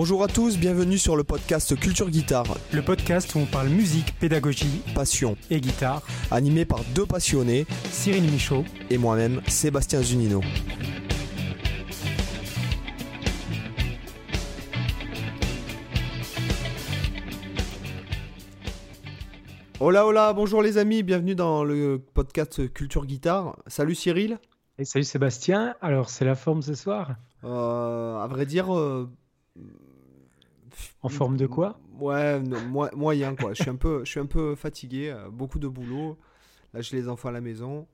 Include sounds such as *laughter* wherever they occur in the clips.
Bonjour à tous, bienvenue sur le podcast Culture Guitare. Le podcast où on parle musique, pédagogie, passion et guitare. Animé par deux passionnés, Cyril Michaud et moi-même, Sébastien Zunino. Hola hola, bonjour les amis, bienvenue dans le podcast Culture Guitare. Salut Cyril. Et salut Sébastien, alors c'est la forme ce soir? Euh, À vrai dire... Euh, en forme de quoi? Ouais, moyen quoi. je, suis un peu, je suis un peu fatigué, euh, beaucoup de boulot. Là j'ai les enfants à la maison.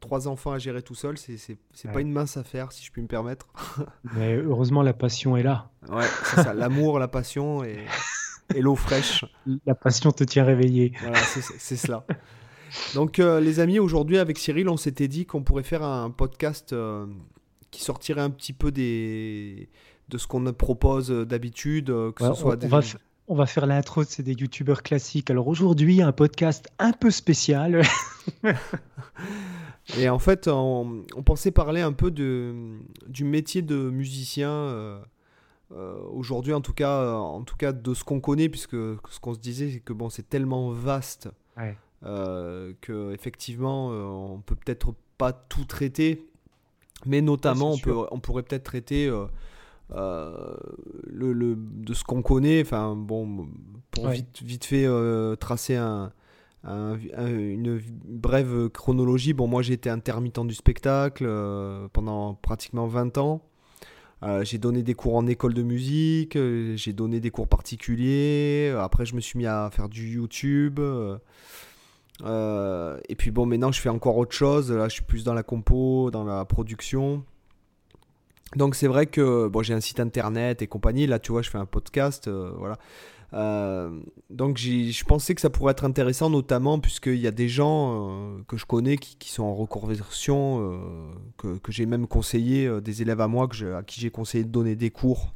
trois enfants à gérer tout seul, c'est pas une mince affaire si je puis me permettre. *laughs* Mais heureusement la passion est là. Ouais, c'est ça, l'amour, la passion et... et l'eau fraîche. La passion te tient réveillé. Voilà, c'est cela. Donc, euh, les amis, aujourd'hui, avec Cyril, on s'était dit qu'on pourrait faire un podcast euh, qui sortirait un petit peu des... de ce qu'on propose d'habitude, euh, que ce soit on, va on va faire l'intro, c'est des youtubeurs classiques. Alors aujourd'hui, un podcast un peu spécial. *laughs* et en fait, on, on, pensait parler un peu de, du métier de musicien euh, aujourd'hui, en tout cas, euh, en tout cas de ce qu'on connaît, puisque ce qu'on se disait, c'est que bon, c'est tellement vaste euh, que effectivement, on peut peut-être pas tout traiter, mais notamment, on, peut, on pourrait peut-être traiter le, de ce qu'on connaît. Enfin, bon, pour vite, vite fait tracer un, une brève chronologie. Bon, moi, j'ai été intermittent du spectacle pendant pratiquement 20 ans. Euh, j'ai donné des cours en école de musique, euh, j'ai donné des cours particuliers. Après, je me suis mis à faire du YouTube. Euh, et puis bon, maintenant, je fais encore autre chose. Là, je suis plus dans la compo, dans la production. Donc c'est vrai que bon, j'ai un site internet et compagnie. Là, tu vois, je fais un podcast. voilà. Euh, donc je pensais que ça pourrait être intéressant, notamment puisqu'il y a des gens euh, que je connais qui, sont en reconversion, euh, que, que j'ai même conseillé, des élèves à moi que à qui j'ai conseillé de donner des cours.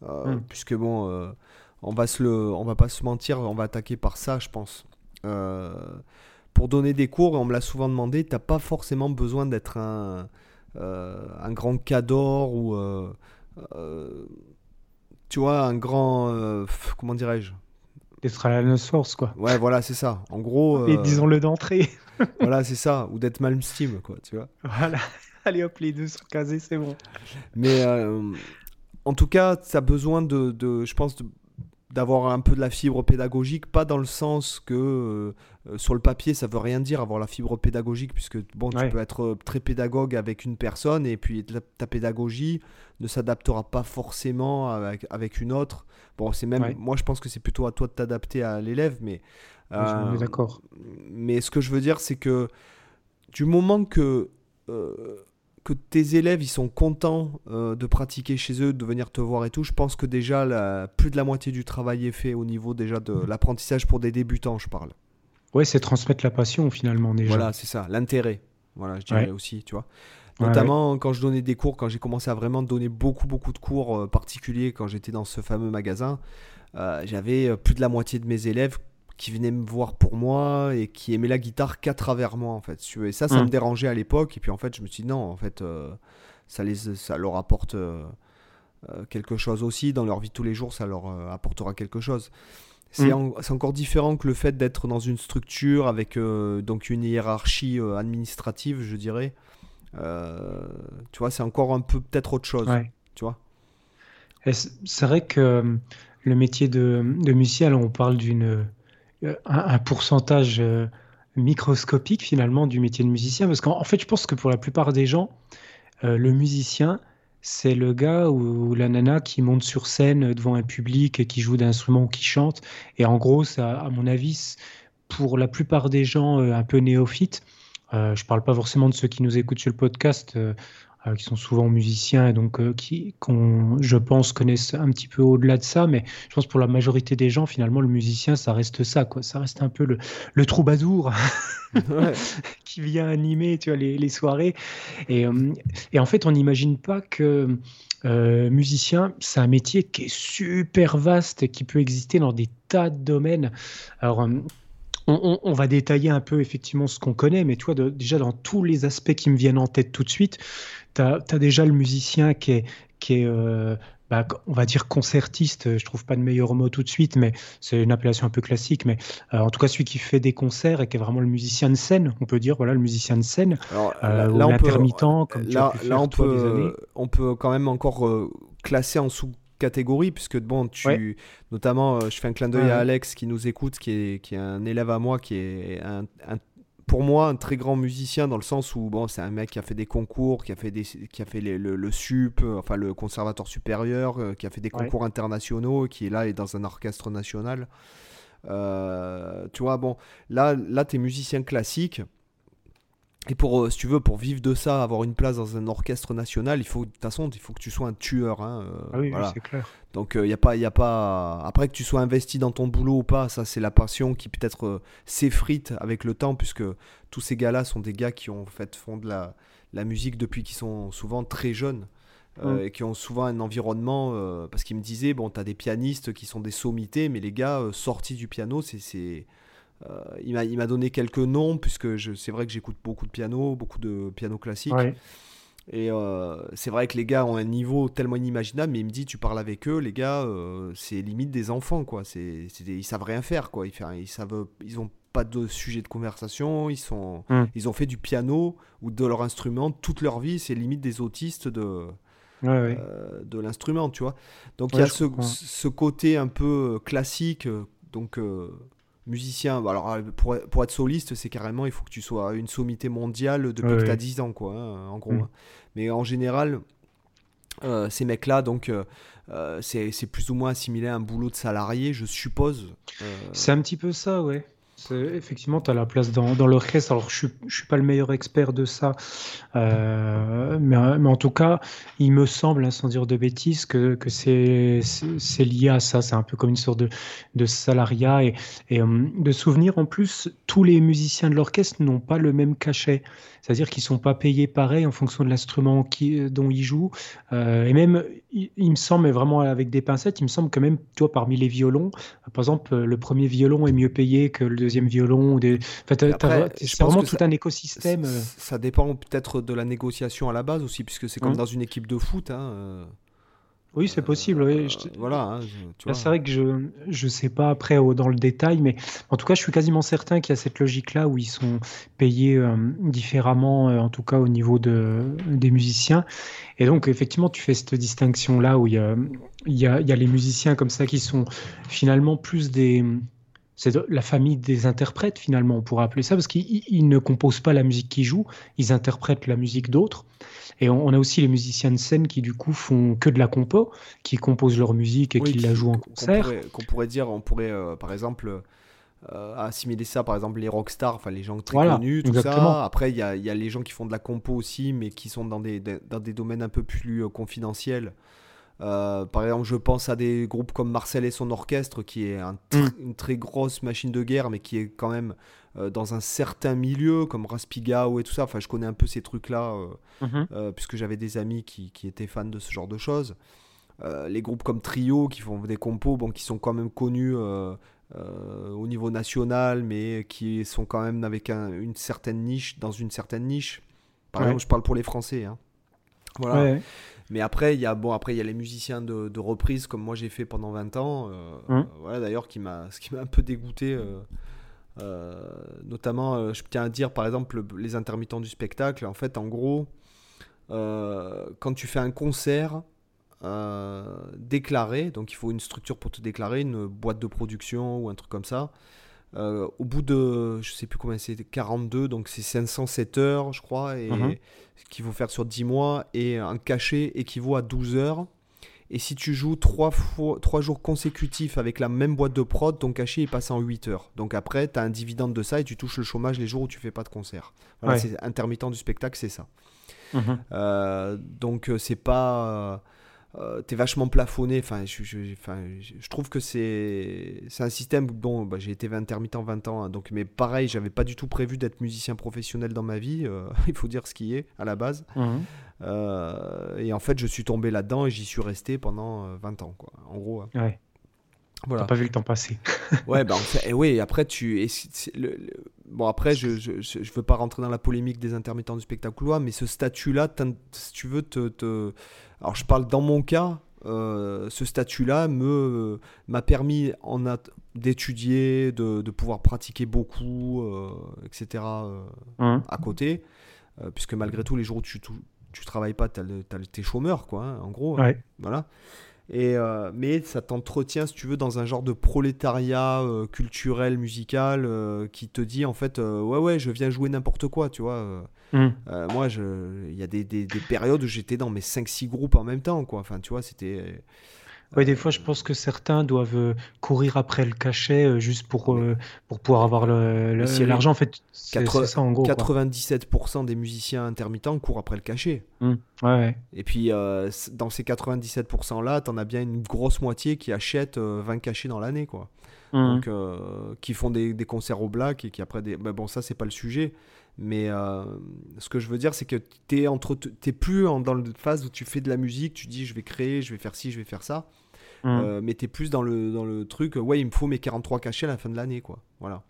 Hmm. Puisque bon, on, va se le, on va pas se mentir, on va attaquer par ça, je pense. pour donner des cours, on me l'a souvent demandé, t'as pas forcément besoin d'être un, un grand cador ou tu vois, un grand. Euh, comment dirais-je? D'être à la source, quoi. Ouais, voilà, c'est ça. En gros. Et euh, disons-le d'entrée. *laughs* voilà, c'est ça. Ou d'être Malmsteen, quoi, tu vois. Voilà. *laughs* Allez hop, les deux sont casés, c'est bon. Mais euh, en tout cas, tu as besoin de, de je pense, de, d'avoir un peu de la fibre pédagogique, pas dans le sens que euh, sur le papier ça veut rien dire avoir la fibre pédagogique, puisque bon, tu peux être euh, très pédagogue avec une personne et puis ta, pédagogie ne s'adaptera pas forcément avec, avec une autre. Bon, c'est même, moi je pense que c'est plutôt à toi de t'adapter à l'élève, mais. Euh, d'accord. Mais ce que je veux dire, c'est que du moment que que tes élèves ils sont contents euh, de pratiquer chez eux, de venir te voir et tout, je pense que déjà la, plus de la moitié du travail est fait au niveau déjà de l'apprentissage pour des débutants, je parle. Ouais, c'est transmettre la passion finalement déjà. Voilà, c'est ça, l'intérêt. Voilà, je dirais aussi, tu vois. Notamment quand je donnais des cours, quand j'ai commencé à vraiment donner beaucoup, beaucoup de cours euh, particuliers, quand j'étais dans ce fameux magasin, euh, j'avais plus de la moitié de mes élèves qui venaient me voir pour moi et qui aimaient la guitare qu'à travers moi en fait. Et ça, ça me mm. dérangeait à l'époque. Et puis en fait, je me suis dit non, en fait, euh, ça, les, ça leur apporte euh, euh, quelque chose aussi dans leur vie de tous les jours. Ça leur apportera quelque chose. C'est mm. encore différent que le fait d'être dans une structure avec donc une hiérarchie administrative, je dirais. tu vois, c'est encore un peu peut-être autre chose. Tu vois. C'est vrai que le métier de, de musicien, on parle d'une euh, un, pourcentage euh, microscopique finalement du métier de musicien. Parce qu'en fait je pense que pour la plupart des gens euh, le musicien c'est le gars ou, la nana qui monte sur scène devant un public et qui joue d'instruments ou qui chante. Et en gros ça à mon avis pour la plupart des gens un peu néophytes je parle pas forcément de ceux qui nous écoutent sur le podcast qui sont souvent musiciens et donc euh, qui, je pense, connaissent un petit peu au-delà de ça. Mais je pense pour la majorité des gens, finalement, le musicien, ça reste ça, quoi. Ça reste un peu le, le troubadour *laughs* *laughs* qui vient animer, tu vois, les, les soirées. Et, euh, et, en fait, on n'imagine pas que musicien, c'est un métier qui est super vaste et qui peut exister dans des tas de domaines. Alors, on, on, va détailler un peu effectivement ce qu'on connaît, mais tu vois, déjà dans tous les aspects qui me viennent en tête tout de suite, tu as, déjà le musicien qui est, qui est, euh, bah, on va dire concertiste, je trouve pas de meilleur mot tout de suite, mais c'est une appellation un peu classique, mais euh, en tout cas celui qui fait des concerts et qui est vraiment le musicien de scène, on peut dire, voilà, le musicien de scène, euh, là, l'intermittent, comme là, tu là on, peut, on peut quand même encore euh, classer en sous-catégorie, puisque bon, tu, notamment, je fais un clin d'œil à Alex qui nous écoute, qui est, qui est un élève à moi, qui est un, un pour moi un très grand musicien dans le sens où bon c'est un mec qui a fait des concours qui a fait des qui a fait le, sup euh, enfin le conservatoire supérieur euh, qui a fait des concours internationaux qui est là et dans un orchestre national. Euh, tu vois bon là là t'es musicien classique et pour, euh, si tu veux, pour vivre de ça, avoir une place dans un orchestre national, il faut, de toute façon, il faut que tu sois un tueur. Hein, euh, ah oui, c'est clair. Donc, il euh, y a pas, y a pas. Après que tu sois investi dans ton boulot ou pas, ça, c'est la passion qui peut-être s'effrite avec le temps, puisque tous ces gars-là sont des gars qui ont en fait font de la, la musique depuis qu'ils sont souvent très jeunes. Mm. et qui ont souvent un environnement parce qu'ils me disaient bon tu as des pianistes qui sont des sommités mais les gars sortis du piano c'est euh, il m'a donné quelques noms, puisque c'est vrai que j'écoute beaucoup de piano, beaucoup de piano classique. Et euh, c'est vrai que les gars ont un niveau tellement inimaginable, mais il me dit, tu parles avec eux, les gars, euh, c'est limite des enfants, quoi. C'est, ils savent rien faire, quoi. Ils, ils savent, ils ont pas de sujet de conversation, ils sont, hmm. ils ont fait du piano ou de leur instrument toute leur vie. C'est limite des autistes de, de l'instrument, tu vois. Donc il y a ce, ce, côté un peu classique, donc musicien, bah, alors euh, pour, pour être soliste, c'est carrément, il faut que tu sois une sommité mondiale depuis que tu as 10 ans, quoi, hein, en gros. Mm. Hein. Mais en général, euh, ces mecs-là, donc, euh, c'est plus ou moins assimilé à un boulot de salarié, je suppose. C'est un petit peu ça, ouais. Effectivement, tu as la place dans, dans l'orchestre. Alors, je ne suis pas le meilleur expert de ça, euh, mais, mais, en tout cas, il me semble, hein, sans dire de bêtises, que, que c'est lié à ça. C'est un peu comme une sorte de, de salariat. Et, et euh, de souvenir, en plus, tous les musiciens de l'orchestre n'ont pas le même cachet. C'est-à-dire qu'ils ne sont pas payés pareil en fonction de l'instrument dont ils jouent. Euh, et même, il, me semble, mais vraiment avec des pincettes, il me semble que même, toi, parmi les violons, par exemple, le premier violon est mieux payé que le deuxième violon. Des... c'est vraiment tout un écosystème. Euh. Ça, dépend peut-être de la négociation à la base aussi, puisque c'est comme mmh. dans une équipe de foot. Hein, euh. Oui, c'est possible. Oui. Euh, voilà. Hein, c'est vrai que je ne sais pas après dans le détail, mais en tout cas, je suis quasiment certain qu'il y a cette logique-là où ils sont payés euh, différemment, euh, en tout cas au niveau de, des musiciens. Et donc, effectivement, tu fais cette distinction-là où il y a, il y, a, il y a les musiciens comme ça qui sont finalement plus des c'est la famille des interprètes finalement, on pourrait appeler ça, parce qu'ils ne composent pas la musique qu'ils jouent, ils interprètent la musique d'autres. Et on, a aussi les musiciens de scène qui du coup font que de la compo, qui composent leur musique et qui, la jouent en concert. Qu'on pourrait, dire, on pourrait euh, par exemple euh, assimiler ça, par exemple les rockstars, enfin les gens très connus, tout ça. Après, il y a, y a, les gens qui font de la compo aussi, mais qui sont dans des, dans des domaines un peu plus euh, confidentiels. Euh, par exemple, je pense à des groupes comme Marcel et son orchestre, qui est mm. une très grosse machine de guerre, mais qui est quand même euh, dans un certain milieu, comme Raspigao et tout ça. Enfin, je connais un peu ces trucs-là, euh, mm-hmm. puisque j'avais des amis qui, qui, étaient fans de ce genre de choses. les groupes comme Trio, qui font des compos, bon, qui sont quand même connus au niveau national, mais qui sont quand même avec une certaine niche, dans une certaine niche. Par exemple, je parle pour les Français. Hein. Voilà. Mais après, il y a bon, après il y a les musiciens de, de reprise comme moi j'ai fait pendant 20 ans. Euh, hum. Voilà d'ailleurs qui m'a, ce qui m'a un peu dégoûté. Euh, euh, notamment, je tiens à dire par exemple les intermittents du spectacle. En fait, en gros, quand tu fais un concert déclaré, donc il faut une structure pour te déclarer, une boîte de production ou un truc comme ça. Euh, au bout de, je sais plus combien c'est, 42, donc c'est 507 heures, je crois, et mhm. qu'il faut faire sur 10 mois, et un cachet équivaut à 12 heures. Et si tu joues 3, fois, 3 jours consécutifs avec la même boîte de prod, ton cachet est passé en 8 heures. Donc après, tu as un dividende de ça et tu touches le chômage les jours où tu fais pas de concert. Voilà, c'est intermittent du spectacle, c'est ça. Mhm. Euh, donc euh, c'est pas euh, t'es vachement plafonné. Enfin, je, je, trouve que c'est un système. Bon, bah, j'ai été intermittent 20 ans, hein, donc, mais pareil, j'avais pas du tout prévu d'être musicien professionnel dans ma vie. Euh, *laughs* il faut dire ce qui est à la base. Mhm. Euh, et en fait, je suis tombé là-dedans et j'y suis resté pendant 20 ans, quoi. En gros. Hein. Ouais. Voilà. T'as pas vu le temps passer. *laughs* ouais, bah, et oui, après, tu. bon, après, je, je, je, veux pas rentrer dans la polémique des intermittents du spectacle mais ce statut-là, si tu veux te, te alors je parle dans mon cas, ce statut-là me m'a permis en d'étudier, de, de, pouvoir pratiquer beaucoup, etc. Mmh. à côté, puisque malgré tout, les jours où tu, tu, travailles pas, tu as, tes chômeurs, quoi, hein, en gros. Hein. voilà. Et, euh, mais ça t'entretient, si tu veux, dans un genre de prolétariat euh, culturel, musical, euh, qui te dit en fait, ouais, ouais, je viens jouer n'importe quoi, tu vois. Mm. moi, il y a des, des, des périodes où j'étais dans mes 5-6 groupes en même temps, quoi. Enfin, tu vois, c'était. Oui, des fois, je pense que certains doivent euh, courir après le cachet euh, juste pour, euh, pour pouvoir avoir l'argent. En fait, c'est ça en gros. 97% des musiciens intermittents courent après le cachet. Mmh. Ouais, Et puis, dans ces 97%-là, tu en as bien une grosse moitié qui achètent 20 cachets dans l'année, quoi. Mmh. Donc, qui font des, des, concerts au black et qui après des. bon, ça, c'est pas le sujet. Mais ce que je veux dire, c'est que tu es, es plus dans la phase où tu fais de la musique, tu dis je vais créer, je vais faire ci, je vais faire ça. Mmh. Euh, mais tu es plus dans le, dans le truc, ouais, il me faut mes 43 cachets à la fin de l'année, quoi. Voilà.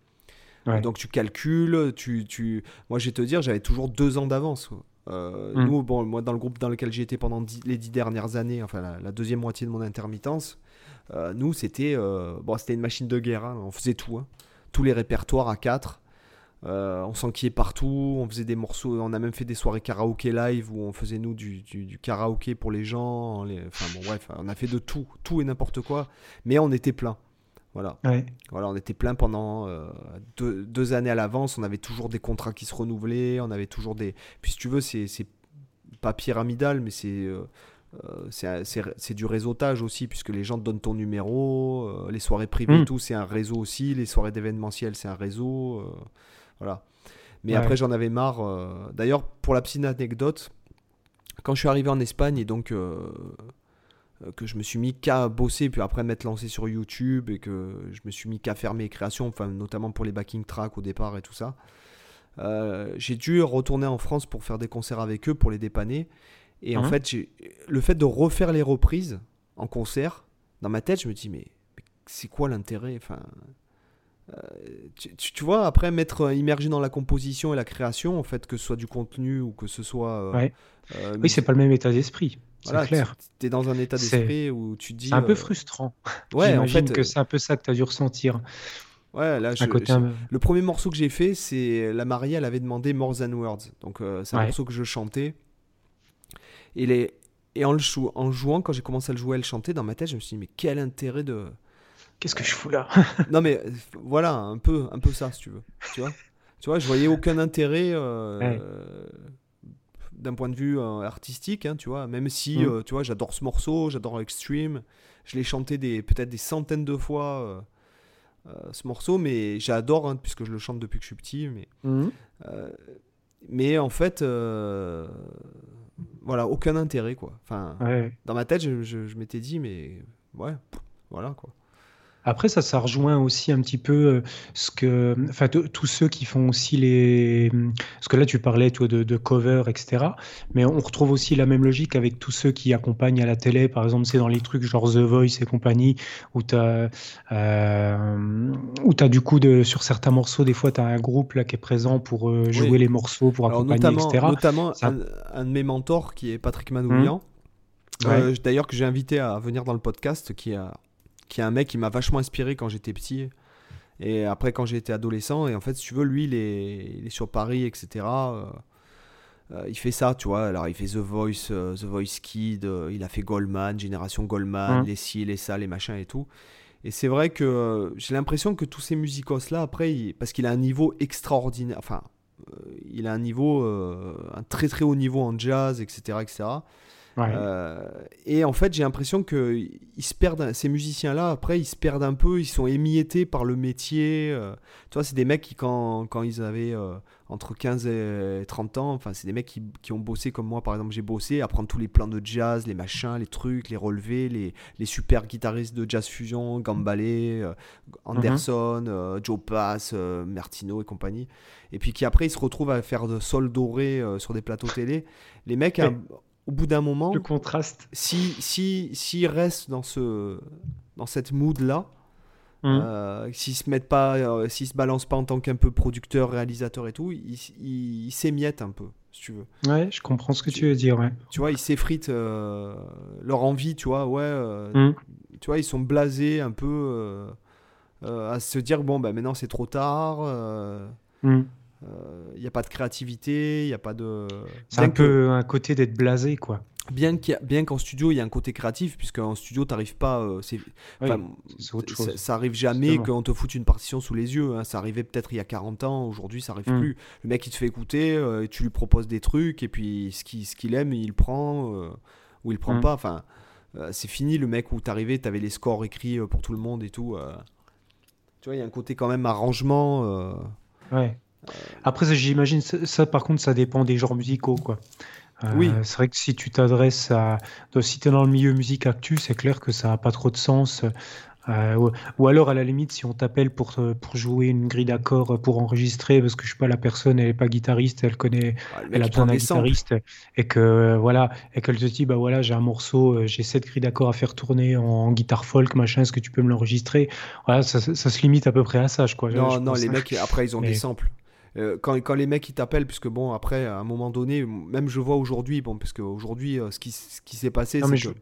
Donc tu calcules, tu, tu... moi je vais te dire, j'avais toujours deux ans d'avance. Euh, mmh. Nous, bon, moi dans le groupe dans lequel j'ai été pendant les dix dernières années, enfin la, deuxième moitié de mon intermittence, euh, nous c'était bon, c'était une machine de guerre, hein. on faisait tout, hein. tous les répertoires à quatre. Euh, on s'enquillait partout, on faisait des morceaux, on a même fait des soirées karaoké live où on faisait nous du, du, karaoké pour les gens. enfin bon, bref, on a fait de tout, tout et n'importe quoi, mais on était plein. Voilà. voilà, on était plein pendant euh, deux, années à l'avance. On avait toujours des contrats qui se renouvelaient, on avait toujours des. Puis si tu veux, c'est pas pyramidal, mais c'est. Euh, c'est du réseautage aussi, puisque les gens te donnent ton numéro, les soirées privées, mmh. tout, c'est un réseau aussi, les soirées d'événementiel, c'est un réseau. Voilà. Mais après, j'en avais marre. Euh, d'ailleurs, pour la petite anecdote, quand je suis arrivé en Espagne et donc euh, euh, que je me suis mis qu'à bosser, puis après m'être lancé sur YouTube et que je me suis mis qu'à faire mes créations, enfin, notamment pour les backing tracks au départ et tout ça, j'ai dû retourner en France pour faire des concerts avec eux, pour les dépanner. Et en hein fait, le fait de refaire les reprises en concert, dans ma tête, je me dis, mais, mais c'est quoi l'intérêt? Enfin, euh, tu, vois, après m'être euh, immergé dans la composition et la création, en fait, que ce soit du contenu ou que ce soit. Euh, oui, c'est pas le même état d'esprit. c'est clair. Tu es dans un état d'esprit où tu dis. C'est un peu frustrant. *laughs* Ouais, en fait. que c'est un peu ça que tu as dû ressentir. Ouais, là, le premier morceau que j'ai fait, c'est la mariée, elle avait demandé More Than Words. Donc, c'est un morceau que je chantais. Et, les... et en, le en jouant, quand j'ai commencé à le jouer, elle chantait, dans ma tête, je me suis dit, mais quel intérêt de Qu'est-ce que je fous là *laughs* Non mais voilà, un peu, un peu ça si tu veux. Tu vois, tu vois je voyais aucun intérêt euh, d'un point de vue euh, artistique, hein, tu vois. Même si, mm. euh, tu vois, j'adore ce morceau, j'adore Extreme. Je l'ai chanté des, peut-être des centaines de fois ce morceau, mais j'adore hein, puisque je le chante depuis que je suis petit. Mais, mm. mais en fait, voilà, aucun intérêt quoi. Enfin, dans ma tête, je, je m'étais dit, mais ouais, voilà quoi. Après, ça, ça rejoint aussi un petit peu euh, ce que, enfin, tous ceux qui font aussi les, parce que là, tu parlais, toi, de, cover, etc. Mais on retrouve aussi la même logique avec tous ceux qui accompagnent à la télé. Par exemple, c'est dans les trucs genre The Voice et compagnie, où tu as, euh, où as du coup, de, sur certains morceaux, des fois, tu as un groupe là qui est présent pour euh, jouer les morceaux, pour accompagner, notamment, etc. Notamment, un, de mes mentors qui est Patrick Manoulian. Mmh. D'ailleurs, que j'ai invité à venir dans le podcast, qui a qui est un mec qui m'a vachement inspiré quand j'étais petit. Et après, quand j'étais adolescent, et en fait, si tu veux, lui, il est, sur Paris, etc. Euh, euh, il fait ça, tu vois. Alors, il fait The Voice, euh, The Voice Kid, il a fait Goldman, Génération Goldman, les ci, les ça, les machins et tout. Et c'est vrai que j'ai l'impression que tous ces musicos-là, après, parce qu'il a un niveau extraordinaire, enfin, il a un niveau, un très très haut niveau en jazz, etc., etc. Euh, et en fait, j'ai l'impression que ils se perdent, ces musiciens-là, après, ils se perdent un peu, ils sont émiettés par le métier. Euh. tu vois, c'est des mecs qui, quand, quand ils avaient euh, entre 15 et 30 ans, enfin, c'est des mecs qui, qui, ont bossé comme moi, par exemple, j'ai bossé, apprendre tous les plans de jazz, les machins, les trucs, les relevés, les, les super guitaristes de jazz fusion, Gambalé, Anderson, Joe Pass, Martino et compagnie. Et puis qui après, ils se retrouvent à faire de sol doré sur des plateaux télé. Les mecs, au bout d'un moment, le contraste. Si si s'ils restent dans ce dans cette mood là, hum. euh, s'ils se mettent pas, euh, s'ils se balancent pas en tant qu'un peu producteur, réalisateur et tout, ils s'émiettent un peu. si tu veux. Ouais, je comprends ce que tu, veux dire, ouais. Tu vois, ils s'effritent leur envie, tu vois, ouais. Mmh. Tu vois, ils sont blasés un peu à se dire, bon, bah maintenant c'est trop tard. Mmh. Il n'y a pas de créativité, il n'y a pas de. C'est un peu un côté d'être blasé, quoi. Bien qu'en studio, il y a un côté créatif, puisqu'en studio, tu n'arrives pas. Euh, c'est, ça, arrive jamais qu'on te foute une partition sous les yeux. Hein. Ça arrivait peut-être il y a 40 ans, aujourd'hui, ça arrive hmm. plus. Le mec, il te fait écouter, euh, tu lui proposes des trucs, et puis ce qu'il, ce qu'il aime, il prend, euh, ou il prend hmm. pas. Enfin, c'est fini le mec où t'arrivais, t'avais les scores écrits pour tout le monde et tout. Tu vois, il y a un côté quand même arrangement. Ouais. Après, j'imagine, ça, par contre, ça dépend des genres musicaux, quoi. oui. Euh, c'est vrai que si tu t'adresses à. Si tu es dans le milieu musique actu, c'est clair que ça n'a pas trop de sens. Euh, ou, alors, à la limite, si on t'appelle pour, pour jouer une grille d'accords pour enregistrer, parce que je sais pas, la personne, elle est pas guitariste, elle connaît, ah, elle a besoin d'un guitariste, et que voilà, et qu'elle te dit, bah voilà, j'ai un morceau, euh, j'ai sept grilles d'accords à faire tourner en, guitare folk, machin, est-ce que tu peux me l'enregistrer? Voilà, ça, ça, se limite à peu près à ça, je crois. Non, non, les mecs, après, ils ont des samples. Euh, quand, quand, les mecs ils t'appellent, puisque bon, après, à un moment donné, même je vois aujourd'hui, bon, parce qu'aujourd'hui, euh, ce qui, ce qui s'est passé, c'est que.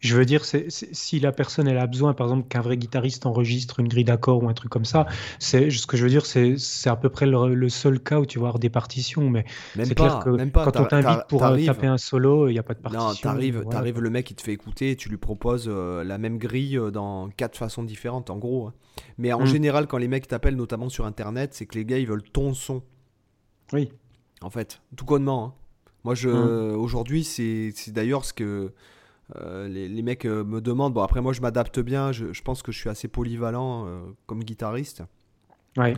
Je veux dire, si la personne elle a besoin, par exemple, qu'un vrai guitariste enregistre une grille d'accords ou un truc comme ça, c'est ce que je veux dire, c'est, à peu près le, seul cas où tu vas avoir des partitions. Mais c'est clair que quand on t'invite pour euh, taper un solo, il n'y a pas de partition. Non, t'arrives, arrives le mec il te fait écouter, tu lui proposes la même grille dans quatre façons différentes, en gros. Hein. Mais en mm. général, quand les mecs t'appellent, notamment sur Internet, c'est que les gars, ils veulent ton son. Oui. En fait, tout connement. Hein. Moi, je, mm. aujourd'hui, c'est, d'ailleurs ce que euh, les, mecs euh, me demandent. Bon, après, moi, je m'adapte bien. Je, pense que je suis assez polyvalent euh, comme guitariste. Ouais.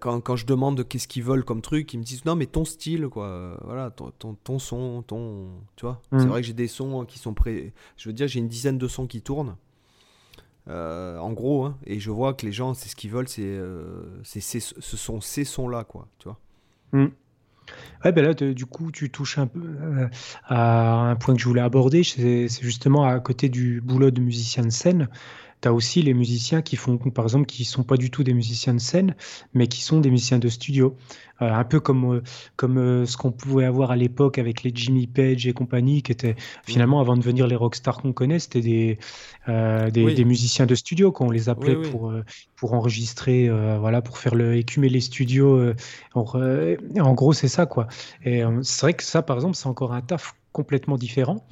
quand, quand, je demande qu'est-ce qu'ils veulent comme truc, ils me disent non, mais ton style, quoi. Voilà, ton, ton, ton son, ton. Tu vois C'est mm. vrai que j'ai des sons qui sont prêts. Je veux dire, j'ai une dizaine de sons qui tournent. En gros, hein, et je vois que les gens, c'est ce qu'ils veulent, c'est, euh, ce sont ces sons-là, quoi, tu vois. Hmm. Ouais, ben là, du coup, tu touches un peu euh, à un point que je voulais aborder, c'est justement à côté du boulot de musicien de scène tu as aussi les musiciens qui font, par exemple, qui sont pas du tout des musiciens de scène, mais qui sont des musiciens de studio. Euh, un peu comme, euh, comme euh, ce qu'on pouvait avoir à l'époque avec les Jimmy Page et compagnie, qui étaient finalement, avant de venir les rockstars qu'on connaît, c'était des, des, musiciens de studio, qu'on les appelait pour, pour enregistrer, voilà, pour faire le, écumer les studios. En, en gros, c'est ça, quoi. Et c'est vrai que ça, par exemple, c'est encore un taf complètement différent.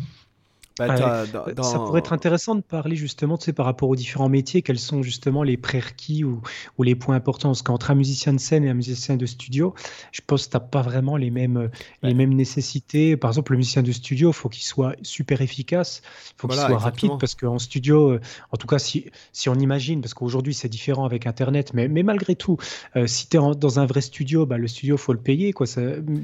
Bah, ça pourrait être intéressant de parler justement tu sais, par rapport aux différents métiers, quels sont justement les prérequis ou, ou les points importants. Parce qu'entre un musicien de scène et un musicien de studio, je pense que tu n'as pas vraiment les mêmes, les mêmes nécessités. Par exemple, le musicien de studio, il faut qu'il soit super efficace, il faut qu'il soit rapide, parce qu'en studio, euh, en tout cas, si, si on imagine, parce qu'aujourd'hui c'est différent avec Internet, mais, mais malgré tout, euh, si tu es dans un vrai studio, bah, le studio, faut le payer. Quoi. Ça,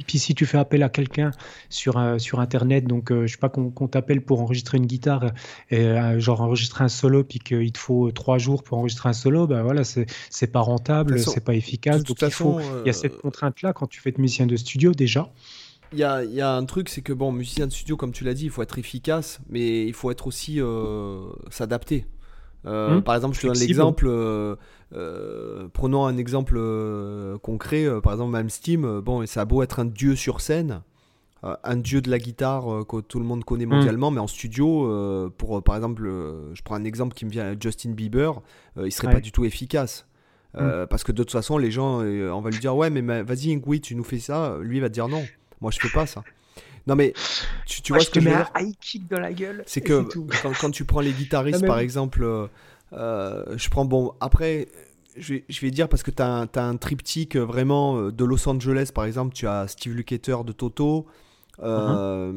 puis si tu fais appel à quelqu'un sur, sur Internet, donc euh, je sais pas qu'on t'appelle pour enregistrer une guitare et euh, genre enregistrer un solo puis qu'il te faut trois jours pour enregistrer un solo, ben voilà, c'est pas rentable, c'est pas efficace. Donc il, faut, il y a cette euh, contrainte là quand tu fais de musicien de studio déjà. Il y a, y a, un truc, c'est que bon, musicien de studio, comme tu l'as dit, il faut être efficace, mais il faut être aussi euh, s'adapter. Hum, par exemple, je te donne l'exemple. prenons un exemple concret. par exemple, même Steam. Bon, ça a beau être un dieu sur scène, un dieu de la guitare euh, que tout le monde connaît mondialement, mm. mais en studio, euh, pour par exemple, je prends un exemple qui me vient, Justin Bieber, il serait pas du tout efficace. Mm. Parce que de toute façon, les gens, on va lui dire ouais, mais vas-y, oui, tu nous fais ça. Lui, il va te dire non, moi je fais pas ça. Non mais tu, vois ce que je veux dire? high kick dans la gueule. C'est que quand, tu prends les guitaristes par exemple, je prends bon après je vais, dire parce que tu as, as, un triptyque vraiment de Los Angeles par exemple, tu as Steve Lukather de Toto, euh,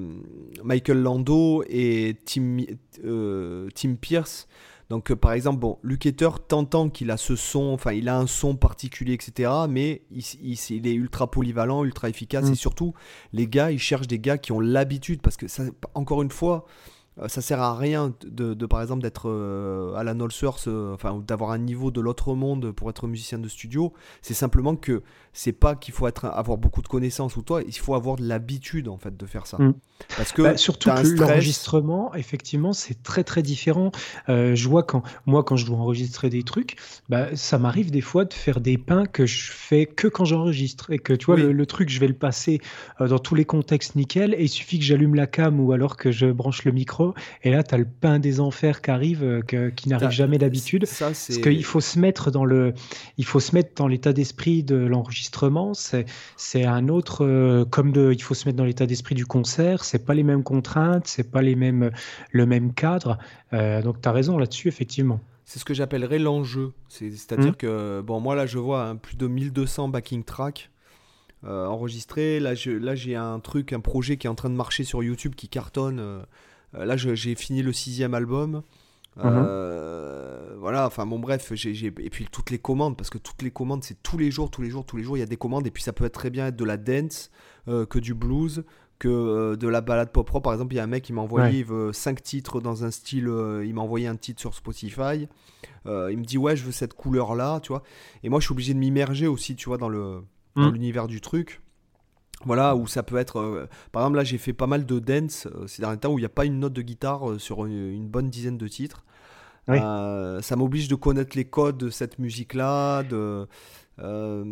Michael Lando et Tim, euh, Tim Pierce. Donc, euh, par exemple, bon, Luketer t'entend qu'il a ce son, enfin, il a un son particulier, etc. Mais il, il, est ultra polyvalent, ultra efficace. Mm. Et surtout, les gars, ils cherchent des gars qui ont l'habitude. Parce que, ça, encore une fois, ça sert à rien de, par exemple d'être euh, à la null source, euh, enfin d'avoir un niveau de l'autre monde pour être musicien de studio. C'est simplement que c'est pas qu'il faut être, avoir beaucoup de connaissances ou toi, il faut avoir de l'habitude en fait de faire ça. Mm. Parce que bah, surtout que l'enregistrement, effectivement, c'est très très différent. je vois quand moi quand je dois enregistrer des trucs, bah, ça m'arrive des fois de faire des pains que je fais que quand j'enregistre et que tu vois le, truc, je vais le passer dans tous les contextes nickel et il suffit que j'allume la cam ou alors que je branche le micro et là, tu as le pain des enfers qui arrive, euh, qui n'arrive jamais d'habitude. Parce qu'il faut se mettre dans le, il faut se mettre dans l'état d'esprit de l'enregistrement. C'est un autre, euh, comme de, il faut se mettre dans l'état d'esprit du concert. C'est pas les mêmes contraintes, c'est pas les mêmes, le même cadre. Euh, donc, tu as raison là-dessus, effectivement. C'est ce que j'appellerais l'enjeu. C'est-à-dire mmh. que, bon, moi là, je vois hein, plus de 1200 backing tracks. enregistrés. Là, là, j'ai un truc, un projet qui est en train de marcher sur YouTube qui cartonne. Euh, là, j'ai fini le sixième album. Mhm. Euh, voilà, enfin bon bref, et puis toutes les commandes, parce que toutes les commandes, c'est tous les jours, tous les jours, tous les jours, il y a des commandes, et puis ça peut être très bien être de la dance, euh, que du blues, que de la balade pop rock. Par exemple, il y a un mec qui m'a envoyé 5 titres dans un style, il m'a envoyé un titre sur Spotify. il me dit ouais, je veux cette couleur là, tu vois. Et moi, je suis obligé de m'immerger aussi, tu vois, dans le dans mm. l'univers du truc. Voilà, où ça peut être. Euh, par exemple, là, j'ai fait pas mal de dance euh, ces derniers temps où il n'y a pas une note de guitare euh, sur une, bonne dizaine de titres. ça m'oblige de connaître les codes de cette musique-là, de, euh,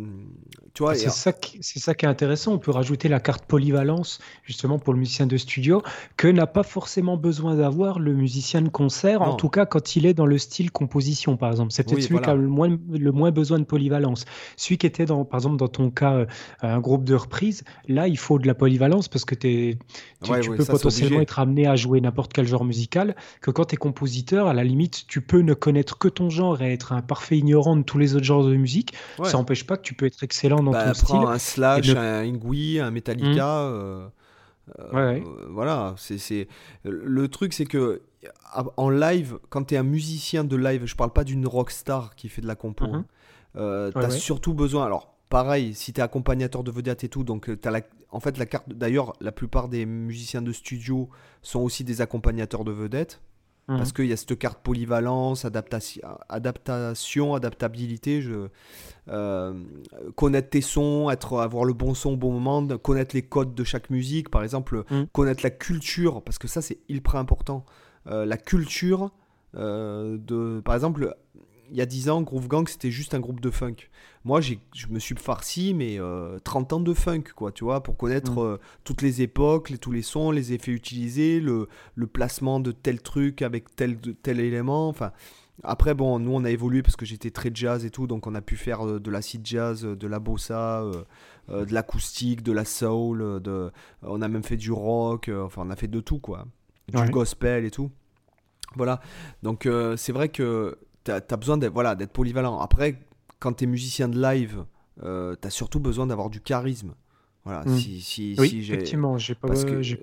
c'est ça, qui, c'est ça qui est intéressant. On peut rajouter la carte polyvalence justement pour le musicien de studio que n'a pas forcément besoin d'avoir le musicien de concert. En tout cas, quand il est dans le style composition, par exemple, c'est peut-être celui qui a le moins, le moins besoin de polyvalence. Celui qui était dans, par exemple, dans ton cas, euh, un groupe de reprise, là, il faut de la polyvalence parce que tu, peux potentiellement être amené à jouer n'importe quel genre musical. Que quand tu es compositeur, à la limite, tu peux ne connaître que ton genre et être un parfait ignorant de tous les autres genres de musique ça n'empêche pas que tu peux être excellent dans bah, ton style. un Slash, un Ingui, un Metallica. Mmh. Euh, euh, voilà, c'est le truc, c'est que en live, quand tu es un musicien de live, je parle pas d'une rockstar qui fait de la compo, mmh. euh, tu as surtout besoin. Alors, pareil, si tu es accompagnateur de vedette et tout, donc as la, en fait, la carte. D'ailleurs, la plupart des musiciens de studio sont aussi des accompagnateurs de vedettes. Parce mmh. qu'il y a cette carte polyvalence, adaptation, adaptation adaptabilité. Je, euh, connaître tes sons, être, avoir le bon son au bon moment, connaître les codes de chaque musique, par exemple, mmh. connaître la culture, parce que ça c'est hyper important. Euh, la culture euh, de. Par exemple, il y a 10 ans, Groove Gang, c'était juste un groupe de funk. Moi, je me suis farci, mais 30 euh, ans de funk, quoi, tu vois, pour connaître mm. euh, toutes les époques, les, tous les sons, les effets utilisés, le, le placement de tel truc avec tel, tel élément. Enfin, après, bon, nous, on a évolué parce que j'étais très jazz et tout, donc on a pu faire euh, de l'acid jazz, de la bossa, de l'acoustique, de la soul, de, on a même fait du rock, enfin, on a fait de tout, quoi. Du gospel et tout. Voilà. Donc, c'est vrai que tu as, besoin d'être voilà, polyvalent. Après, quand tu es musicien de live, euh, tu as surtout besoin d'avoir du charisme. Voilà, hmm. si, si, oui, effectivement, j'ai pas,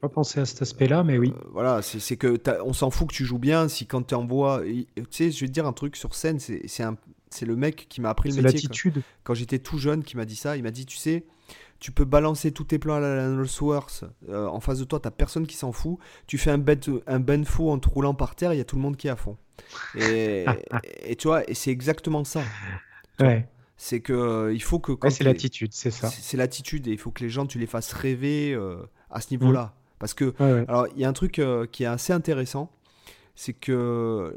pas pensé à cet aspect-là, mais oui. Euh, voilà, c'est que on s'en fout que tu joues bien. Si quand tu envoies, tu sais, je vais te dire un truc sur scène, c'est le mec qui m'a appris le métier. l'attitude. Quand, j'étais tout jeune, qui m'a dit ça. Il m'a dit, tu sais, tu peux balancer tous tes plans à la Nolsworth. Euh, en face de toi, t'as personne qui s'en fout. Tu fais un ben, un ben faux en te roulant par terre, il y a tout le monde qui est à fond. Et, *laughs* et tu vois, et c'est exactement ça. Ouais. C'est que euh, il faut que. c'est l'attitude, c'est ça. C'est l'attitude et il faut que les gens, tu les fasses rêver euh, à ce niveau-là. Mmh. Parce que, alors, il y a un truc euh, qui est assez intéressant, c'est que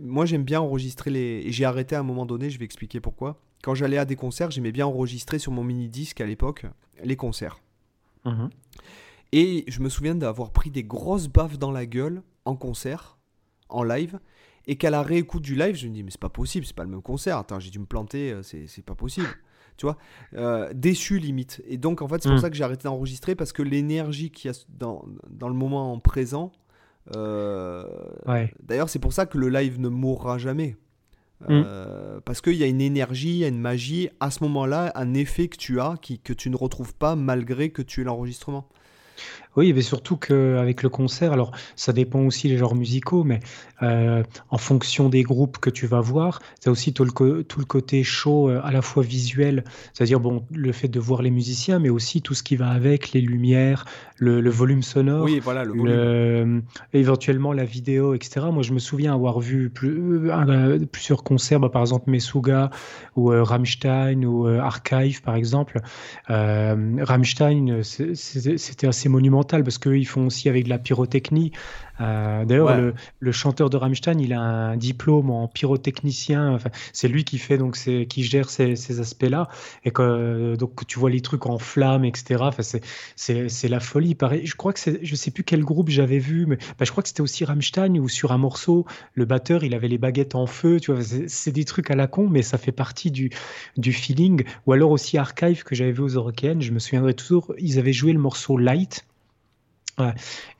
moi j'aime bien enregistrer les. Et j'ai arrêté à un moment donné, je vais expliquer pourquoi. Quand j'allais à des concerts, j'aimais bien enregistrer sur mon mini-disque à l'époque les concerts. Mmh. Et je me souviens d'avoir pris des grosses baffes dans la gueule en concert, en live, et qu'à la réécoute du live, je me dis, mais c'est pas possible, c'est pas le même concert. Attends, j'ai dû me planter, euh, c'est pas possible. Tu vois, euh, déçu limite. Et donc, en fait, c'est pour hmm. ça que j'ai arrêté d'enregistrer parce que l'énergie qu'il y a dans, dans, le moment présent. Euh, d'ailleurs, c'est pour ça que le live ne mourra jamais. Hmm. parce qu'il y a une énergie, il y a une magie, à ce moment-là, un effet que tu as qui, que tu ne retrouves pas malgré que tu aies l'enregistrement. Oui, mais surtout qu'avec le concert, alors ça dépend aussi des genres musicaux, mais euh, en fonction des groupes que tu vas voir, tu as aussi tout le, tout le côté show euh, à la fois visuel, c'est-à-dire bon, le fait de voir les musiciens, mais aussi tout ce qui va avec, les lumières, le, volume sonore, oui, voilà, le volume. éventuellement la vidéo, etc. Moi, je me souviens avoir vu plus, euh, plusieurs concerts, bah, par exemple Mesuga ou Rammstein ou Archive, par exemple. Rammstein, c'était assez monumental parce qu'ils font aussi avec de la pyrotechnie. Euh, d'ailleurs, le, chanteur de Rammstein, il a un diplôme en pyrotechnicien. Enfin, c'est lui qui fait donc qui gère ces, aspects-là. Et que, donc tu vois les trucs en flammes, etc. Enfin, c'est la folie. Pareil, je crois que je sais plus quel groupe j'avais vu, mais bah, je crois que c'était aussi Rammstein où sur un morceau, le batteur, il avait les baguettes en feu. Tu vois, c'est des trucs à la con, mais ça fait partie du, du feeling. Ou alors aussi Archive que j'avais vu aux Eurocaines. Je me souviendrai toujours. Ils avaient joué le morceau Light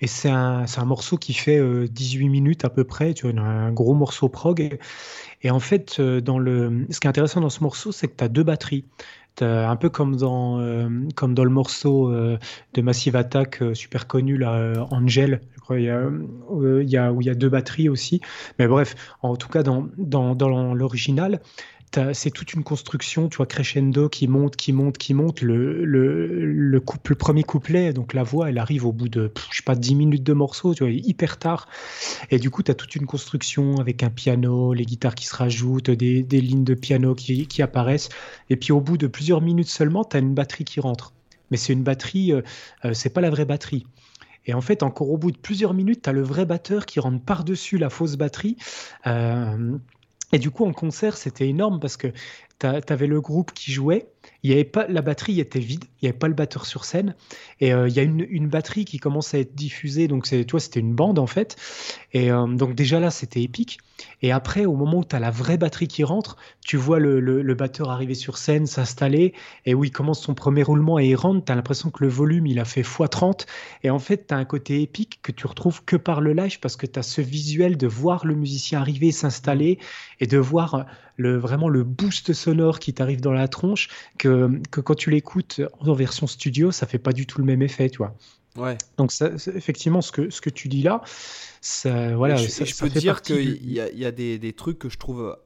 et c'est un, morceau qui fait 18 euh, minutes à peu près, tu vois, un gros morceau prog. Et, en fait, euh, dans le, ce qui est intéressant dans ce morceau, c'est que tu as deux batteries. As, un peu comme dans, euh, comme dans le morceau de Massive Attack super connu, là, Angel, je crois, il y a, où il y a deux batteries aussi. Mais bref, en tout cas, dans, dans, dans l'original, c'est toute une construction, tu vois, crescendo qui monte, qui monte, qui monte. Le, premier couplet, donc la voix, elle arrive au bout de, je sais pas, 10 minutes de morceau, tu vois, hyper tard. Et du coup, tu as toute une construction avec un piano, les guitares qui se rajoutent, des, lignes de piano qui, qui, apparaissent. Et puis au bout de plusieurs minutes seulement, tu as une batterie qui rentre. Mais c'est une batterie, euh, euh, c'est pas la vraie batterie. Et en fait, encore au bout de plusieurs minutes, tu as le vrai batteur qui rentre par-dessus la fausse batterie. Euh, et du coup, en concert, c'était énorme parce que tu avais le groupe qui jouait, il y avait pas, la batterie était vide, il n'y avait pas le batteur sur scène, et euh, il y a une, batterie qui commence à être diffusée, donc c'est, toi, c'était une bande en fait, et euh, donc déjà là, c'était épique. Et après, au moment où tu as la vraie batterie qui rentre, tu vois le, le, batteur arriver sur scène, s'installer, et où il commence son premier roulement et il rentre, tu as l'impression que le volume, il a fait x30, et en fait, tu as un côté épique que tu retrouves que par le live, parce que tu as ce visuel de voir le musicien arriver, s'installer, et de voir le, vraiment le boost sonore qui t'arrive dans la tronche, que, que quand tu l'écoutes en version studio, ça fait pas du tout le même effet, tu vois. Ouais. Donc ça, effectivement, ce que, ce que tu dis là, ça, voilà, je, ça, je peux dire qu'il y a, y a des, des, trucs que je trouve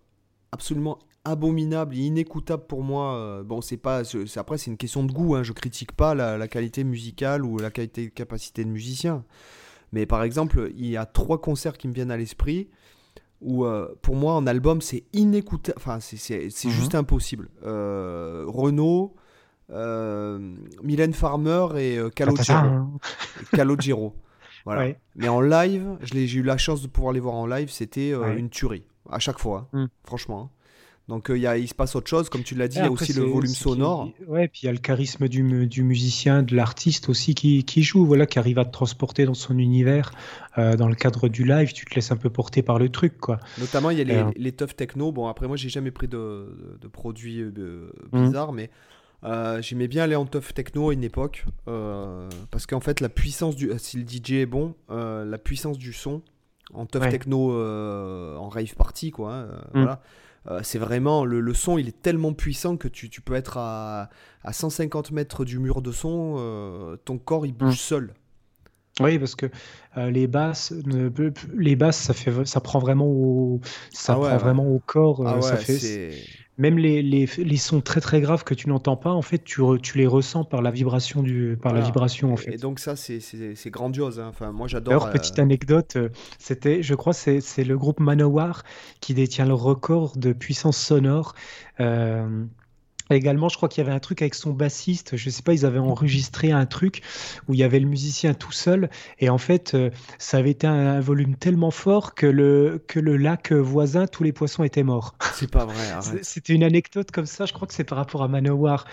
absolument abominables et inécoutables pour moi. Euh, bon, c'est pas, après c'est une question de goût. Hein. Je critique pas la, la, qualité musicale ou la qualité capacité de musicien. Mais par exemple, il y a trois concerts qui me viennent à l'esprit où euh, pour moi en album c'est inécoutable, enfin c'est mhm. juste impossible. Euh, Renault, euh, Mylène Farmer et euh, Calogero. *laughs* voilà. Mais en live, j'ai eu la chance de pouvoir les voir en live, c'était une tuerie à chaque fois, hein. mm. franchement. Hein. Donc euh, il, il se passe autre chose, comme tu l'as dit, il y a aussi le volume sonore. Ouais, puis il y a le charisme du, du musicien, de l'artiste aussi qui, qui, joue, voilà, qui arrive à te transporter dans son univers. Euh, dans le cadre du live, tu te laisses un peu porter par le truc, quoi. Notamment, il y a les, euh, les tough techno. Bon, après moi, j'ai jamais pris de, de produits bizarres, mais j'aimais bien aller en tough techno à une époque, parce qu'en fait, la puissance du, si le DJ est bon, la puissance du son en tough techno, en rave party, quoi. Hein, mm. Voilà euh, c'est vraiment le, son, il est tellement puissant que tu, peux être à, à, 150 mètres du mur de son, euh, ton corps il bouge mm. seul. Oui, parce que euh, les basses, les basses, ça fait, ça prend vraiment au, ça ah prend vraiment au corps. Ah ça fait, même les, les, les, sons très très graves que tu n'entends pas, en fait, tu, tu, les ressens par la vibration du, par la vibration en fait. Et donc ça, c'est grandiose. Hein. Enfin, moi, j'adore. Alors, petite anecdote, euh, c'était, je crois, c'est le groupe Manowar qui détient le record de puissance sonore. Euh, Également, je crois qu'il y avait un truc avec son bassiste. Je sais pas, ils avaient enregistré un truc où il y avait le musicien tout seul. Et en fait, euh, ça avait été un, volume tellement fort que le, que le lac voisin, tous les poissons étaient morts. C'est pas vrai. C'était une anecdote comme ça. Je crois que c'est par rapport à Manowar.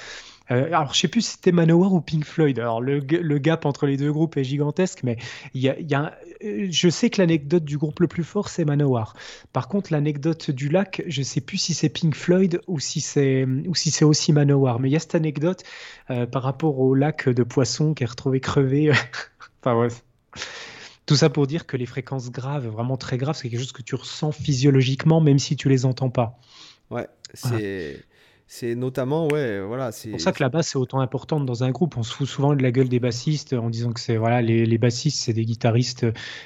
Euh, alors, je sais plus si c'était Manowar ou Pink Floyd. Alors, le, le, gap entre les deux groupes est gigantesque, mais il y a, y a euh, je sais que l'anecdote du groupe le plus fort, c'est Manowar. Par contre, l'anecdote du lac, je sais plus si c'est Pink Floyd ou si c'est ou si c'est aussi Manowar. Mais il y a cette anecdote euh, par rapport au lac de poissons qui est retrouvé crevé. *laughs* enfin, ouais. Tout ça pour dire que les fréquences graves, vraiment très graves, c'est quelque chose que tu ressens physiologiquement, même si tu les entends pas. Ouais, c'est c'est notamment, ouais, voilà. C'est pour ça que la basse est autant importante dans un groupe. On se fout souvent de la gueule des bassistes en disant que c'est voilà les, les bassistes, c'est des guitaristes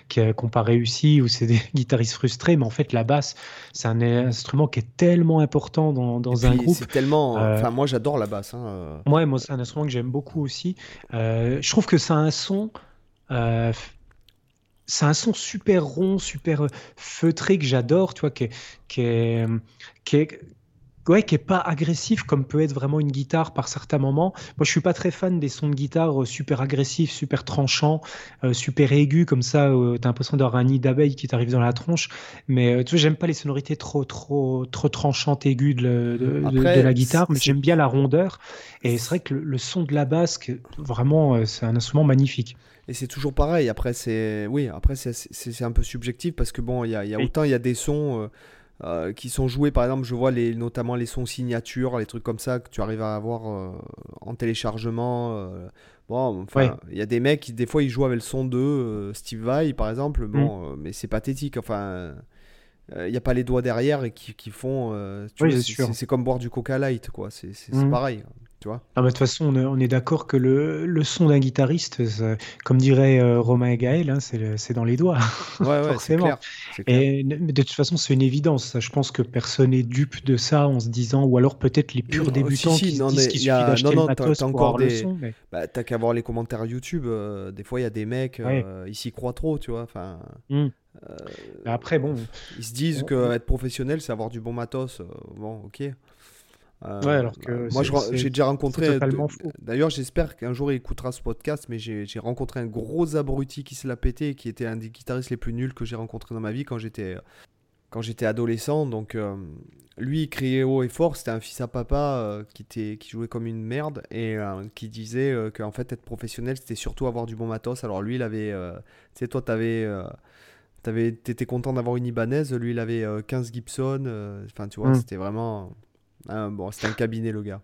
qui n'ont pas réussi ou c'est des *laughs* guitaristes frustrés. Mais en fait, la basse, c'est un instrument qui est tellement important dans, dans un groupe. C'est tellement. Euh, enfin, moi, j'adore la basse. Hein. Ouais, moi, c'est un instrument que j'aime beaucoup aussi. Euh, je trouve que ça a un son. Euh, c'est un son super rond, super feutré que j'adore, tu vois, qui qui est, qui est ouais, qui est pas agressif comme peut être vraiment une guitare par certains moments. Moi, je suis pas très fan des sons de guitare euh, super agressifs, super tranchants, euh, super aigus comme ça. Euh, tu as l'impression d'avoir un nid d'abeille qui t'arrive dans la tronche. Mais tu vois, j'aime pas les sonorités trop, trop, trop tranchantes, aiguës de, de, la guitare. Mais j'aime bien la rondeur. Et c'est vrai que le, son de la basse, vraiment, c'est un instrument magnifique. Et c'est toujours pareil. Après, c'est oui, après c'est un peu subjectif parce que bon, il y a, y a autant il y a des sons. Euh, qui sont joués, par exemple, je vois les, notamment les sons signatures, les trucs comme ça que tu arrives à avoir euh, en téléchargement. Euh. bon, enfin, il y a des mecs qui, des fois, ils jouent avec le son de Steve Vai, par exemple. Bon, mm. mais c'est pathétique. Enfin, il n'y a pas les doigts derrière et qui, qui font. c'est comme boire du Coca Light, quoi. C'est mm. pareil. Ah bah, de toute façon, on est, d'accord que le, le, son d'un guitariste, comme dirait euh, Romain et Gaël, hein, c'est dans les doigts. Ouais, *laughs* forcément. Et de toute façon, c'est une évidence. Je pense que personne n'est dupe de ça en se disant, ou alors peut-être les purs débutants qui se disent qu'il suffit d'acheter le matos pour encore des... le son. Mais... Bah, T'as qu'à voir les commentaires YouTube. Euh, des fois, il y a des mecs, euh, ils s'y croient trop, tu vois. Enfin. Mmh. Après, bon. Ils se disent que être professionnel, c'est avoir du bon matos. bon, ok. Euh, ouais, alors que moi, j'ai déjà rencontré. D'ailleurs, j'espère qu'un jour il écoutera ce podcast, mais j'ai rencontré un gros abruti qui se l'a pété, qui était un des guitaristes les plus nuls que j'ai rencontré dans ma vie quand j'étais quand j'étais adolescent. Donc, euh, lui, il criait haut et fort. C'était un fils à papa euh, qui, était, qui jouait comme une merde et qui disait qu'en fait, être professionnel, c'était surtout avoir du bon matos. Alors, lui, il avait. tu sais, toi, t'avais. T'étais content d'avoir une Ibanez, lui il avait 15 Gibson, enfin tu vois, mm. c'était vraiment ah, bon, c'est un cabinet, le gars.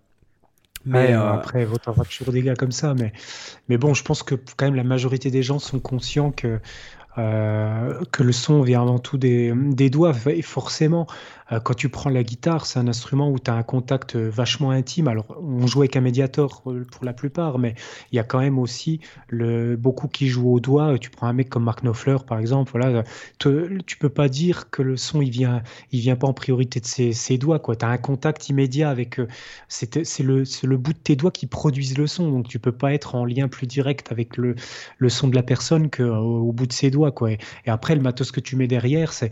Mais euh, après, il avoir toujours des gars comme ça. Mais, mais bon, je pense que quand même la majorité des gens sont conscients que euh, que le son vient avant tout des, des doigts. Et forcément, quand tu prends la guitare, c'est un instrument où tu as un contact euh, vachement intime. Alors, on joue avec un médiator pour la plupart, mais il y a quand même aussi le, beaucoup qui jouent au doigt. Tu prends un mec comme Mark Knopfler, par exemple. Voilà, te, tu peux pas dire que le son, il vient, il vient pas en priorité de ses, ses doigts. Tu as un contact immédiat avec. c'est le, le bout de tes doigts qui produisent le son. Donc, tu peux pas être en lien plus direct avec le, le son de la personne qu'au au bout de ses doigts. Quoi. Et, après, le matos que tu mets derrière, c'est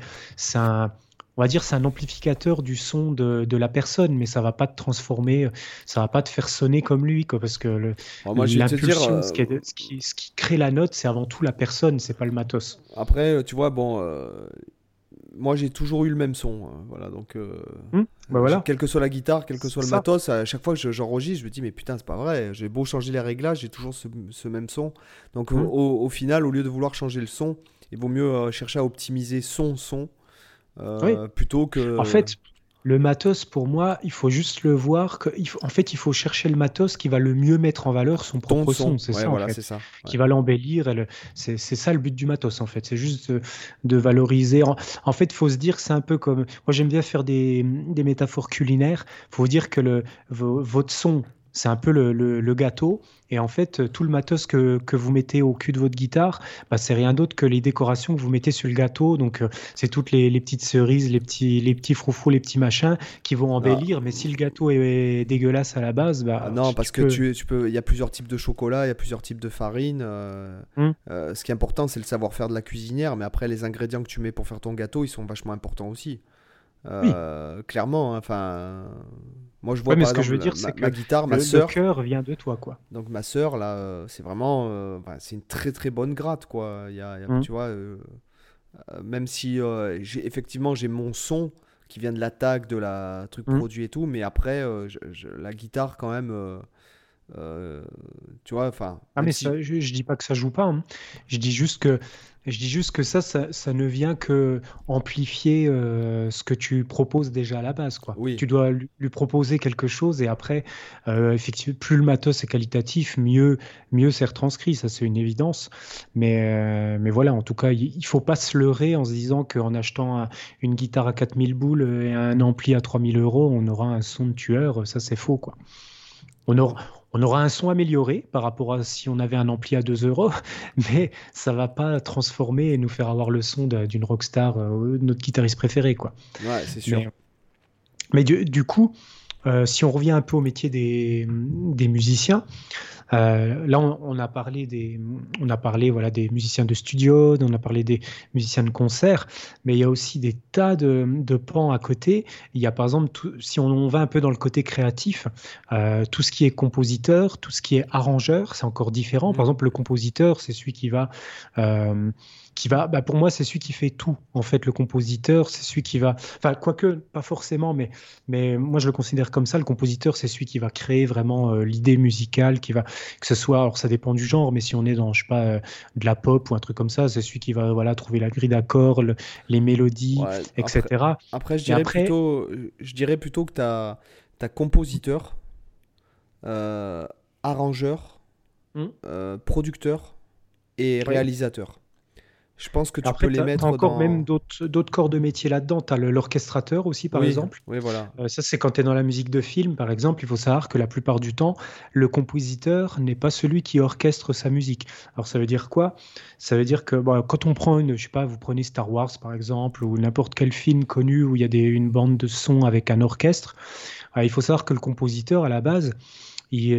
un on va dire c'est un amplificateur du son de, la personne, mais ça va pas te transformer, ça va pas te faire sonner comme lui, quoi, parce que l'impulsion, ce, qui, ce, qui, crée la note, c'est avant tout la personne, c'est pas le matos. Après, tu vois, bon, euh, moi j'ai toujours eu le même son, hein, voilà, donc euh, hmm, bah voilà. quelle que soit la guitare, quel que soit le matos, à chaque fois que j'enregistre, je me dis mais putain c'est pas vrai, j'ai beau changer les réglages, j'ai toujours ce, même son, donc hmm. au, final, au lieu de vouloir changer le son, il vaut mieux euh, chercher à optimiser son son euh, plutôt que. En fait, le matos, pour moi, il faut juste le voir. Que, en fait, il faut chercher le matos qui va le mieux mettre en valeur son propre son. C'est ça, voilà, ça Qui va l'embellir. C'est ça le but du matos, en fait. C'est juste de, valoriser. En, fait, il faut se dire que c'est un peu comme. Moi, j'aime bien faire des, des métaphores culinaires. Il faut dire que le, votre son, c'est un peu le, gâteau. Et en fait, tout le matos que, vous mettez au cul de votre guitare, bah, c'est rien d'autre que les décorations que vous mettez sur le gâteau. Donc, euh, c'est toutes les, petites cerises, les petits, les petits froufrous, les petits machins qui vont embellir. Mais si le gâteau est dégueulasse à la base, bah, ah non, parce que tu, peux. Il y a plusieurs types de chocolat, il y a plusieurs types de farine. Euh, hum. euh, ce qui est important, c'est le savoir-faire de la cuisinière. Mais après, les ingrédients que tu mets pour faire ton gâteau, ils sont vachement importants aussi. Clairement, hein, enfin. Moi, je vois mais ce que je veux dire, c'est que ma guitare, ma sœur. Le cœur vient de toi, quoi. Donc ma sœur, là, euh, c'est vraiment, euh, c'est une très très bonne gratte, quoi. Il y a, mmh. tu vois, euh, même si effectivement j'ai mon son qui vient de l'attaque, de la truc mmh. produit et tout, mais après, la guitare quand même. tu vois, enfin. Ah, mais je, je, dis pas que ça joue pas. Hein. Je dis juste que je dis juste que ça, ça, ne vient que amplifier euh, ce que tu proposes déjà à la base. Quoi. Tu dois lui, proposer quelque chose et après, euh, effectivement, plus le matos est qualitatif, mieux, mieux c'est retranscrit. Ça, c'est une évidence. Mais, euh, mais voilà, en tout cas, il ne faut pas se leurrer en se disant qu'en achetant une guitare à 4000 boules et un ampli à 3000 euros, on aura un son de tueur. Ça, c'est faux. Quoi. On aura, on aura un son amélioré par rapport à si on avait un ampli à 2 euros, *laughs* mais ça va pas transformer et nous faire avoir le son d'une rockstar, euh, notre guitariste préféré. Quoi. Ouais, c'est sûr. Mais, du, coup, euh, si on revient un peu au métier des, des musiciens, euh, là, on, a parlé des, on a parlé voilà des musiciens de studio, on a parlé des musiciens de concert, mais il y a aussi des tas de, de pans à côté. Il y a par exemple, si on, va un peu dans le côté créatif, euh, tout ce qui est compositeur, tout ce qui est arrangeur, c'est encore différent. Par mmh. exemple, le compositeur, c'est celui qui va euh, qui va, bah pour moi, c'est celui qui fait tout. En fait, le compositeur, c'est celui qui va, enfin, quoique, pas forcément, mais, mais moi, je le considère comme ça. Le compositeur, c'est celui qui va créer vraiment euh, l'idée musicale, qui va, que ce soit, alors ça dépend du genre, mais si on est dans, je sais pas, euh, de la pop ou un truc comme ça, c'est celui qui va, voilà, trouver la grille d'accords, les mélodies, etc. Après, je dirais plutôt, je dirais plutôt que tu as, compositeur, euh, arrangeur, hmm. producteur et réalisateur. Je pense que tu peux les mettre encore même d'autres corps de métier là-dedans. Tu as l'orchestrateur aussi, par exemple. Oui, voilà. Euh, ça, c'est quand tu es dans la musique de film, par exemple. Il faut savoir que la plupart du temps, le compositeur n'est pas celui qui orchestre sa musique. Alors, ça veut dire quoi? Ça veut dire que bon, quand on prend une, je sais pas, vous prenez Star Wars, par exemple, ou n'importe quel film connu où il y a des, une bande de son avec un orchestre, euh, il faut savoir que le compositeur, à la base,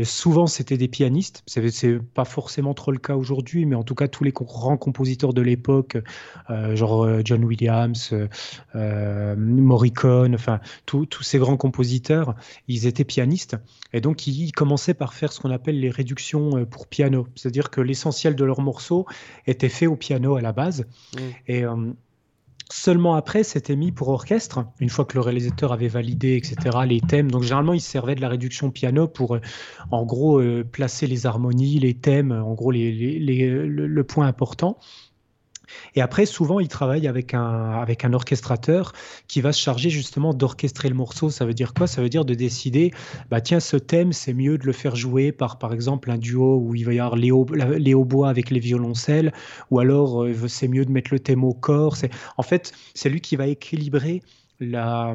souvent, c'était des pianistes. C'est pas forcément trop le cas aujourd'hui, mais en tout cas, tous les grands compositeurs de l'époque, euh, genre euh, John Williams, euh, Morricone, enfin, tous ces grands compositeurs, ils étaient pianistes. Et donc, ils, commençaient par faire ce qu'on appelle les réductions pour piano. C'est-à-dire que l'essentiel de leurs morceaux était fait au piano à la base. Mmh. Et Seulement après, c'était mis pour orchestre, une fois que le réalisateur avait validé, etc., les thèmes. Donc généralement, il servait de la réduction piano pour, euh, en gros, euh, placer les harmonies, les thèmes, en gros, le, point important. Et après, souvent, il travaille avec un, avec un orchestrateur qui va se charger justement d'orchestrer le morceau. Ça veut dire quoi? Ça veut dire de décider, bah tiens, ce thème, c'est mieux de le faire jouer par, par exemple, un duo où il va y avoir les, hautbois avec les violoncelles, ou alors euh, c'est mieux de mettre le thème au corps. En fait, c'est lui qui va équilibrer la,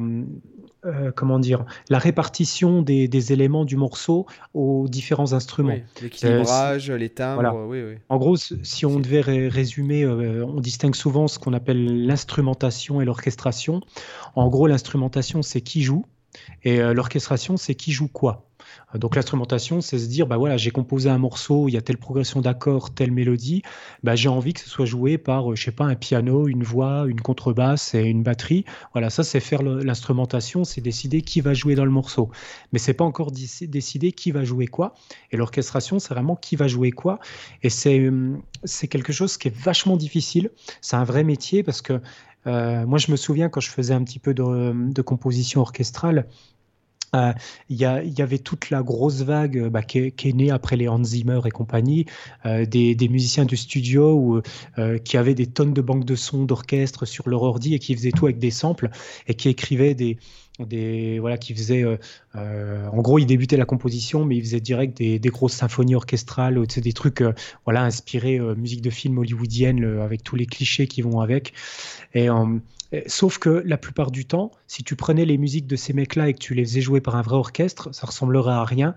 euh, comment dire, la répartition des, éléments du morceau aux différents instruments. L'équilibrage, les timbres, oui, oui. En gros, si on devait résumer, euh, on distingue souvent ce qu'on appelle l'instrumentation et l'orchestration. En gros, l'instrumentation, c'est qui joue, et euh, l'orchestration, c'est qui joue quoi. Donc l'instrumentation, c'est se dire, bah voilà, j'ai composé un morceau, il y a telle progression d'accords, telle mélodie, bah j'ai envie que ce soit joué par, euh, je sais pas, un piano, une voix, une contrebasse et une batterie. Voilà, ça c'est faire l'instrumentation, c'est décider qui va jouer dans le morceau. Mais c'est pas encore décider qui va jouer quoi. Et l'orchestration, c'est vraiment qui va jouer quoi. Et c'est c'est quelque chose qui est vachement difficile. C'est un vrai métier parce que euh, moi, je me souviens quand je faisais un petit peu de composition orchestrale, euh, il y, avait toute la grosse vague euh, bah, qui, est, née après les Hans Zimmer et compagnie, euh, des, musiciens du studio qui avaient des tonnes de banques de sons, d'orchestre sur leur ordi et qui faisaient tout avec des samples et qui écrivaient des, voilà qui faisaient en gros ils débutaient la composition mais ils faisaient direct des, grosses symphonies orchestrales des trucs voilà inspirés musique de film hollywoodienne avec tous les clichés qui vont avec Sauf que la plupart du temps, si tu prenais les musiques de ces mecs-là et que tu les faisais jouer par un vrai orchestre, ça ressemblerait à rien.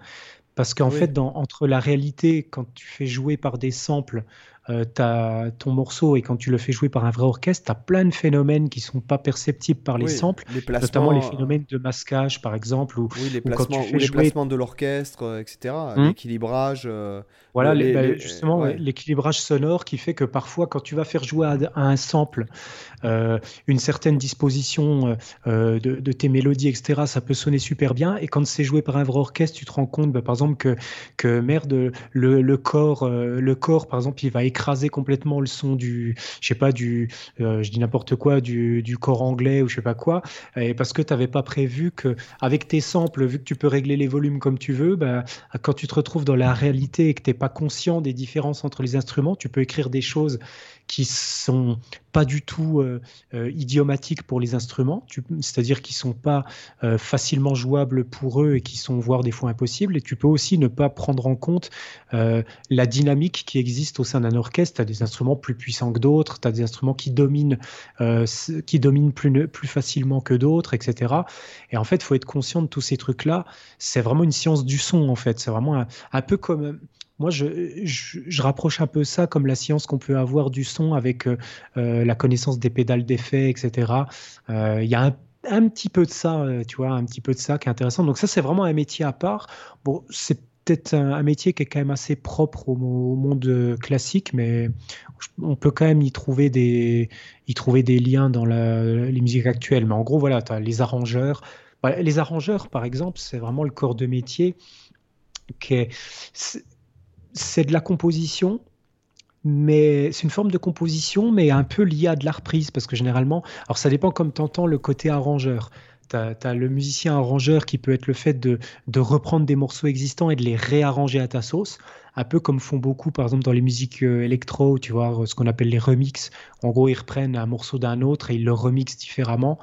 Parce qu'en fait, dans, entre la réalité, quand tu fais jouer par des samples euh, as ton morceau et quand tu le fais jouer par un vrai orchestre, tu as plein de phénomènes qui sont pas perceptibles par les samples, notamment les phénomènes de masquage par exemple, ou, oui, les placements, ou les placements de l'orchestre, euh, etc., hum. l'équilibrage. Euh, voilà, bah, justement, l'équilibrage sonore qui fait que parfois, quand tu vas faire jouer à, un sample une certaine disposition de, tes mélodies, etc., ça peut sonner super bien. Et quand c'est joué par un vrai orchestre, tu te rends compte, bah, par exemple, que, que merde, le, le corps, le corps, par exemple, il va écraser complètement le son du, je sais pas, du, euh, je dis n'importe quoi, du, du corps anglais ou je sais pas quoi, et parce que tu n'avais pas prévu que, avec tes samples, vu que tu peux régler les volumes comme tu veux, bah, quand tu te retrouves dans la réalité et que tu n'es pas conscient des différences entre les instruments, tu peux écrire des choses qui sont pas du tout euh, euh, idiomatiques pour les instruments, c'est-à-dire qui sont pas euh, facilement jouables pour eux et qui sont voire des fois impossibles. Et tu peux aussi ne pas prendre en compte la dynamique qui existe au sein d'un orchestre. Tu as des instruments plus puissants que d'autres, tu as des instruments qui dominent, qui dominent plus, plus facilement que d'autres, etc. Et en fait, il faut être conscient de tous ces trucs-là. C'est vraiment une science du son, en fait. C'est vraiment un peu comme moi, je, rapproche un peu ça comme la science qu'on peut avoir du son avec euh, euh, la connaissance des pédales d'effet, etc. Euh, il y a un, petit peu de ça, tu vois, un petit peu de ça qui est intéressant. Donc ça, c'est vraiment un métier à part. Bon, c'est peut-être un, métier qui est quand même assez propre au, monde classique, mais on peut quand même y trouver des, liens dans les musiques actuelles. Mais en gros, voilà, tu as les arrangeurs. Bah, les arrangeurs, par exemple, c'est vraiment le corps de métier qui est c'est de la composition, mais c'est une forme de composition, mais un peu liée à de la reprise, parce que généralement, alors ça dépend comme tu entends le côté arrangeur. Tu as, le musicien arrangeur qui peut être le fait de, de reprendre des morceaux existants et de les réarranger à ta sauce un peu comme font beaucoup, par exemple, dans les musiques euh, électro, tu vois, ce qu'on appelle les remixes. En gros, ils reprennent un morceau d'un autre et ils le remixent différemment.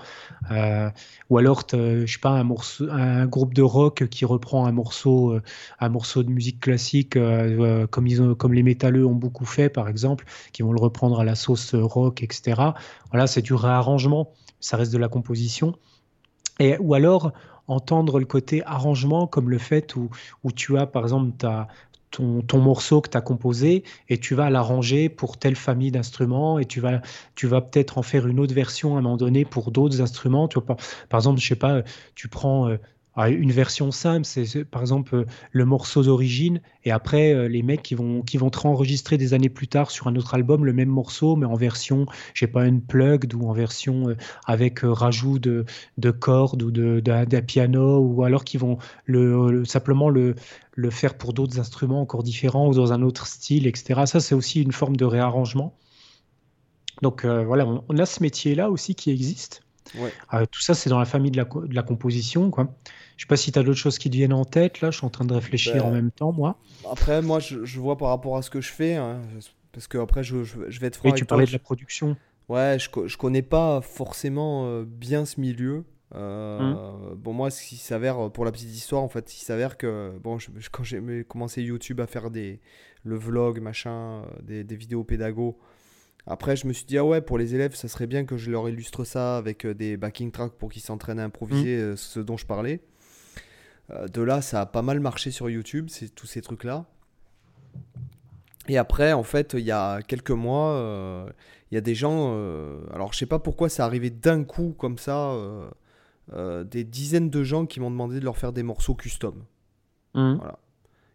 Euh, ou alors, je sais pas, un, morceau, un groupe de rock qui reprend un morceau, euh, un morceau de musique classique, comme, ils ont, comme les métalleux ont beaucoup fait, par exemple, qui vont le reprendre à la sauce rock, etc. Voilà, c'est du réarrangement, ça reste de la composition. Et, ou alors, entendre le côté arrangement comme le fait où, où tu as par exemple ta, ton, morceau que tu as composé et tu vas l'arranger pour telle famille d'instruments et tu vas, tu vas peut-être en faire une autre version à un moment donné pour d'autres instruments. Tu par, exemple, je sais pas, tu prends euh, ah, une version simple, c'est par exemple euh, le morceau d'origine, et après euh, les mecs qui vont qui vont enregistrer des années plus tard sur un autre album le même morceau, mais en version, je sais pas, une plugged ou en version euh, avec rajout de, de cordes ou de d'un piano, ou alors qui vont le, simplement le le faire pour d'autres instruments encore différents ou dans un autre style, etc. Ça, c'est aussi une forme de réarrangement. Donc voilà, on, a ce métier-là aussi qui existe. Tout ça, c'est dans la famille de la, de la composition. Quoi. Je sais pas si tu as d'autres choses qui te viennent en tête, là, je suis en train de réfléchir ben, en même temps, moi. Après, moi, je, vois par rapport à ce que je fais, hein, parce que après, je, vais être franc. Oui, tu parlais de la production. Ouais, je, je connais pas forcément euh, bien ce milieu. Euh, mmh. Bon, moi, ce qui s'avère, pour la petite histoire, en fait, il s'avère que, bon, quand j'ai commencé YouTube à faire des, le vlog, machin, euh, des, vidéos pédago, après, je me suis dit, ah ouais, pour les élèves, ça serait bien que je leur illustre ça avec des backing tracks pour qu'ils s'entraînent à improviser mmh. ce dont je parlais. Euh, de là, ça a pas mal marché sur YouTube, c'est tous ces trucs-là. Et après, en fait, il y a quelques mois, euh, il y a des gens. Euh, alors, je sais pas pourquoi ça arrivé d'un coup comme ça. des dizaines de gens qui m'ont demandé de leur faire des morceaux custom. Mmh.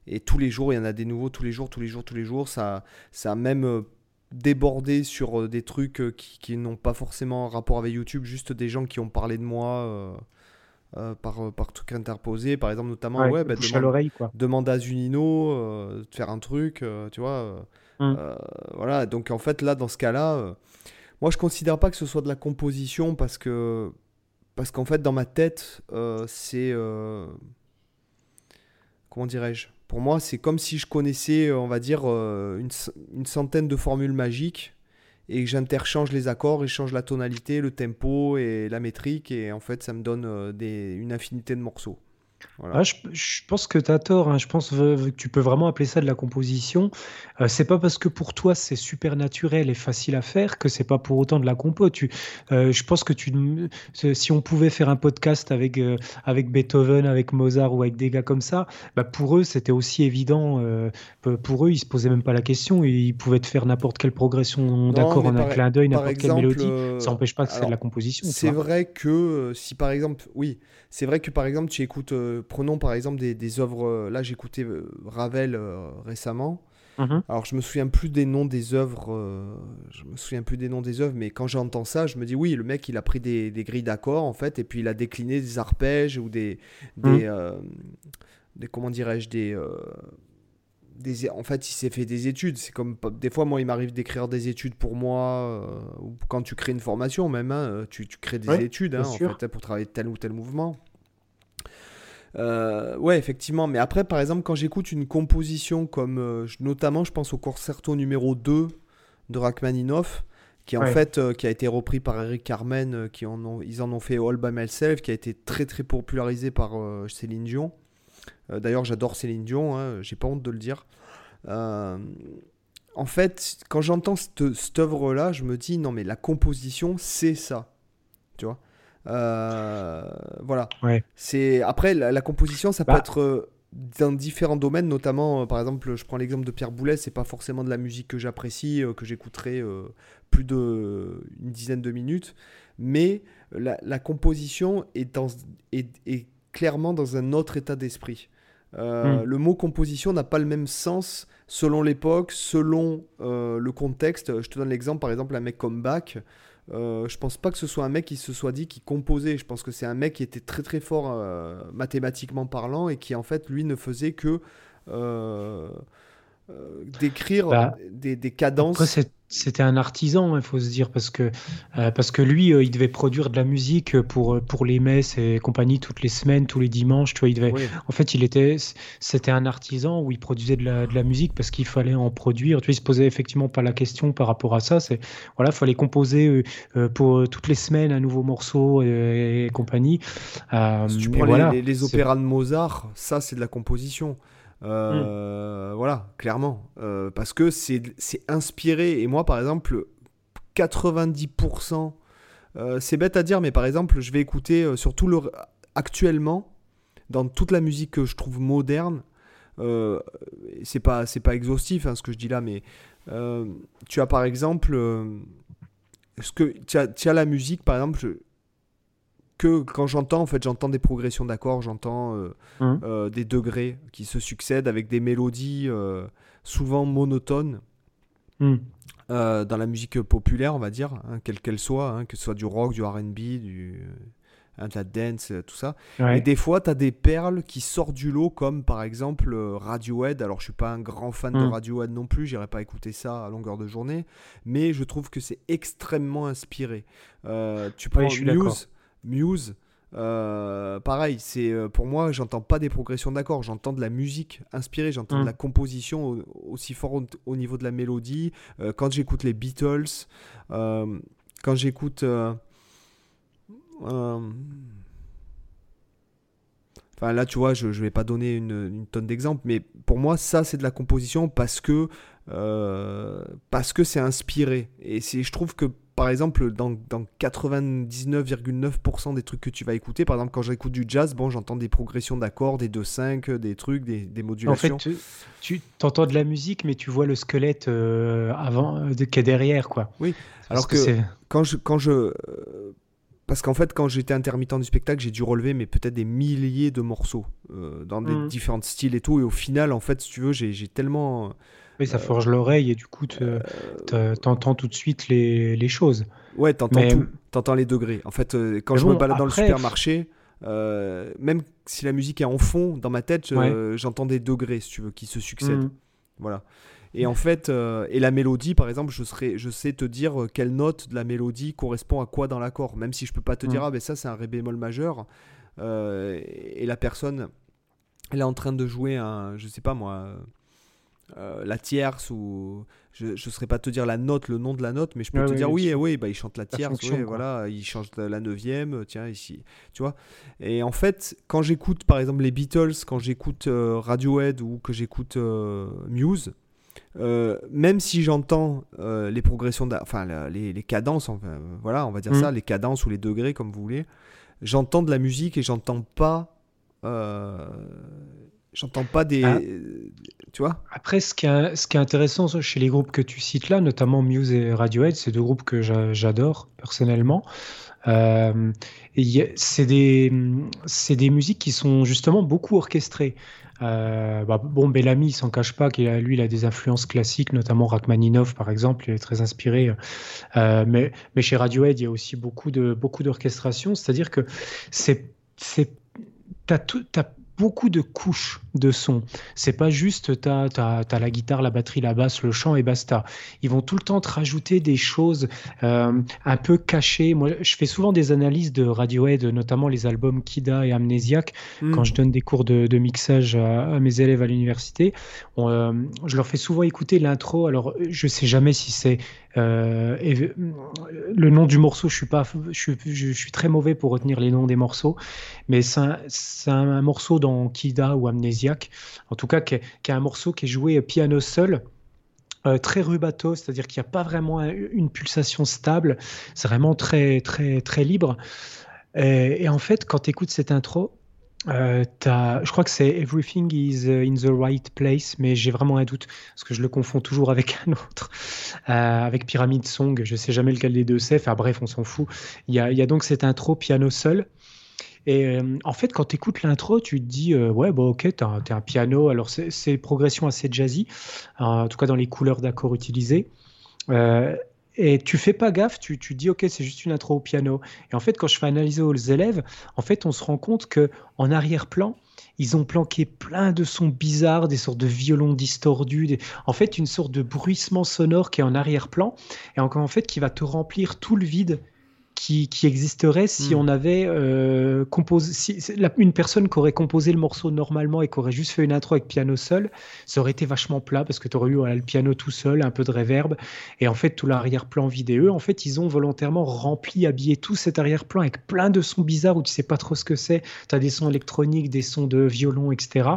Et tous les jours, il y en a des nouveaux, tous les jours, tous les jours, tous les jours. Ça, ça a même débordé sur des trucs qui, qui n'ont pas forcément rapport avec YouTube, juste des gens qui ont parlé de moi euh, par, euh, par truc interposé, par exemple, notamment, ouais, bah, demande, quoi. demande à Zunino euh, de faire un truc, tu vois. Hum. voilà, donc en fait, là, dans ce cas-là, moi, je considère pas que ce soit de la composition parce que, parce qu'en fait, dans ma tête, c'est. comment dirais-je? Pour moi, c'est comme si je connaissais, on va dire, une, une centaine de formules magiques et que j'interchange les accords et change la tonalité, le tempo et la métrique et en fait ça me donne euh, des, une infinité de morceaux. Ah, je, pense que tu as tort. Hein. Je pense que tu peux vraiment appeler ça de la composition. Euh, c'est pas parce que pour toi c'est super naturel et facile à faire que c'est pas pour autant de la compo. Tu, euh, je pense que tu, si on pouvait faire un podcast avec, euh, avec Beethoven, avec Mozart ou avec des gars comme ça, bah pour eux c'était aussi évident. pour eux, ils se posaient même pas la question. Ils pouvaient te faire n'importe quelle progression d'accord en un clin d'œil, n'importe quelle mélodie. Ça n'empêche pas que c'est de la composition. C'est vrai que si par exemple, oui, c'est vrai que par exemple tu écoutes prenons par exemple des, des œuvres. Euh, là, j'écoutais euh, Ravel euh, récemment. Mhm. Alors, je me souviens plus des noms des œuvres. je me souviens plus des noms des œuvres, mais quand j'entends ça, je me dis oui, le mec, il a pris des, des grilles d'accords en fait, et puis il a décliné des arpèges ou des, des, mhm. des comment dirais-je, des des, en fait, il s'est fait des études. C'est comme des fois, moi, il m'arrive d'écrire des études pour moi, ou quand tu crées une formation même, hein, tu, tu, crées des études hein, en fait, pour travailler tel ou tel mouvement. Euh, ouais, effectivement. Mais après, par exemple, quand j'écoute une composition comme, euh, notamment, je pense au concerto numéro 2 de Rachmaninoff, qui en fait, euh, qui a été repris par Eric Carmen, qui en ont, ils en ont fait All by Myself, qui a été très très popularisé par Céline Dion. D'ailleurs, j'adore Céline Dion, hein, j'ai pas honte de le dire. en fait, quand j'entends cette, cette œuvre-là, je me dis non mais la composition, c'est ça, tu vois? Euh, voilà. C'est après la, composition, ça peut bah. être euh, dans différents domaines, notamment euh, par exemple, je prends l'exemple de Pierre Boulet, c'est pas forcément de la musique que j'apprécie, que j'écouterai plus de une dizaine de minutes, mais la, composition est, dans, est, clairement dans un autre état d'esprit. Hmm. Le mot composition n'a pas le même sens selon l'époque, selon le contexte. Je te donne l'exemple, par exemple, un mec comme Bach. Euh, je pense pas que ce soit un mec qui se soit dit qu'il composait. Je pense que c'est un mec qui était très très fort euh, mathématiquement parlant et qui en fait lui ne faisait que euh, d'écrire bah, des, des, cadences. C'était un artisan, il faut se dire, parce que, euh, parce que lui, euh, il devait produire de la musique pour, pour les messes et compagnie toutes les semaines, tous les dimanches. Tu vois, il devait... En fait, il était, c'était un artisan où il produisait de la, de la musique parce qu'il fallait en produire. Tu vois, il se posait effectivement pas la question par rapport à ça. C'est voilà, fallait composer euh, pour toutes les semaines un nouveau morceau et, compagnie. si tu prends les, les opéras de Mozart, ça, c'est de la composition. Euh, voilà, clairement. Euh, parce que c'est inspiré. Et moi, par exemple, 90%, euh, c'est bête à dire, mais par exemple, je vais écouter surtout le, actuellement, dans toute la musique que je trouve moderne, c'est pas, pas exhaustif hein, ce que je dis là, mais tu as par exemple. ce que, tu as, tu as, la musique, par exemple, que quand j'entends, en fait, j'entends des progressions d'accords, j'entends euh, mmh. euh, des degrés qui se succèdent avec des mélodies euh, souvent monotones. Mmh. dans la musique populaire, on va dire, hein, quelle qu'elle soit, hein, que ce soit du rock, du RB, du, hein, de la dance, tout ça. Et des fois, tu as des perles qui sortent du lot, comme par exemple Radiohead. Alors, je suis pas un grand fan de mmh. Radiohead non plus, j'irai pas écouter ça à longueur de journée, mais je trouve que c'est extrêmement inspiré. tu prends Muse, Muse, euh, pareil, c'est euh, pour moi, j'entends pas des progressions d'accords, j'entends de la musique inspirée, j'entends de mm. la composition aussi fort au, niveau de la mélodie. Euh, quand j'écoute les Beatles, quand j'écoute. Enfin là, tu vois, je ne vais pas donner une, une tonne d'exemples, mais pour moi, ça, c'est de la composition parce que parce que c'est inspiré. Et je trouve que par exemple, dans, 99,9% des trucs que tu vas écouter, par exemple, quand j'écoute du jazz, bon, j'entends des progressions d'accords, des 2-5, des trucs, des, modulations. En fait, tu, entends de la musique, mais tu vois le squelette euh, avant, euh, qui est derrière, quoi. Oui, alors que, quand je. Quand je euh, parce qu'en fait, quand j'étais intermittent du spectacle, j'ai dû relever mais peut-être des milliers de morceaux dans des mmh. différents styles et tout. Et au final, en fait, si tu veux, j'ai tellement oui, ça forge l'oreille et du coup, t'entends tout de suite les, les choses. Ouais, t'entends tout. T'entends les degrés. En fait, euh, quand je me balade dans le supermarché, euh, même si la musique est en fond, dans ma tête, euh, j'entends des degrés, si tu veux, qui se succèdent. Mmh. Voilà. Et en fait, et la mélodie, par exemple, je, serais, je sais te dire quelle note de la mélodie correspond à quoi dans l'accord. Même si je peux pas te dire, mmh. ah ben ça c'est un ré bémol majeur. et la personne, elle est en train de jouer un, je sais pas moi, euh, la tierce ou je ne saurais pas te dire la note, le nom de la note, mais je peux te dire oui, oui, bah, il chante la tierce, voilà, il change la neuvième, tiens ici, tu vois. Et en fait, quand j'écoute par exemple les Beatles, quand j'écoute euh, Radiohead ou que j'écoute euh, Muse, même si j'entends les progressions, enfin les, les, cadences, enfin, voilà, on va dire mm. ça, les cadences ou les degrés comme vous voulez, j'entends de la musique et j'entends pas J'entends pas des. Ah. Tu vois Après, ce qui, est, ce qui est intéressant chez les groupes que tu cites là, notamment Muse et Radiohead, c'est deux groupes que j'adore personnellement. Euh, c'est des, des musiques qui sont justement beaucoup orchestrées. Euh, bah, bon, Bellamy, il s'en cache pas qu'il a, lui, il a des influences classiques, notamment Rachmaninoff, par exemple, il est très inspiré. Euh, mais, mais chez Radiohead, il y a aussi beaucoup de beaucoup d'orchestration, c'est-à-dire que c'est, c'est, t'as beaucoup de couches de son. C'est pas juste tu as, la guitare, la batterie, la basse, le chant et basta. Ils vont tout le temps te rajouter des choses euh, un peu cachées. Moi, je fais souvent des analyses de Radiohead, notamment les albums Kida et Amnesiac, hmm. quand je donne des cours de, mixage à, mes élèves à l'université. Euh, je leur fais souvent écouter l'intro. Alors, je sais jamais si c'est euh, le nom du morceau, je suis pas, je, je, suis très mauvais pour retenir les noms des morceaux, mais c'est un, un, morceau dans Kida ou Amnesiac, en tout cas, qui est, un morceau qui est joué piano seul. Euh, très rubato, c'est-à-dire qu'il n'y a pas vraiment une pulsation stable, c'est vraiment très très très libre. Et, en fait, quand tu écoutes cette intro, euh, je crois que c'est Everything is uh, in the right place, mais j'ai vraiment un doute parce que je le confonds toujours avec un autre, euh, avec Pyramid Song. Je sais jamais lequel des deux c'est. Enfin bref, on s'en fout. Il y, a, donc cette intro piano seul. Et euh, en fait, quand tu écoutes l'intro, tu te dis ouais, bon, ok, t'es un, un, piano. Alors c'est progression assez jazzy, en tout cas dans les couleurs d'accords utilisées. Et tu fais pas gaffe, tu, tu dis ok c'est juste une intro au piano. Et en fait quand je fais analyser aux élèves, en fait on se rend compte que en arrière-plan ils ont planqué plein de sons bizarres, des sortes de violons distordus, en fait une sorte de bruissement sonore qui est en arrière-plan et en fait qui va te remplir tout le vide qui, existerait si hmm. on avait euh, composé, si, une personne qui aurait composé le morceau normalement et qui aurait juste fait une intro avec piano seul, ça aurait été vachement plat parce que tu aurais eu le piano tout seul, un peu de reverb et en fait tout l'arrière-plan vidéo. En fait, ils ont volontairement rempli, habillé tout cet arrière-plan avec plein de sons bizarres où tu sais pas trop ce que c'est. Tu as des sons électroniques, des sons de violon, etc.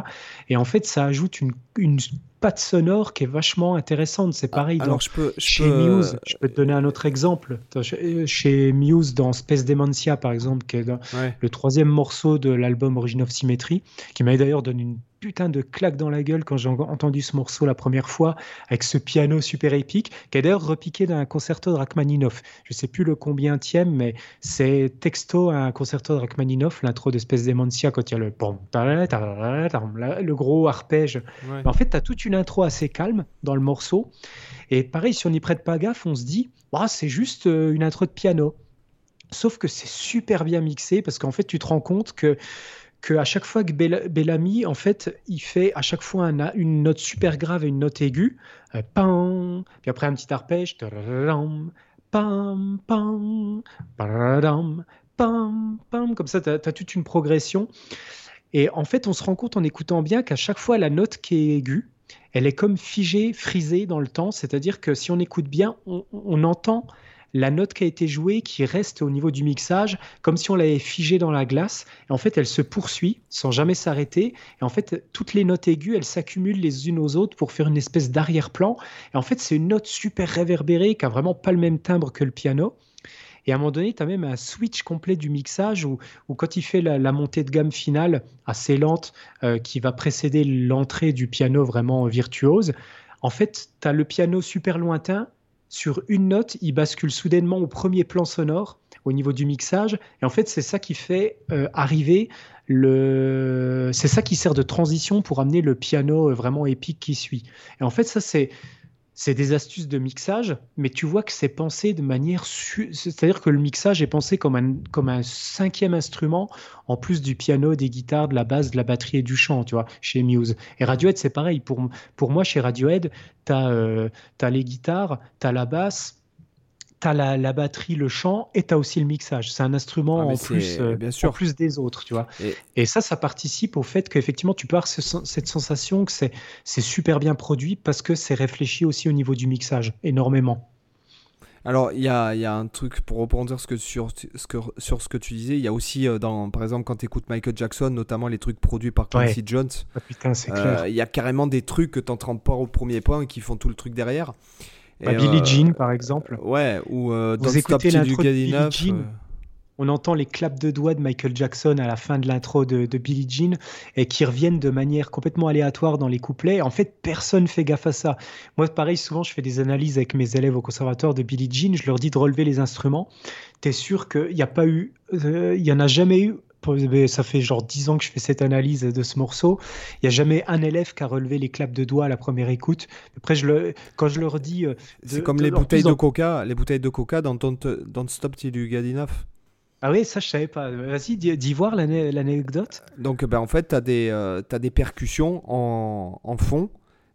Et en fait, ça ajoute une, une patte sonore qui est vachement intéressante. C'est pareil ah, alors je peux, chez Muse. Je peux te donner un autre exemple. Chez Muse, dans Space Dementia, par exemple, qui est le troisième morceau de l'album Origin of Symmetry, qui m'a d'ailleurs donné une putain de claque dans la gueule quand j'ai entendu ce morceau la première fois, avec ce piano super épique, qui est d'ailleurs repiqué d'un concerto de Rachmaninoff. Je sais plus le combien tième, mais c'est texto un concerto de Rachmaninoff, l'intro d'Espèce Dementia, quand il y a le le gros arpège. En fait, tu as toute une intro assez calme dans le morceau. Et pareil, si on n'y prête pas gaffe, on se dit, bah, c'est juste euh, une intro de piano. Sauf que c'est super bien mixé parce qu'en fait, tu te rends compte que à chaque fois que Bellamy, en fait, il fait à chaque fois une note super grave et une note aiguë, euh, pam, puis après un petit arpège, pam, pam, pam, pam, pam, comme ça, tu as, toute une progression. Et en fait, on se rend compte en écoutant bien qu'à chaque fois, la note qui est aiguë, elle est comme figée, frisée dans le temps, c'est-à-dire que si on écoute bien, on entend la note qui a été jouée qui reste au niveau du mixage, comme si on l'avait figée dans la glace. Et en fait, elle se poursuit sans jamais s'arrêter. Et en fait, toutes les notes aiguës, elles s'accumulent les unes aux autres pour faire une espèce d'arrière-plan. Et en fait, c'est une note super réverbérée qui a vraiment pas le même timbre que le piano. Et à un moment donné, tu as même un switch complet du mixage où, quand il fait la, montée de gamme finale assez lente euh, qui va précéder l'entrée du piano vraiment virtuose, en fait, tu as le piano super lointain sur une note, il bascule soudainement au premier plan sonore au niveau du mixage. Et en fait, c'est ça qui fait euh, arriver le. C'est ça qui sert de transition pour amener le piano euh, vraiment épique qui suit. Et en fait, ça, c'est c'est des astuces de mixage, mais tu vois que c'est pensé de manière... C'est-à-dire que le mixage est pensé comme un, comme un cinquième instrument, en plus du piano, des guitares, de la basse, de la batterie et du chant, tu vois, chez Muse. Et Radiohead, c'est pareil. Pour, pour moi, chez Radiohead, tu as, euh, as, les guitares, tu as la basse, tu as la, batterie, le chant et tu as aussi le mixage. C'est un instrument ah, en, plus, euh, bien sûr. plus des autres, tu vois. Et, ça, ça participe au fait qu'effectivement, tu peux avoir cette sensation que c'est super bien produit parce que c'est réfléchi aussi au niveau du mixage, énormément. Alors, il y a, y a, un truc pour rebondir ce que, sur, ce que, sur ce que tu disais. Il y a aussi, euh, dans, par exemple, quand tu écoutes Michael Jackson, notamment les trucs produits par Quincy Jones, ah, euh, il y a carrément des trucs que tu n'entends pas au premier point et qui font tout le truc derrière. Bah, Billie euh, Jean, par exemple. Ouais, ou euh, Vous écoutez l'intro de Billie Jean euh. on entend les claps de doigts de Michael Jackson à la fin de l'intro de, de, Billie Jean et qui reviennent de manière complètement aléatoire dans les couplets. En fait, personne fait gaffe à ça. Moi, pareil, souvent, je fais des analyses avec mes élèves au conservatoire de Billie Jean. Je leur dis de relever les instruments. T'es sûr qu'il n'y a pas eu, il y en a jamais eu ça fait genre dix ans que je fais cette analyse de ce morceau. Il n'y a jamais un élève qui a relevé les claps de doigts à la première écoute. Après, je le, quand je leur dis. Euh, c'est comme les bouteilles de coca, les bouteilles de coca dans Don't, Stop Till You Get Enough. Ah oui, ça je savais pas. Vas-y, dis, voir l'anecdote. Donc ben, en fait, tu as, as, des percussions en, en fond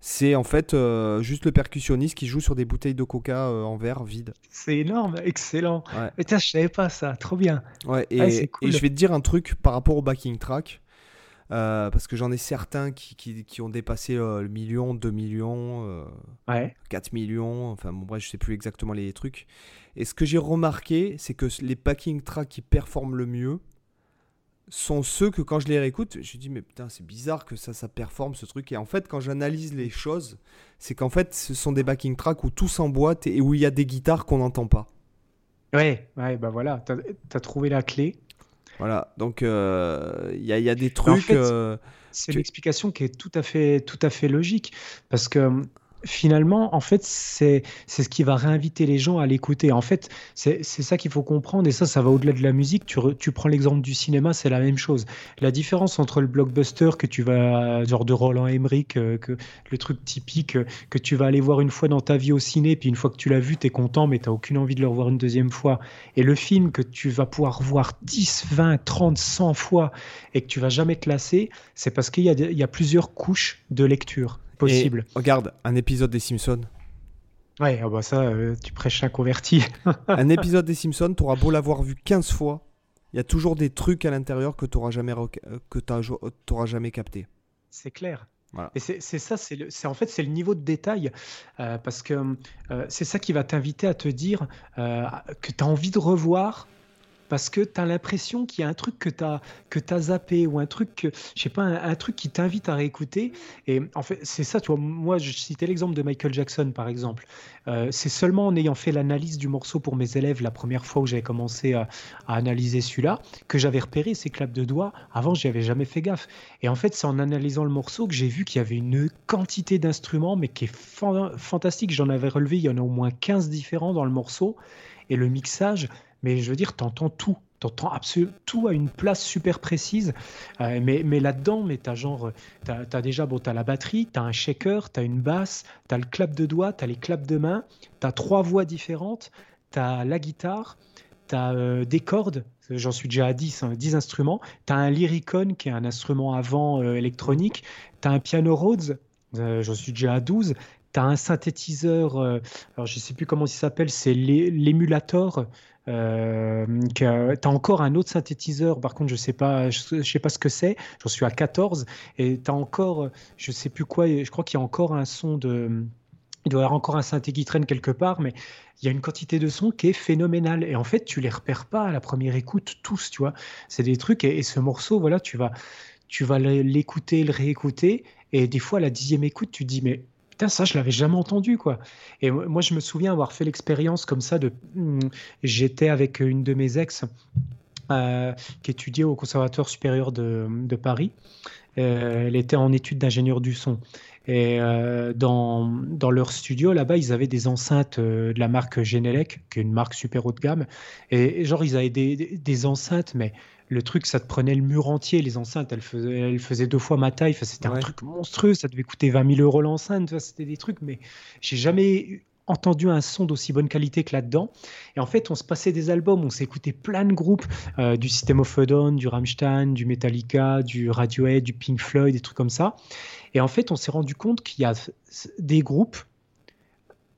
c'est en fait euh, juste le percussionniste qui joue sur des bouteilles de coca euh, en verre vide. C'est énorme, excellent. Ouais. Et je savais pas ça, trop bien. Ouais, et, je vais te dire un truc par rapport au backing track. Euh, parce que j'en ai certains qui, qui, ont dépassé le million, 2 millions, ouais. 4 millions, enfin bon bref, je sais plus exactement les trucs. Et ce que j'ai remarqué, c'est que les backing tracks qui performent le mieux, sont ceux que quand je les réécoute, je me dis mais putain c'est bizarre que ça ça performe ce truc et en fait quand j'analyse les choses, c'est qu'en fait ce sont des backing tracks où tout s'emboîte et où il y a des guitares qu'on n'entend pas. Ouais, ouais, bah voilà, t'as as trouvé la clé. Voilà, donc euh, il y, a, y, a des trucs. Euh, c'est une explication qui est tout à fait, tout à fait logique parce que finalement, en fait, c'est ce qui va réinviter les gens à l'écouter. En fait, c'est ça qu'il faut comprendre, et ça, ça va au-delà de la musique. Tu, tu prends l'exemple du cinéma, c'est la même chose. La différence entre le blockbuster que tu vas, genre de Roland Emmerich, euh, que, le truc typique euh, que tu vas aller voir une fois dans ta vie au ciné, puis une fois que tu l'as vu, tu es content, mais tu aucune envie de le revoir une deuxième fois. Et le film que tu vas pouvoir voir 10, 20, 30, 100 fois et que tu vas jamais te lasser, c'est parce qu'il y, y a plusieurs couches de lecture possible. regarde, un épisode des Simpsons. Ouais, ah bah ça, euh, tu prêches un converti. *laughs* un épisode des Simpsons, tu auras beau l'avoir vu 15 fois, il y a toujours des trucs à l'intérieur que tu n'auras jamais, euh, que auras jamais capté. C'est clair. Et c'est ça, c'est en fait c'est le niveau de détail, euh, parce que c'est ça qui va t'inviter à te dire que tu as envie de revoir parce que tu as l'impression qu'il y a un truc que tu as, as zappé ou un truc, que, je sais pas, un, truc qui t'invite à réécouter. Et en fait, c'est ça, tu vois, moi, je citais l'exemple de Michael Jackson, par exemple. Euh, c'est seulement en ayant fait l'analyse du morceau pour mes élèves la première fois où j'avais commencé à, analyser celui-là que j'avais repéré ces claps de doigts. Avant, j'y avais jamais fait gaffe. Et en fait, c'est en analysant le morceau que j'ai vu qu'il y avait une quantité d'instruments, mais qui est fantastique. J'en avais relevé, il y en a au moins 15 différents dans le morceau. Et le mixage, mais je veux dire, t'entends tout. T'entends absolument tout à une place super précise. Euh, mais, mais là-dedans, mais t'as genre, t'as as déjà, bon, t'as la batterie, t'as un shaker, t'as une basse, t'as le clap de doigts, t'as les claps de main, t'as trois voix différentes, t'as la guitare, t'as euh, des cordes, j'en suis déjà à 10, 10 hein, instruments, t'as un lyricon qui est un instrument avant euh, électronique, t'as un piano Rhodes, j'en suis déjà à 12, tu as un synthétiseur, alors je sais plus comment il s'appelle, c'est l'émulator, euh, tu as encore un autre synthétiseur, par contre, je sais pas, je, sais pas ce que c'est. J'en suis à 14 et tu as encore, je sais plus quoi, je crois qu'il y a encore un son de. Il doit y avoir encore un synthé qui traîne quelque part, mais il y a une quantité de sons qui est phénoménale. Et en fait, tu les repères pas à la première écoute, tous, tu vois. C'est des trucs, et, ce morceau, voilà, tu vas, tu vas l'écouter, le réécouter, et des fois, à la dixième écoute, tu dis, mais Ça, je l'avais jamais entendu, quoi. Et moi, je me souviens avoir fait l'expérience comme ça de. Hmm, j'étais avec une de mes ex euh, qui étudiait au Conservatoire supérieur de, de Paris. Euh, elle était en études d'ingénieur du son. Et euh, dans, dans, leur studio, là-bas, ils avaient des enceintes de la marque Genelec, qui est une marque super haut de gamme. Et, genre, ils avaient des, des enceintes, mais le truc, ça te prenait le mur entier. Les enceintes, elles faisaient, elles deux fois ma taille. c'était un truc monstrueux. Ça devait coûter 20 000 euros l'enceinte. C'était des trucs, mais j'ai jamais entendu un son d'aussi bonne qualité que là-dedans. Et en fait, on se passait des albums, on s'écoutait plein de groupes, euh, du System of a Down, du Rammstein, du Metallica, du Radiohead, du Pink Floyd, des trucs comme ça. Et en fait, on s'est rendu compte qu'il y a des groupes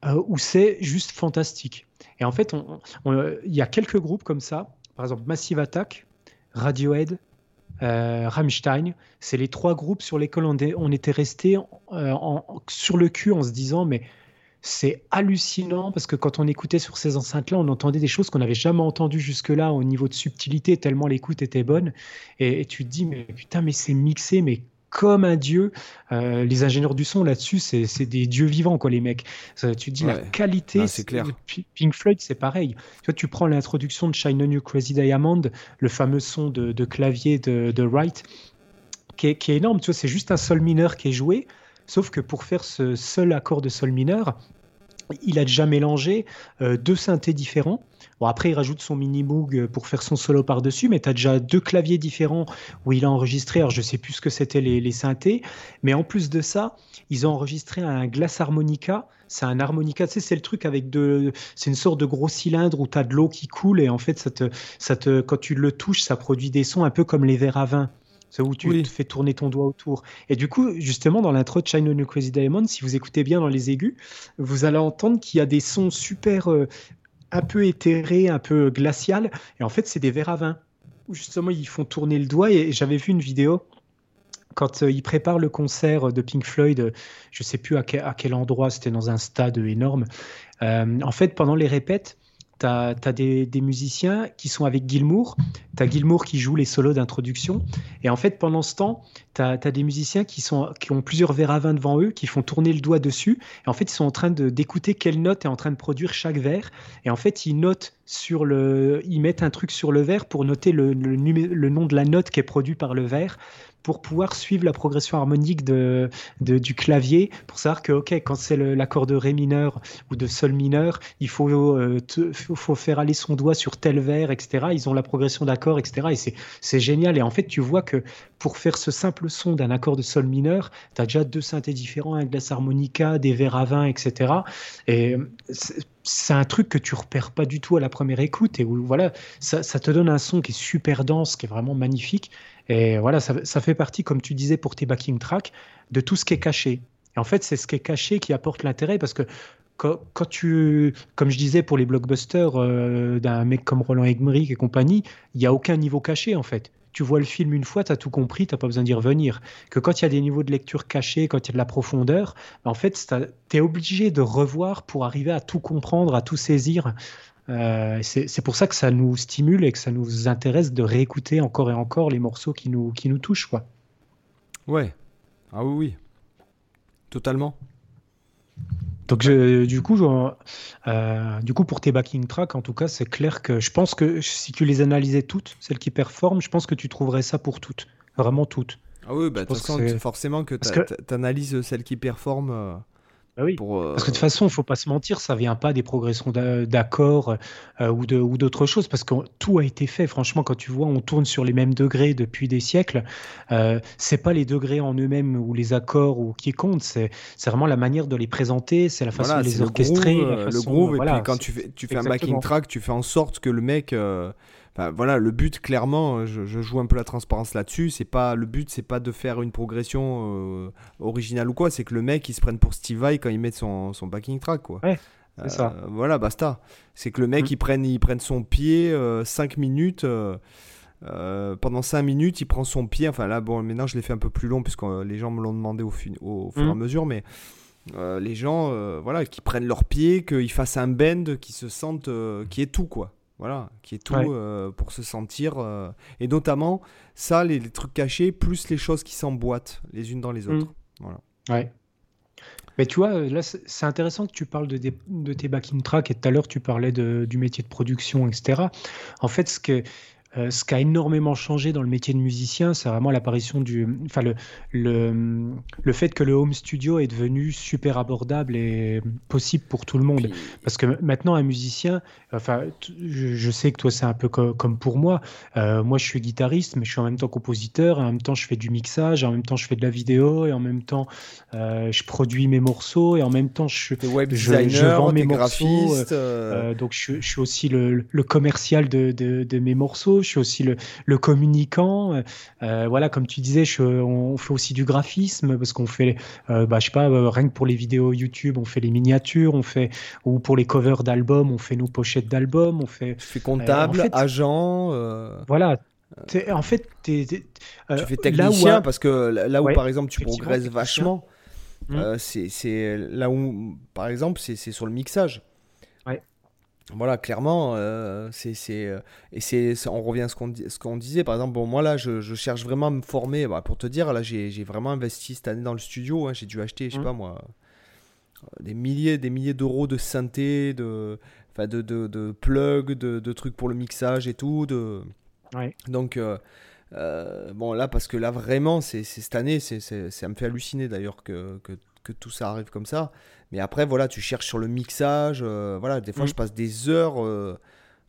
euh, où c'est juste fantastique. Et en fait, il y a quelques groupes comme ça. Par exemple, Massive Attack, Radiohead, euh, Rammstein. C'est les trois groupes sur lesquels on, était resté euh, sur le cul en se disant mais c'est hallucinant parce que quand on écoutait sur ces enceintes-là, on entendait des choses qu'on n'avait jamais entendues jusque-là au niveau de subtilité, tellement l'écoute était bonne. Et, et, tu te dis, mais putain, mais c'est mixé, mais comme un dieu. Euh, les ingénieurs du son là-dessus, c'est des dieux vivants, quoi, les mecs. tu te dis la qualité. Ah, c'est clair. Pink Floyd, c'est pareil. Tu vois, tu prends l'introduction de Shine on You Crazy Diamond, le fameux son de, clavier de, de Wright, qui est, énorme. Tu vois, c'est juste un sol mineur qui est joué. Sauf que pour faire ce seul accord de sol mineur, il a déjà mélangé deux synthés différents. Bon, après, il rajoute son mini Moog pour faire son solo par-dessus, mais tu as déjà deux claviers différents où il a enregistré. Alors, je sais plus ce que c'était les, les, synthés, mais en plus de ça, ils ont enregistré un glass harmonica. C'est un harmonica, tu sais, c'est le truc avec de. C'est une sorte de gros cylindre où tu as de l'eau qui coule et en fait, ça te, ça te, quand tu le touches, ça produit des sons un peu comme les verres à vin. C'est où tu te fais tourner ton doigt autour. Et du coup, justement, dans l'intro de China New Crazy Diamond, si vous écoutez bien dans les aigus, vous allez entendre qu'il y a des sons super euh, un peu éthéré, un peu glacial. Et en fait, c'est des verres à vin. Où justement, ils font tourner le doigt. Et j'avais vu une vidéo quand euh, ils préparent le concert de Pink Floyd, je sais plus à quel, endroit, c'était dans un stade énorme. Euh, en fait, pendant les répètes, tu as, des, musiciens qui sont avec Gilmour, tu as Gilmour qui joue les solos d'introduction, et en fait, pendant ce temps, tu as, des musiciens qui, sont, qui ont plusieurs verres à vin devant eux, qui font tourner le doigt dessus, et en fait, ils sont en train d'écouter quelle note est en train de produire chaque verre, et en fait, ils notent sur le, ils mettent un truc sur le verre pour noter le, le nom de la note qui est produite par le verre, pour pouvoir suivre la progression harmonique de, du clavier, pour savoir que, ok, quand c'est l'accord de Ré mineur ou de Sol mineur, il faut, euh, faut faire aller son doigt sur tel verre, etc. Ils ont la progression d'accords, etc. Et c'est génial. Et en fait, tu vois que pour faire ce simple son d'un accord de Sol mineur, tu as déjà deux synthés différents, un glace harmonica, des verres à vin, etc. Et c'est un truc que tu repères pas du tout à la première écoute et où voilà, ça, te donne un son qui est super dense, qui est vraiment magnifique. Et voilà, ça, fait partie, comme tu disais pour tes backing tracks, de tout ce qui est caché. Et en fait, c'est ce qui est caché qui apporte l'intérêt parce que quand, tu, comme je disais pour les blockbusters euh, d'un mec comme Roland Emmerich et compagnie, il n'y a aucun niveau caché en fait. Tu vois le film une fois, tu as tout compris, tu n'as pas besoin d'y revenir. Que quand il y a des niveaux de lecture cachés, quand il y a de la profondeur, en fait, tu es obligé de revoir pour arriver à tout comprendre, à tout saisir. Euh, c'est pour ça que ça nous stimule et que ça nous intéresse de réécouter encore et encore les morceaux qui nous, qui nous touchent. Quoi. Ouais. Ah oui, oui. Totalement. Donc du coup, euh, du coup, pour tes backing tracks, en tout cas, c'est clair que je pense que si tu les analysais toutes, celles qui performent, je pense que tu trouverais ça pour toutes, vraiment toutes. Ah oui, bah, de toute façon, forcément que tu analyses celles qui performent. Euh, bah oui. Parce que de toute euh, façon, il faut pas se mentir, ça vient pas des progressions d'accords euh, ou d'autres choses, parce que tout a été fait. Franchement, quand tu vois, on tourne sur les mêmes degrés depuis des siècles. Euh, c'est pas les degrés en eux-mêmes ou les accords ou qui comptent, c'est vraiment la manière de les présenter, c'est la façon de les orchestrer. Le groove, et puis quand tu fais, tu fais un backing track, tu fais en sorte que le mec voilà, le but clairement, je, joue un peu la transparence là-dessus. C'est pas le but, c'est pas de faire une progression euh, originale ou quoi. C'est que le mec il se prenne pour Steve Vai quand il met son, son backing track quoi. Ouais, c'est ça. Euh, voilà, basta. C'est que le mec mm. il prenne il prenne son pied 5 euh, minutes. pendant 5 minutes, il prend son pied. Enfin là, bon, maintenant je l'ai fait un peu plus long puisque les gens me l'ont demandé au, au, fur et à mm. mesure, mais les gens, voilà, qui prennent leur pied, qu'ils fassent un bend, qui se sentent, qui est tout quoi. Voilà, qui est tout euh, pour se sentir. Euh, et notamment, ça, les, trucs cachés, plus les choses qui s'emboîtent les unes dans les autres. Mm. Voilà. Ouais. Mais tu vois, là, c'est intéressant que tu parles de, de tes backing tracks et tout à l'heure, tu parlais de, du métier de production, etc. En fait, ce que euh, ce qui a énormément changé dans le métier de musicien, c'est vraiment l'apparition du, enfin le, le, le, fait que le home studio est devenu super abordable et possible pour tout le monde. Parce que maintenant, un musicien, enfin, je, sais que toi c'est un peu comme pour moi. Euh, moi, je suis guitariste, mais je suis en même temps compositeur. En même temps, je fais du mixage. En même temps, je fais de la vidéo. Et en même temps, euh, je produis mes morceaux. Et en même temps, je, web designer, je, vends mes morceaux. donc, je, je, suis aussi le, le commercial de, de, de mes morceaux je suis aussi le, le communicant. Euh, euh, voilà, comme tu disais, je, on fait aussi du graphisme parce qu'on fait, euh, bah, je sais pas, rien que pour les vidéos YouTube, on fait les miniatures, on fait, ou pour les covers d'albums, on fait nos pochettes d'albums, on fait. Tu fais comptable, agent. Voilà, en fait, tu fais technicien parce que là où, par exemple, tu progresses vachement, mmh. c'est là où, par exemple, c'est sur le mixage. Voilà, clairement, euh, c'est, euh, et c'est, on revient à ce qu'on, ce qu'on disait. Par exemple, bon, moi là, je, cherche vraiment à me former. Bah, pour te dire, là, j'ai, vraiment investi cette année dans le studio. Hein. j'ai dû acheter, je sais mmh. pas moi, euh, des milliers, des milliers d'euros de synthé, de, de, de, de plugs, de, de, trucs pour le mixage et tout. De... Donc, bon, là, parce que là, vraiment, c'est, cette année, c'est, ça me fait halluciner d'ailleurs que, que que tout ça arrive comme ça. Mais après, voilà, tu cherches sur le mixage. voilà, des fois, mm. je passe des heures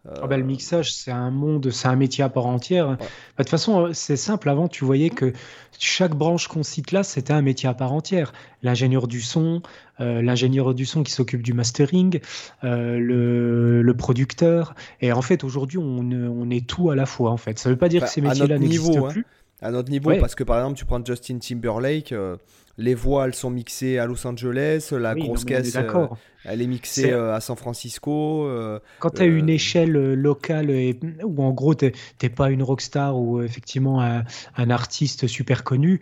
ah bah, le mixage, c'est un monde, c'est un métier à part entière. Bah, de toute façon, euh, c'est simple. Avant, tu voyais que chaque branche qu'on cite là, c'était un métier à part entière. L'ingénieur du son, euh, l'ingénieur du son qui s'occupe du mastering, euh, le, producteur. Et en fait, aujourd'hui, on, est tout à la fois. En fait, ça ne veut pas dire que bah, ces métiers-là n'existent hein. plus. À notre niveau, parce que par exemple, tu prends Justin Timberlake les voix elles sont mixées à Los Angeles, la grosse caisse euh, elle est mixée euh, à San Francisco. Euh, Quand tu as une échelle locale et, où en gros tu n'es pas une rockstar ou effectivement un, artiste super connu,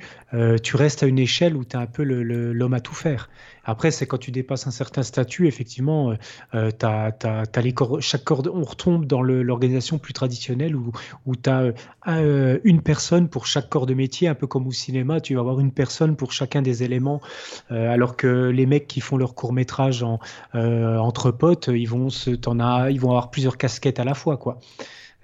tu restes à une échelle où tu es un peu l'homme à tout faire. Après, c'est quand tu dépasses un certain statut, effectivement, euh, as, les chaque corde, on retombe dans l'organisation plus traditionnelle où, où tu as euh, une personne pour chaque corps de métier, un peu comme au cinéma, tu vas avoir une personne pour chacun des éléments, euh, alors que les mecs qui font leur court métrage en, euh, entre potes, ils vont, se, en as, ils vont avoir plusieurs casquettes à la fois, quoi.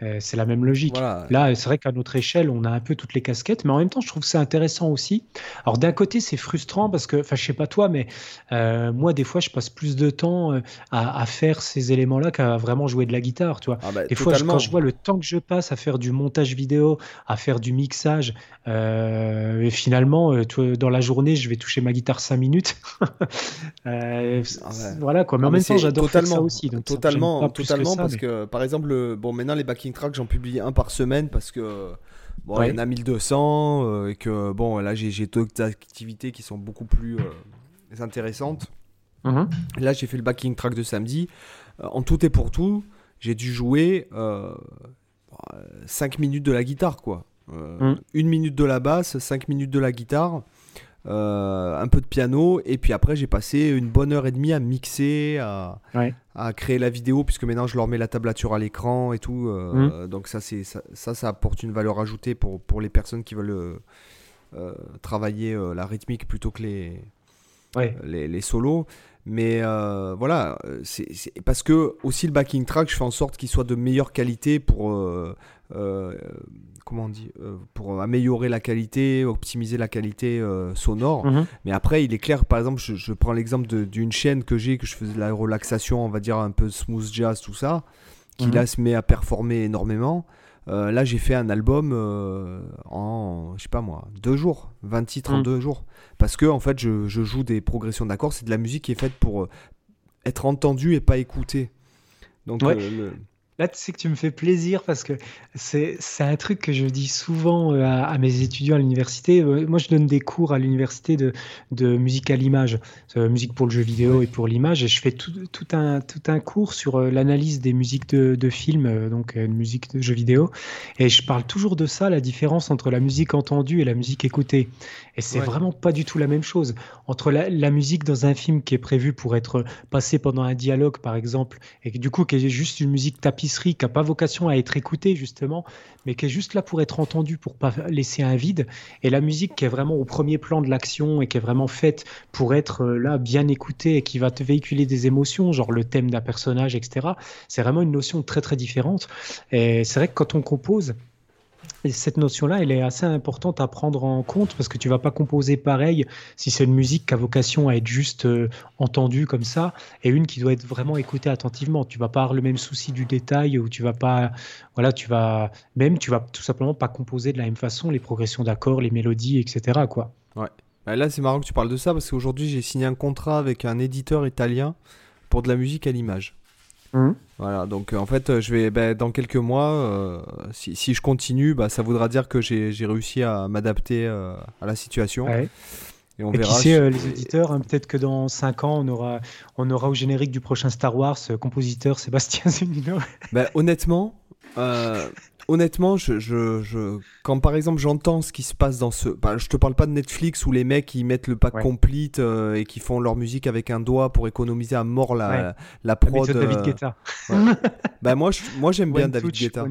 Euh, c'est la même logique. Là, c'est vrai qu'à notre échelle, on a un peu toutes les casquettes, mais en même temps, je trouve c'est intéressant aussi. Alors, d'un côté, c'est frustrant parce que, enfin, je sais pas toi, mais euh, moi, des fois, je passe plus de temps euh, à, faire ces éléments-là qu'à vraiment jouer de la guitare, tu vois. Ah bah, des fois, quand je vois le temps que je passe à faire du montage vidéo, à faire du mixage, et finalement, dans la journée, je vais toucher ma guitare 5 minutes. *laughs* Ah voilà, quoi. Mais en même temps, j'adore ça aussi. totalement, totalement, parce que, par exemple, bon, maintenant, les backing track, j'en publie un par semaine parce que bon, il y en a 1200 euh, et que bon, là j'ai d'autres activités qui sont beaucoup plus euh, intéressantes. Mhm. Là, j'ai fait le backing track de samedi. Euh, en tout et pour tout, j'ai dû jouer 5 minutes de la guitare, quoi. Mhm. Une minute de la basse, 5 minutes de la guitare. Euh, un peu de piano, et puis après j'ai passé une bonne heure et demie à mixer, à, à créer la vidéo, puisque maintenant je leur mets la tablature à l'écran et tout. Euh, mmh. Donc ça, c'est, ça, ça, apporte une valeur ajoutée pour, pour les personnes qui veulent euh, travailler la rythmique plutôt que les, les, les, solos. Mais voilà, c'est, parce que aussi le backing track, je fais en sorte qu'il soit de meilleure qualité pour comment on dit, euh, pour améliorer la qualité, optimiser la qualité euh, sonore. Mhm. Mais après, il est clair, par exemple, je, prends l'exemple d'une chaîne que j'ai, que je faisais de la relaxation, on va dire un peu smooth jazz, tout ça, qui mhm. là se met à performer énormément. Euh, là, j'ai fait un album en, je sais pas moi, deux jours, 20 titres en mhm. deux jours. Parce que, en fait, je, je joue des progressions d'accords. C'est de la musique qui est faite pour être entendue et pas écoutée. Donc, le, Là, tu sais que tu me fais plaisir parce que c'est un truc que je dis souvent euh, à, mes étudiants à l'université. Euh, moi, je donne des cours à l'université de, de, musique à l'image, euh, musique pour le jeu vidéo et pour l'image. Et je fais tout, tout, un, tout un cours sur l'analyse des musiques de, de films, donc de musique de jeux vidéo. Et je parle toujours de ça, la différence entre la musique entendue et la musique écoutée. Et c'est vraiment pas du tout la même chose. Entre la, la, musique dans un film qui est prévu pour être passé pendant un dialogue, par exemple, et du coup qui est juste une musique tapis qui n'a pas vocation à être écoutée justement, mais qui est juste là pour être entendue, pour pas laisser un vide. Et la musique qui est vraiment au premier plan de l'action et qui est vraiment faite pour être euh, là bien écoutée et qui va te véhiculer des émotions, genre le thème d'un personnage, etc. C'est vraiment une notion très très différente. Et c'est vrai que quand on compose, et cette notion-là, elle est assez importante à prendre en compte parce que tu vas pas composer pareil si c'est une musique qui a vocation à être juste euh, entendue comme ça et une qui doit être vraiment écoutée attentivement. Tu vas pas avoir le même souci du détail ou tu vas pas, voilà, tu vas même, tu vas tout simplement pas composer de la même façon les progressions d'accords, les mélodies, etc. Quoi. Ouais. Bah, là, c'est marrant que tu parles de ça parce qu'aujourd'hui, j'ai signé un contrat avec un éditeur italien pour de la musique à l'image. Mmh. Voilà, donc euh, en fait, je vais ben, dans quelques mois, euh, si, si, je continue, bah, ça voudra dire que j'ai réussi à m'adapter euh, à la situation. Et on verra. Qui sait, les éditeurs, hein, peut-être que dans 5 ans, on aura, on aura au générique du prochain Star Wars, compositeur *laughs* Sébastien Zunino. Ben, honnêtement, honnêtement, je, je, quand par exemple j'entends ce qui se passe dans ce. Bah, je te parle pas de Netflix où les mecs ils mettent le pack complete euh, et qui font leur musique avec un doigt pour économiser à mort la, la prod. de David euh, Guetta. *laughs* bah, moi, moi j'aime bien David Guetta.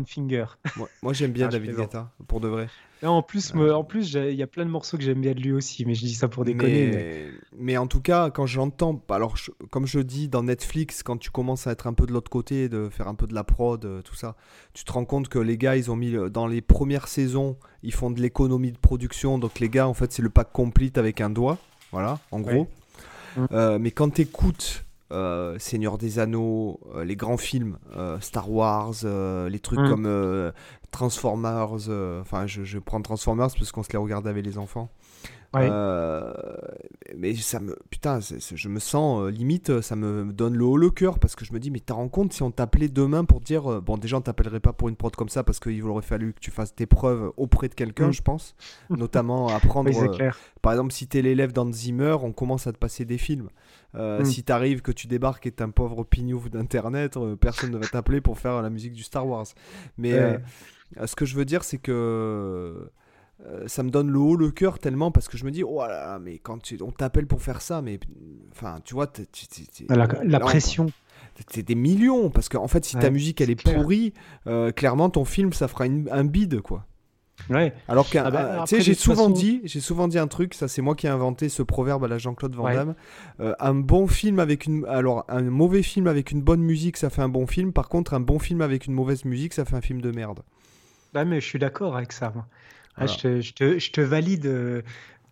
Moi, moi j'aime bien ah, David Guetta, pour de vrai en plus, en plus, il y a plein de morceaux que j'aime bien de lui aussi, mais je dis ça pour déconner. Mais, en tout cas, quand j'entends, alors comme je dis dans Netflix, quand tu commences à être un peu de l'autre côté, de faire un peu de la prod, euh, tout ça, tu te rends compte que les gars, ils ont mis dans les premières saisons, ils font de l'économie de production, donc les gars, en fait, c'est le pack complete avec un doigt, voilà, en gros. Mm. mais quand tu écoutes Seigneur des Anneaux, les grands films, Star Wars, les trucs mm. comme Transformers, enfin je, je, prends Transformers parce qu'on se les regarde avec les enfants. Euh, mais ça me. Putain, je me sens euh, limite, ça me donne le haut le cœur parce que je me dis, mais t'as rends compte si on t'appelait demain pour dire. Euh, bon, déjà, on t'appellerait pas pour une prod comme ça parce qu'il aurait fallu que tu fasses tes preuves auprès de quelqu'un, mm. je pense. Notamment apprendre. par exemple, si t'es l'élève dans Zimmer, on commence à te passer des films. Mm. Si t'arrives, que tu débarques et t'es un pauvre pignouf d'internet, personne ne va t'appeler pour faire la musique du Star Wars. Mais ce que je veux dire, c'est que euh, ça me donne le haut le cœur tellement parce que je me dis, oh là là, mais quand on t'appelle pour faire ça, mais enfin, tu vois, la, pression. C'est des millions parce qu'en en fait, si ta musique elle est, pourrie, euh, clairement ton film ça fera un bide quoi. Ouais. Alors que, ah bah, tu sais, j'ai souvent dit, j'ai souvent dit un truc, ça c'est moi qui ai inventé ce proverbe à la Jean-Claude Van Damme. Euh, un bon film avec une, alors un mauvais film avec une bonne musique, ça fait un bon film. Par contre, un bon film avec une mauvaise musique, ça fait un film de merde. Bah mais je suis d'accord avec ça. Moi. Ah, je, te, je, te, je, te, valide euh,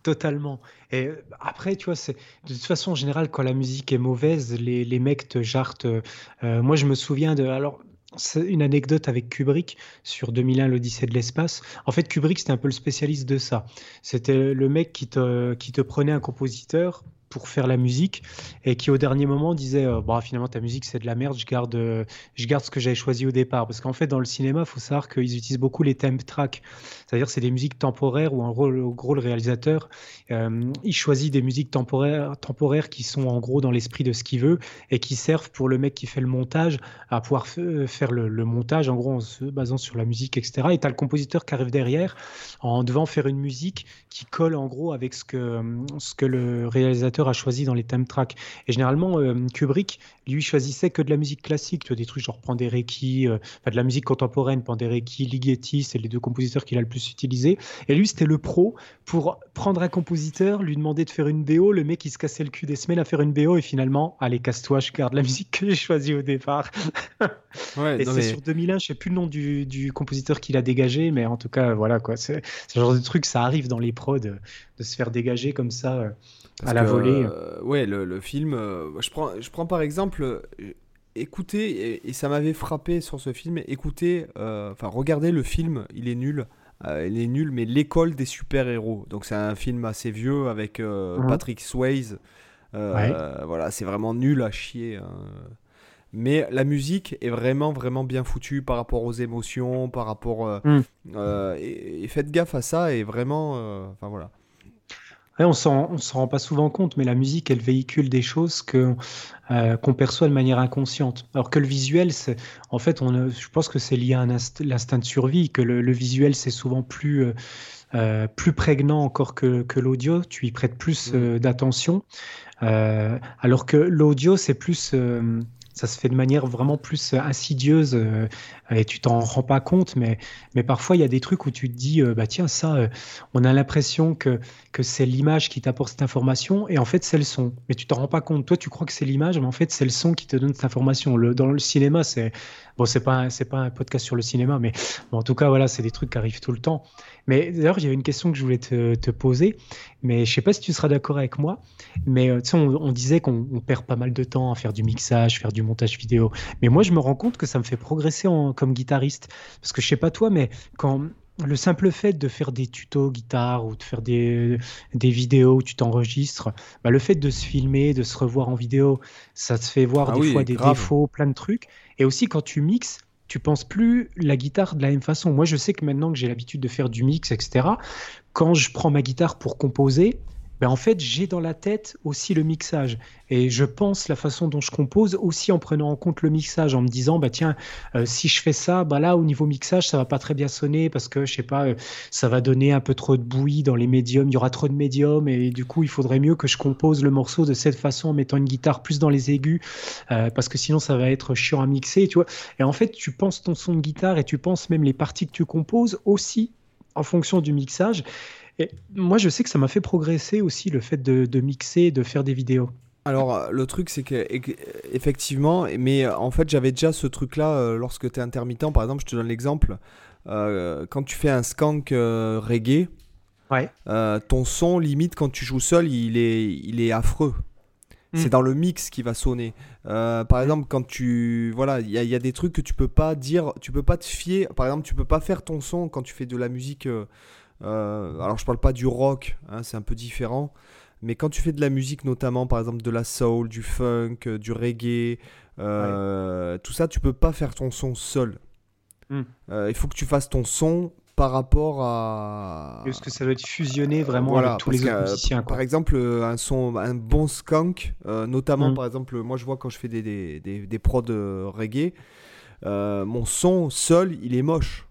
totalement. Et euh, après, tu vois, c'est de toute façon, en général, quand la musique est mauvaise, les, les mecs te jartent. Euh, moi, je me souviens de. Alors, c'est une anecdote avec Kubrick sur 2001, l'Odyssée de l'espace. En fait, Kubrick, c'était un peu le spécialiste de ça. C'était le mec qui te, qui te prenait un compositeur pour faire la musique et qui au dernier moment disait euh, bah, finalement ta musique c'est de la merde je garde euh, je garde ce que j'avais choisi au départ. Parce qu'en fait dans le cinéma il faut savoir qu'ils utilisent beaucoup les temp tracks. C'est-à-dire c'est des musiques temporaires où en gros, le réalisateur euh, il choisit des musiques temporaires temporaires qui sont en gros dans l'esprit de ce qu'il veut et qui servent pour le mec qui fait le montage à pouvoir faire le, montage en gros en se basant sur la musique etc et tu as le compositeur qui arrive derrière en devant faire une musique qui colle en gros avec ce que ce que le réalisateur a choisi dans les theme tracks. Et généralement, euh, Kubrick, lui, choisissait que de la musique classique, tu vois, des trucs genre Penderecki, euh, de la musique contemporaine, Penderecki, Ligeti, c'est les deux compositeurs qu'il a le plus utilisé. Et lui, c'était le pro pour prendre un compositeur, lui demander de faire une BO, le mec, il se cassait le cul des semaines à faire une BO, et finalement, allez, casse-toi, je garde la musique que j'ai choisie au départ. *laughs* et c'est sur 2001, je sais plus le nom du, du compositeur qu'il a dégagé, mais en tout cas, voilà, quoi. C'est ce genre de truc, ça arrive dans les prods de, de se faire dégager comme ça. Euh, à la volée. Euh, ouais, le, film. Euh, je, prends, je prends par exemple. Euh, écoutez, et, ça m'avait frappé sur ce film, écoutez, enfin, regardez le film, il est nul. il est nul, mais L'école des super-héros. Donc, c'est un film assez vieux avec mhm. Patrick Swayze. Voilà, c'est vraiment nul à chier. Hein. Mais la musique est vraiment, vraiment bien foutue par rapport aux émotions, par rapport. Mm. et, faites gaffe à ça, et vraiment. Enfin, voilà on s'en s'en rend pas souvent compte, mais la musique, elle véhicule des choses que euh, qu'on perçoit de manière inconsciente. Alors que le visuel, c'est en fait, on, je pense que c'est lié à l'instinct de survie, que le, visuel, c'est souvent plus euh, euh, plus prégnant encore que, que l'audio. Tu y prêtes plus mmh. d'attention, alors que l'audio, c'est plus ça se fait de manière vraiment plus insidieuse euh, et tu t'en rends pas compte, mais, mais parfois il y a des trucs où tu te dis, euh, bah tiens, ça, euh, on a l'impression que, que c'est l'image qui t'apporte cette information et en fait c'est le son. Mais tu t'en rends pas compte. Toi, tu crois que c'est l'image, mais en fait c'est le son qui te donne cette information. Le, dans le cinéma, c'est bon, c'est pas, c'est pas un podcast sur le cinéma, mais en tout cas, voilà, c'est des trucs qui arrivent tout le temps. Mais d'ailleurs, avait une question que je voulais te, te poser, mais je sais pas si tu seras d'accord avec moi, mais tu sais, on, on disait qu'on perd pas mal de temps à faire du mixage, faire du montage vidéo. Mais moi, je me rends compte que ça me fait progresser en, comme guitariste. Parce que je sais pas toi, mais quand le simple fait de faire des tutos guitare ou de faire des, des vidéos où tu t'enregistres, bah le fait de se filmer, de se revoir en vidéo, ça te fait voir ah des fois des défauts, plein de trucs. Et aussi quand tu mixes, tu penses plus la guitare de la même façon. Moi, je sais que maintenant que j'ai l'habitude de faire du mix, etc., quand je prends ma guitare pour composer, ben en fait, j'ai dans la tête aussi le mixage. Et je pense la façon dont je compose aussi en prenant en compte le mixage, en me disant, bah tiens, euh, si je fais ça, bah là, au niveau mixage, ça va pas très bien sonner parce que, je sais pas, euh, ça va donner un peu trop de bouillie dans les médiums, il y aura trop de médiums et du coup, il faudrait mieux que je compose le morceau de cette façon en mettant une guitare plus dans les aigus euh, parce que sinon, ça va être chiant à mixer. Et en fait, tu penses ton son de guitare et tu penses même les parties que tu composes aussi en fonction du mixage moi, je sais que ça m'a fait progresser aussi le fait de, mixer, de faire des vidéos. Alors, euh, le truc, c'est que, effectivement, mais euh, en fait, j'avais déjà ce truc-là euh, lorsque tu es intermittent. Par exemple, je te donne l'exemple. quand tu fais un skank reggae, ouais. ton son, limite, quand tu joues seul, il est, il est affreux. C'est dans le mix qui va sonner. Par exemple, quand tu. Voilà, il y, a des trucs que tu peux pas dire. Tu peux pas te fier. Par exemple, tu peux pas faire ton son quand tu fais de la musique. Euh, euh, alors, je parle pas du rock, hein, c'est un peu différent. Mais quand tu fais de la musique, notamment par exemple de la soul, du funk, du reggae, tout ça, tu peux pas faire ton son seul. Hmm. il faut que tu fasses ton son par rapport à. Est-ce que ça doit être fusionné vraiment avec tous les autres musiciens Par exemple, un son, un bon skunk, euh, notamment mm. par exemple, moi je vois quand je fais des, des, des, prods reggae, euh, mon son seul, il est moche.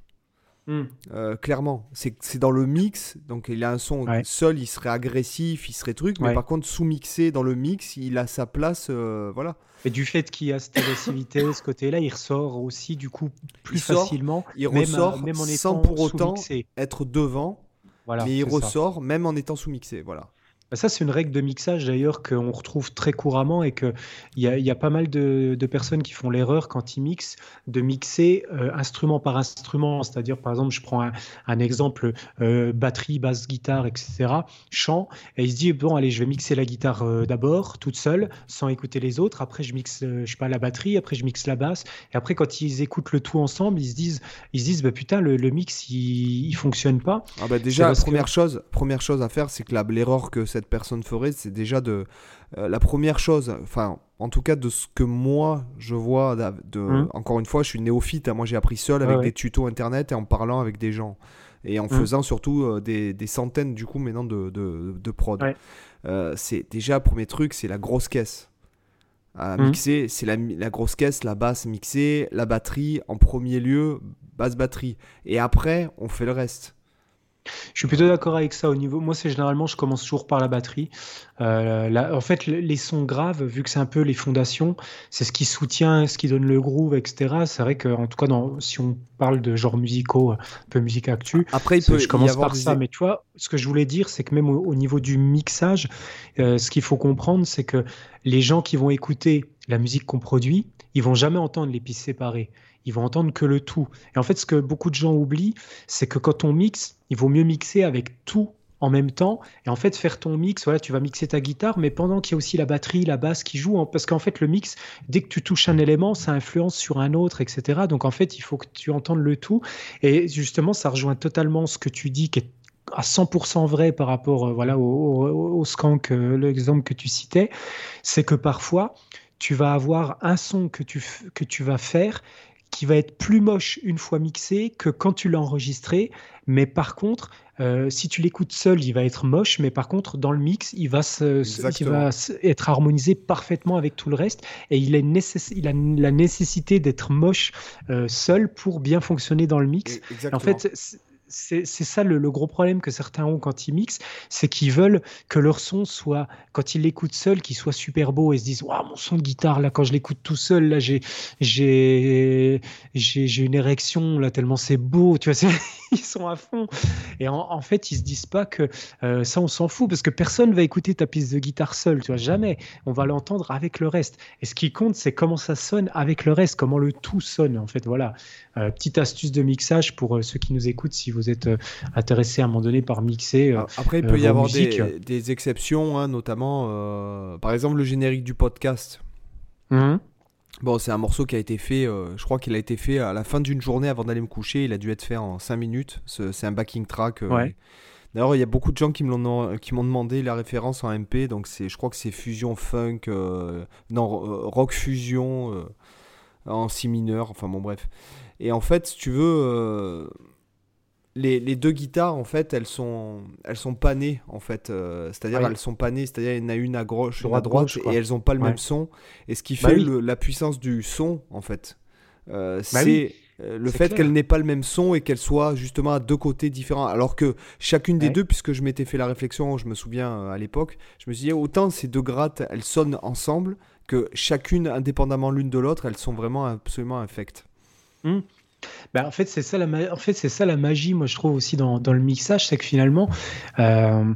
Hmm. Euh, clairement, c'est dans le mix, donc il a un son seul, il serait agressif, il serait truc, mais par contre sous-mixé dans le mix, il a sa place, euh, voilà. Et du fait qu'il y a cette agressivité, ce côté-là, il ressort aussi du coup plus facilement. il ressort même sans pour autant être devant, voilà, mais il ressort même en étant sous-mixé, voilà. Bah, ça, c'est une règle de mixage d'ailleurs qu'on retrouve très couramment et qu'il y, a, y a pas mal de, personnes qui font l'erreur quand ils mixent de mixer euh, instrument par instrument. C'est-à-dire, par exemple, je prends un, exemple euh, batterie, basse, guitare, etc., chant, et il se dit bon, allez, je vais mixer la guitare euh, d'abord, toute seule, sans écouter les autres. Après, je mixe, je sais pas, la batterie, après, je mixe la basse. Et après, quand ils écoutent le tout ensemble, ils se disent, ils se disent bah, putain, le, mix, il, il fonctionne pas. Ah bah déjà, la première, chose, première chose à faire, c'est que l'erreur que cette personne ferait, c'est déjà de euh, la première chose, enfin en tout cas de ce que moi je vois, de, mmh. encore une fois, je suis néophyte, hein. moi j'ai appris seul avec des tutos internet et en parlant avec des gens et en mmh. faisant surtout euh, des, des, centaines du coup maintenant de, de, de prod. Euh, c'est déjà premier truc, c'est la grosse caisse. À mmh. mixer, c'est la, la, grosse caisse, la basse mixée, la batterie en premier lieu, basse batterie. Et après, on fait le reste. Je suis plutôt d'accord avec ça au niveau. Moi, c'est généralement, je commence toujours par la batterie. Euh, en fait, les sons graves, vu que c'est un peu les fondations, c'est ce qui soutient, ce qui donne le groove, etc. C'est vrai qu'en tout cas, dans, si on parle de genres musicaux, un peu musique actu, après, je commence par ça. Mais tu vois, ce que je voulais dire, c'est que même au, niveau du mixage, euh, ce qu'il faut comprendre, c'est que les gens qui vont écouter la musique qu'on produit, ils vont jamais entendre les pistes séparées ils vont entendre que le tout. Et en fait, ce que beaucoup de gens oublient, c'est que quand on mixe, il vaut mieux mixer avec tout en même temps. Et en fait, faire ton mix, voilà, tu vas mixer ta guitare, mais pendant qu'il y a aussi la batterie, la basse qui joue, parce qu'en fait, le mix, dès que tu touches un élément, ça influence sur un autre, etc. Donc en fait, il faut que tu entendes le tout. Et justement, ça rejoint totalement ce que tu dis, qui est à 100% vrai par rapport euh, voilà, au, au, skank, euh, l'exemple que tu citais, c'est que parfois, tu vas avoir un son que tu, que tu vas faire qui va être plus moche une fois mixé que quand tu l'as enregistré. Mais par contre, euh, si tu l'écoutes seul, il va être moche, mais par contre, dans le mix, il va, se, va être harmonisé parfaitement avec tout le reste. Et il, a, il a la nécessité d'être moche euh, seul pour bien fonctionner dans le mix. En fait, c'est ça le, gros problème que certains ont quand ils mixent, c'est qu'ils veulent que leur son soit, quand ils l'écoutent seul, qu'il soit super beau et se disent Waouh, mon son de guitare, là, quand je l'écoute tout seul, là, j'ai une érection, là, tellement c'est beau, tu vois, *laughs* ils sont à fond. Et en, fait, ils se disent pas que euh, ça, on s'en fout, parce que personne va écouter ta piste de guitare seule, tu vois, jamais. On va l'entendre avec le reste. Et ce qui compte, c'est comment ça sonne avec le reste, comment le tout sonne, en fait, voilà. Euh, petite astuce de mixage pour euh, ceux qui nous écoutent, si vous vous êtes euh, intéressé à un moment donné par mixer. Euh, Après, il peut y avoir des, exceptions, hein, notamment, euh, par exemple, le générique du podcast. Mhm. Bon, c'est un morceau qui a été fait, je crois qu'il a été fait à la fin d'une journée avant d'aller me coucher. Il a dû être fait en 5 minutes. C'est un backing track. D'ailleurs, il y a beaucoup de gens qui m'ont demandé la référence en MP. Donc, je crois que c'est Fusion Funk, non, Rock Fusion en si mineur. Enfin, bon, bref. Et en fait, si tu veux, les, deux guitares, en fait, elles sont, elles sont panées, en fait. Euh, c'est-à-dire, elles sont panées, c'est-à-dire, il y en a une à gauche, une à droite, et elles n'ont pas le même son. Et ce qui bah fait la puissance du son, en fait, euh, bah c'est euh, le fait qu'elle n'ait pas le même son et qu'elle soit justement à deux côtés différents. Alors que chacune des deux, puisque je m'étais fait la réflexion, je me souviens à l'époque, je me suis dit, autant ces deux grattes, elles sonnent ensemble, que chacune, indépendamment l'une de l'autre, elles sont vraiment absolument infectes. Mmh. Bah, en fait, c'est ça, la en fait, c'est ça la magie, moi je trouve aussi dans, dans le mixage, c'est que finalement, euh,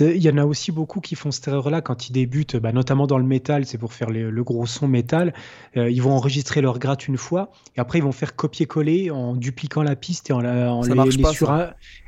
il y en a aussi beaucoup qui font cette erreur-là. Quand ils débutent, bah, notamment dans le métal, c'est pour faire le gros son métal, euh, ils vont enregistrer leur gratte une fois, et après ils vont faire copier-coller en dupliquant la piste et en, la, en les, sur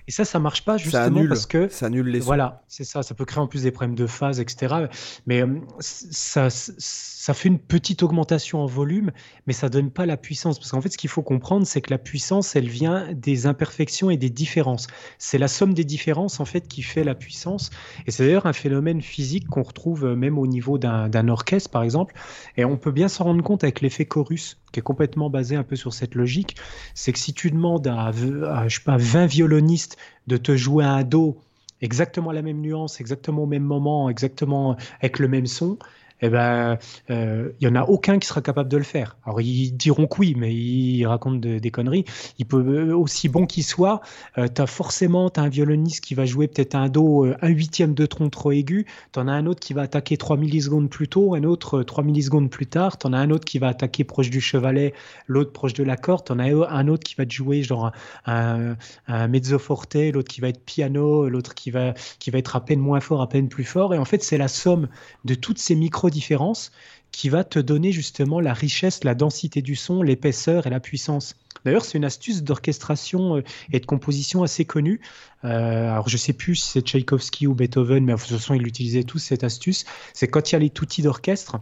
Et ça, ça marche pas justement parce que ça annule les. Voilà, c'est ça. Ça peut créer en plus des problèmes de phase, etc. Mais euh, ça, ça fait une petite augmentation en volume, mais ça donne pas la puissance. Parce qu'en fait, ce qu'il faut comprendre, c'est que la puissance, elle vient des imperfections et des différences. C'est la somme des différences en fait qui fait la puissance. Et c'est d'ailleurs un phénomène physique qu'on retrouve euh, même au niveau d'un orchestre, par exemple. Et on peut bien s'en rendre compte avec l'effet chorus, qui est complètement basé un peu sur cette logique. C'est que si tu demandes à, je sais pas, 20 violonistes de te jouer un do exactement la même nuance, exactement au même moment, exactement avec le même son, eh ben, il euh, y en a aucun qui sera capable de le faire. Alors ils diront que oui, mais ils racontent des conneries. Il peut euh, aussi bon qu'il soit, euh, tu as forcément un violoniste qui va jouer peut-être un do un huitième de tronc trop aigu, tu en as un autre qui va attaquer 3 millisecondes plus tôt, un autre 3 millisecondes plus tard, tu en as un autre qui va attaquer proche du chevalet, l'autre proche de la corde, tu en as un autre qui va te jouer genre un, un, mezzo forte, l'autre qui va être piano, l'autre qui va, qui va être à peine moins fort, à peine plus fort. Et en fait, c'est la somme de toutes ces micro différence qui va te donner justement la richesse, la densité du son, l'épaisseur et la puissance. D'ailleurs, c'est une astuce d'orchestration euh, et de composition assez connue. Euh, alors, je sais plus si c'est Tchaïkovski ou Beethoven, mais de toute façon, ils utilisaient tous cette astuce. C'est quand il y a les toutis d'orchestre,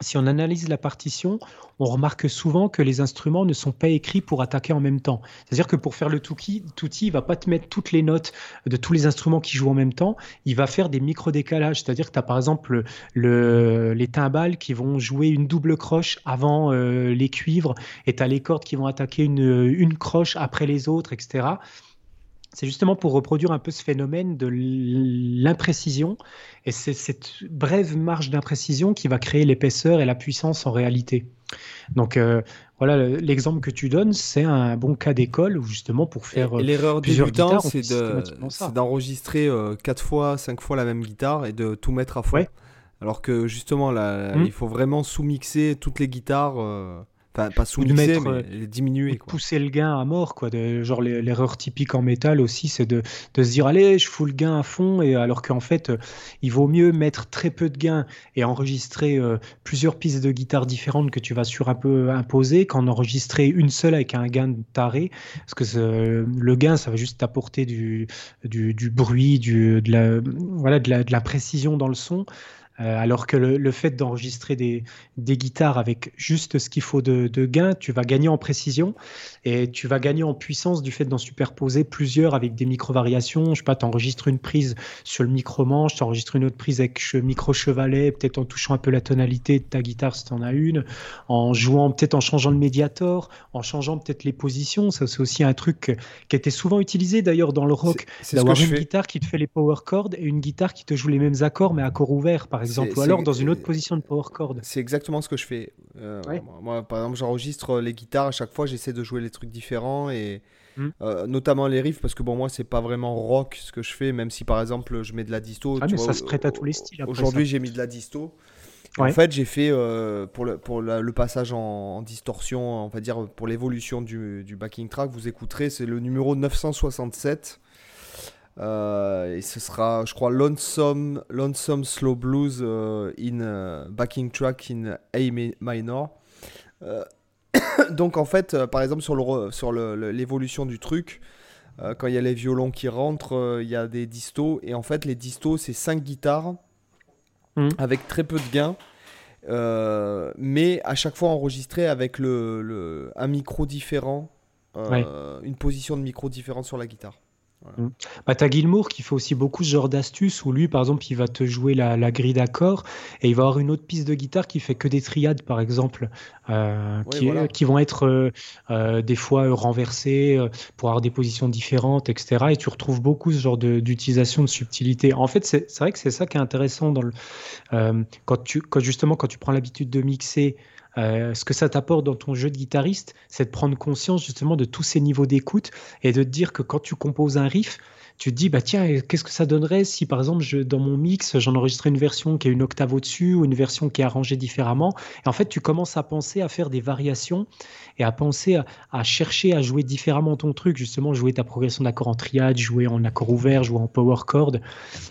si on analyse la partition, on remarque souvent que les instruments ne sont pas écrits pour attaquer en même temps. C'est-à-dire que pour faire le touti, touti, il va pas te mettre toutes les notes de tous les instruments qui jouent en même temps. Il va faire des micro-décalages. C'est-à-dire que tu as par exemple les timbales qui vont jouer une double croche avant euh, les cuivres et tu as les cordes qui vont attaquer une, une croche après les autres, etc. C'est justement pour reproduire un peu ce phénomène de l'imprécision. Et c'est cette brève marge d'imprécision qui va créer l'épaisseur et la puissance en réalité. Donc euh, voilà, l'exemple que tu donnes, c'est un bon cas d'école justement pour faire. L'erreur débutant, c'est d'enregistrer euh, 4 fois, 5 fois la même guitare et de tout mettre à fond. Alors que justement, là, mmh. il faut vraiment sous-mixer toutes les guitares. Euh, pas sous mais euh, diminuer. Pousser le gain à mort, quoi. De, genre l'erreur typique en métal aussi, c'est de, de, se dire allez, je fous le gain à fond, et alors qu'en fait, euh, il vaut mieux mettre très peu de gain et enregistrer euh, plusieurs pistes de guitare différentes que tu vas sur un peu imposer qu'en enregistrer une seule avec un gain taré, parce que le gain, ça va juste t'apporter du, du, du, bruit, du, de la, voilà, de la, de la précision dans le son. Euh, alors que le, fait d'enregistrer des, guitares avec juste ce qu'il faut de, gain, tu vas gagner en précision et tu vas gagner en puissance du fait d'en superposer plusieurs avec des micro-variations. Je sais pas, tu enregistres une prise sur le micro-manche, tu enregistres une autre prise avec micro-chevalet, peut-être en touchant un peu la tonalité de ta guitare si tu en as une, en jouant, peut-être en changeant le médiator, en changeant peut-être les positions. Ça, c'est aussi un truc qui était souvent utilisé d'ailleurs dans le rock, d'avoir une guitare qui te fait les power chords et une guitare qui te joue les mêmes accords mais à corps ouvert, par exemple exemple, ou alors dans une autre position de power chord. C'est exactement ce que je fais. Euh, moi, par exemple, j'enregistre les guitares à chaque fois, j'essaie de jouer les trucs différents et hmm. euh, notamment les riffs parce que bon, moi, c'est pas vraiment rock ce que je fais, même si par exemple je mets de la disto. Ah, mais ça se prête à tous les styles. Aujourd'hui, j'ai mis de la disto. En fait, j'ai fait euh, pour, le, pour le passage en, distorsion, on va dire pour l'évolution du, du, backing track, vous écouterez, c'est le numéro 967. Euh, et ce sera, je crois, Lonesome, Lonesome Slow Blues euh, in euh, backing track in A minor. *coughs* donc en fait, par exemple sur le sur l'évolution du truc, quand il y a les violons qui rentrent, il y a des distos et en fait les distos c'est 5 guitares mmh. avec très peu de gains. mais à chaque fois enregistré avec le, un micro différent, une position de micro différente sur la guitare. Mm. Bah, tu as Gilmour qui fait aussi beaucoup ce genre d'astuces où lui, par exemple, il va te jouer la, grille d'accords et il va avoir une autre piste de guitare qui fait que des triades, par exemple, euh, qui, vont être euh, euh, des fois renversées pour avoir des positions différentes, etc. Et tu retrouves beaucoup ce genre d'utilisation de, subtilité. En fait, c'est vrai que c'est ça qui est intéressant dans le, quand, tu, quand justement quand tu prends l'habitude de mixer euh, ce que ça t'apporte dans ton jeu de guitariste, c'est de prendre conscience justement de tous ces niveaux d'écoute et de te dire que quand tu composes un riff, tu te dis, bah tiens, qu'est-ce que ça donnerait si par exemple je, dans mon mix, j'en une version qui a une octave au-dessus ou une version qui est arrangée différemment? Et en fait, tu commences à penser à faire des variations et à penser à, chercher à jouer différemment ton truc, justement, jouer ta progression d'accord en triade, jouer en accord ouvert, jouer en power chord.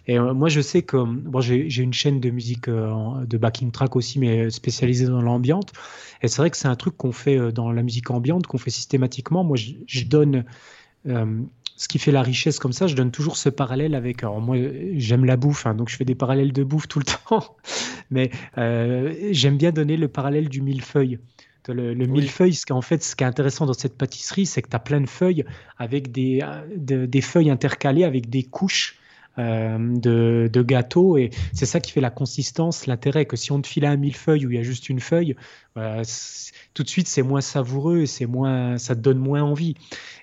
Et euh, moi, je sais que bon, j'ai une chaîne de musique euh, de backing track aussi, mais spécialisée dans l'ambiante. Et c'est vrai que c'est un truc qu'on fait euh, dans la musique ambiante, qu'on fait systématiquement. Moi, je donne ce qui fait la richesse comme ça, je donne toujours ce parallèle avec. Alors moi, j'aime la bouffe, hein, donc je fais des parallèles de bouffe tout le *laughs* temps. Mais euh, j'aime bien donner le parallèle du millefeuille. Le, millefeuille, ce qui, en fait, ce qui est intéressant dans cette pâtisserie, c'est que tu as plein de feuilles avec des, des feuilles intercalées avec des couches euh, de, de, gâteau. Et c'est ça qui fait la consistance, l'intérêt. Que si on te file un millefeuille où il y a juste une feuille, euh, tout de suite c'est moins savoureux et c'est moins, ça te donne moins envie.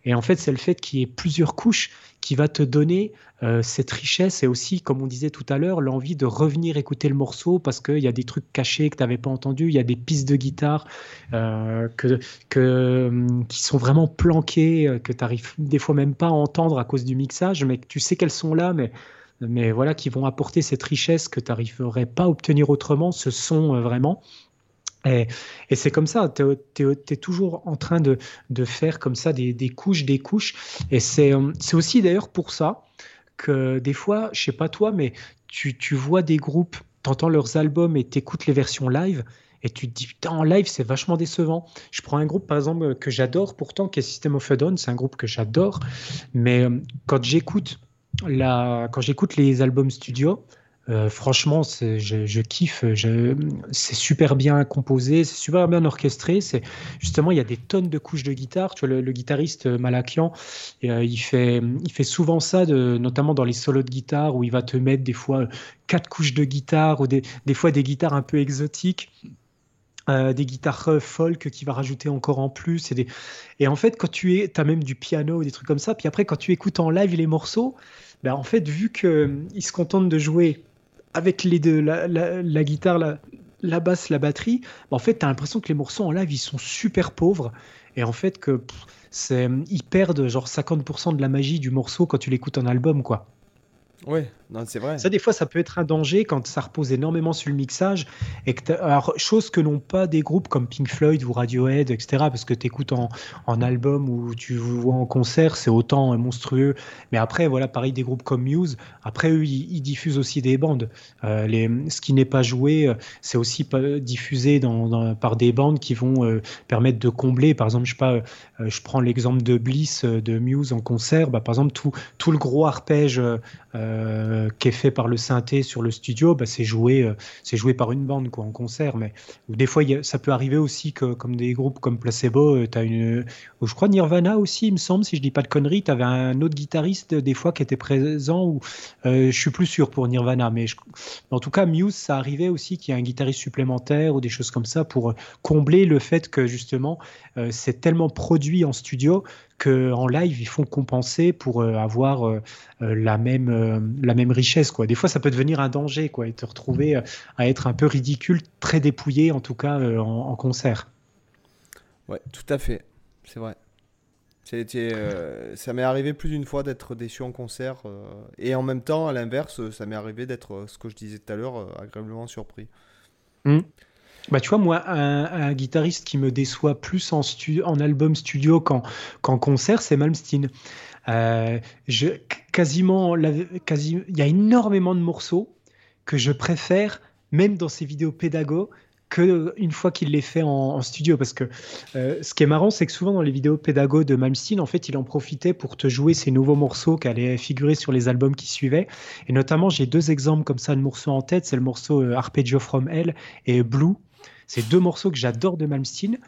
Et en fait, c'est le fait qu'il y ait plusieurs couches qui va te donner euh, cette richesse et aussi, comme on disait tout à l'heure, l'envie de revenir écouter le morceau parce qu'il y a des trucs cachés que tu n'avais pas entendus, il y a des pistes de guitare euh, hum, qui sont vraiment planquées, euh, que tu n'arrives des fois même pas à entendre à cause du mixage, mais tu sais qu'elles sont là, mais mais voilà, qui vont apporter cette richesse que tu n'arriverais pas à obtenir autrement, ce son vraiment. Et, c'est comme ça, tu es, toujours en train de, faire comme ça des, couches, des couches. Et c'est aussi d'ailleurs pour ça que des fois, je sais pas toi, mais tu, vois des groupes, tu entends leurs albums et tu écoutes les versions live. Et tu te dis, putain, en live, c'est vachement décevant. Je prends un groupe, par exemple, que j'adore pourtant, qui est System of a Down. C'est un groupe que j'adore. Mais euh, quand j'écoute les albums studio, euh, franchement, je, kiffe. C'est super bien composé, c'est super bien orchestré. C'est justement, il y a des tonnes de couches de guitare. Tu vois, le, guitariste euh, Malakian, euh, il fait, il fait souvent ça, notamment dans les solos de guitare, où il va te mettre des fois quatre couches de guitare ou des, des fois des guitares un peu exotiques. des guitares folk qui va rajouter encore en plus et, et en fait quand tu es as même du piano des trucs comme ça puis après quand tu écoutes en live les morceaux ben en fait vu qu'il se contente de jouer avec les deux, la, guitare, la, basse, la batterie, bah, en fait, tu as l'impression que les morceaux en live, ils sont super pauvres. Et en fait, que c'est, ils perdent genre 50% de la magie du morceau quand tu l'écoutes en album, quoi. Oui, c'est vrai. Ça, des fois, ça peut être un danger quand ça repose énormément sur le mixage. Et que alors, chose que n'ont pas des groupes comme Pink Floyd ou Radiohead, etc. Parce que tu écoutes en, en, album ou tu vois en concert, c'est autant monstrueux. Mais après, voilà, pareil, des groupes comme Muse, après, eux, ils, diffusent aussi des bandes. Euh, les, ce qui n'est pas joué, euh, c'est aussi diffusé dans, par des bandes qui vont euh, permettre de combler. Par exemple, je, pas, je prends l'exemple de Bliss de Muse en concert. Bah, par exemple, tout, tout le gros arpège euh, qui est fait par le synthé sur le studio, bah, c'est joué, euh, joué par une bande quoi, en concert. Mais des fois, ça peut arriver aussi que, comme des groupes comme Placebo, euh, as une. Je crois Nirvana aussi, il me semble, si je dis pas de conneries, tu avais un autre guitariste des fois qui était présent. Ou, je suis plus sûr pour Nirvana, mais en tout cas, Muse, ça arrivait aussi qu'il y ait un guitariste supplémentaire ou des choses comme ça pour combler le fait que justement, c'est tellement produit en studio en live, ils font compenser pour euh, avoir euh, euh, la, même, la même richesse. Quoi. Des fois, ça peut devenir un danger quoi, et te retrouver à être un peu ridicule, très dépouillé, en tout cas en, concert. Ouais, tout à fait. C'est vrai. ça m'est arrivé plus d'une fois d'être déçu en concert. et en même temps, à l'inverse, ça m'est arrivé d'être, ce que je disais tout à l'heure, agréablement surpris. Mmh. Bah, tu vois, moi, un, guitariste qui me déçoit plus en, en album studio qu'en concert, c'est Malmsteen. Euh, quasiment, quasi, il y a énormément de morceaux que je préfère, même dans ses vidéos pédago, que une fois qu'il les fait en, studio. Parce que euh, ce qui est marrant, c'est que souvent dans les vidéos pédago de Malmsteen, en fait, il en profitait pour te jouer ces nouveaux morceaux qui allaient figurer sur les albums qui suivaient. Et notamment, j'ai deux exemples comme ça de morceaux en tête. C'est le morceau euh, Arpeggio from Hell et Blue c'est deux morceaux que j'adore de Malmsteen.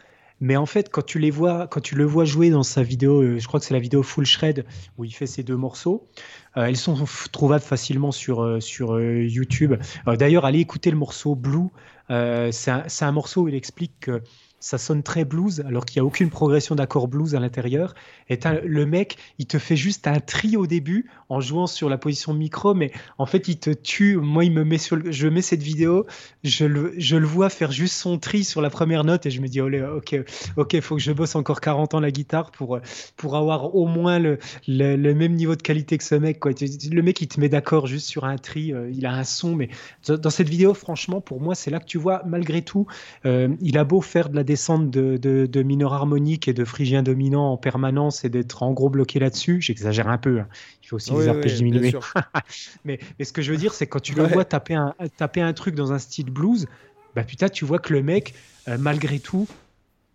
Mais en fait, quand tu les vois, quand tu le vois jouer dans sa vidéo, euh, je crois que c'est la vidéo Full Shred où il fait ces deux morceaux, euh, elles sont trouvables facilement sur, euh, sur YouTube. D'ailleurs, allez écouter le morceau Blue. c'est un, un, morceau où il explique que ça sonne très blues, alors qu'il n'y a aucune progression d'accord blues à l'intérieur. Et le mec, il te fait juste un tri au début en jouant sur la position micro, mais en fait, il te tue. Moi, il me met sur je mets cette vidéo, je le, je le vois faire juste son tri sur la première note et je me dis, ok, ok, faut que je bosse encore 40 ans la guitare pour, pour avoir au moins le, le, même niveau de qualité que ce mec. Le mec, il te met d'accord juste sur un tri, euh, il a un son, mais dans cette vidéo, franchement, pour moi, c'est là que tu vois, malgré tout, euh, il a beau faire de la descente de, de, mineur harmonique et de phrygien dominant en permanence et d'être en gros bloqué là-dessus, j'exagère un peu, hein. il faut aussi des arpèges diminués. *laughs* mais, mais, ce que je veux dire, c'est quand tu le vois taper un, taper un truc dans un style blues, bah putain, tu vois que le mec, euh, malgré tout,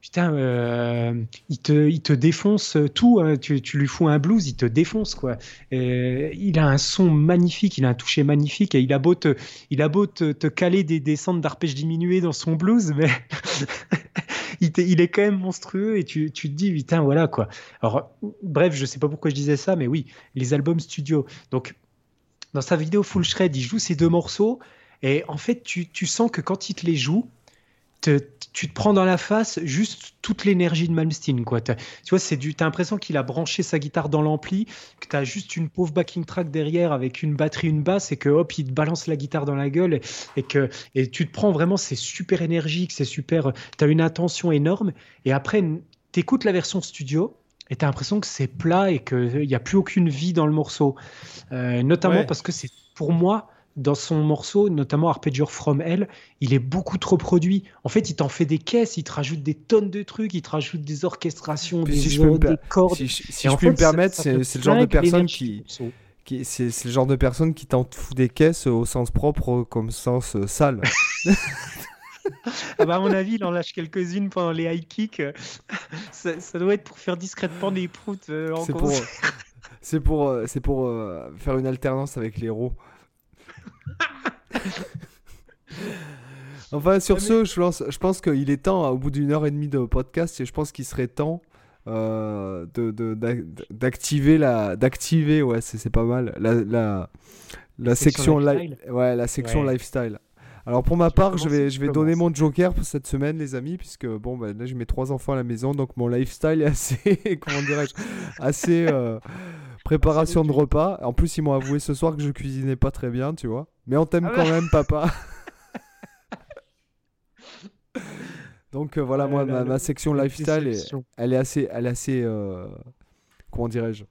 putain, euh, il, te, il te défonce tout. Hein. Tu, tu, lui fous un blues, il te défonce, quoi. il a un son magnifique, il a un toucher magnifique et il a beau te, il a te caler des descentes d'arpèges diminués dans son blues, mais *laughs* il, il, est quand même monstrueux et tu, tu te dis, putain, voilà, quoi. Alors, bref, je sais pas pourquoi je disais ça, mais oui, les albums studio. Donc, dans sa vidéo Full Shred, il joue ces deux morceaux et en fait, tu, tu sens que quand il te les joue, tu te prends dans la face juste toute l'énergie de Malmsteen. Quoi. tu vois, c'est du, as l'impression qu'il a branché sa guitare dans l'ampli, que tu as juste une pauvre backing track derrière avec une batterie, une basse, et que hop, il te balance la guitare dans la gueule, et, que et tu te prends vraiment, c'est super énergique, c'est super. Tu as une attention énorme, et après, tu écoutes la version studio, et tu as l'impression que c'est plat et qu'il n'y a plus aucune vie dans le morceau. Euh, notamment parce que c'est pour moi dans son morceau, notamment Arpeggio From Hell, il est beaucoup trop produit. En fait, il t'en fait des caisses, il te rajoute des tonnes de trucs, il te rajoute des orchestrations, des, si cordes. Si, je puis me permettre, c'est le genre de personne qui, qui c'est le genre de personne qui t'en fout des caisses au sens propre comme sens euh, sale. *laughs* *laughs* ah bah à mon avis, il en lâche quelques-unes pendant les high kicks. *laughs* ça, doit être pour faire discrètement des proutes euh, en C'est pour, euh, c'est pour, pour faire une alternance avec les héros. *laughs* enfin, sur ce, je pense, je pense qu'il est temps, au bout d'une heure et demie de podcast, et je pense qu'il serait temps euh, d'activer la d'activer ouais c'est pas mal la, la, la section, lifestyle. ouais la section lifestyle alors pour ma part je vais je vais donner mon joker pour cette semaine les amis puisque bon bah, là j'ai mes trois enfants à la maison donc mon lifestyle est assez *laughs* comment dirais-je assez euh, préparation de repas. En plus ils m'ont avoué ce soir que je cuisinais pas très bien tu vois. Mais on t'aime ah quand même, papa. *laughs* Donc euh, voilà, moi, ma, section lifestyle, elle est assez, elle est assez, euh, comment dirais-je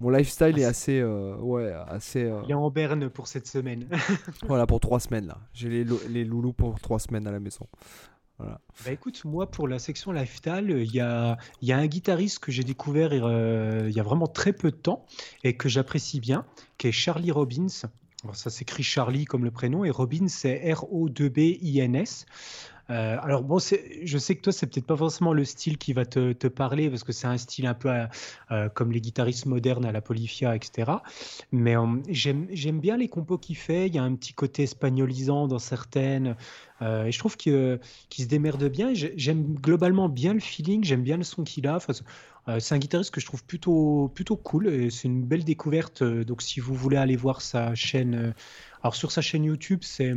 Mon lifestyle est assez, euh, ouais, assez. Il est en berne pour cette semaine. *laughs* voilà, pour trois semaines là. J'ai les, les, loulous pour trois semaines à la maison. Voilà. Bah écoute, moi pour la section lifestyle, il y a, y a un guitariste que j'ai découvert il y a vraiment très peu de temps et que j'apprécie bien, qui est Charlie Robbins ça s'écrit Charlie comme le prénom et Robin c'est R-O-2-B-I-N-S. Euh, alors bon, je sais que toi c'est peut-être pas forcément le style qui va te, parler parce que c'est un style un peu euh, euh, comme les guitaristes modernes à la Polifia, etc. Mais j'aime bien les compos qu'il fait. Il y a un petit côté espagnolisant dans certaines. et je trouve qu'il se démerde bien. J'aime globalement bien le feeling, j'aime bien le son qu'il a. C'est un guitariste que je trouve plutôt, plutôt cool c'est une belle découverte. Donc, si vous voulez aller voir sa chaîne, alors sur sa chaîne YouTube, c'est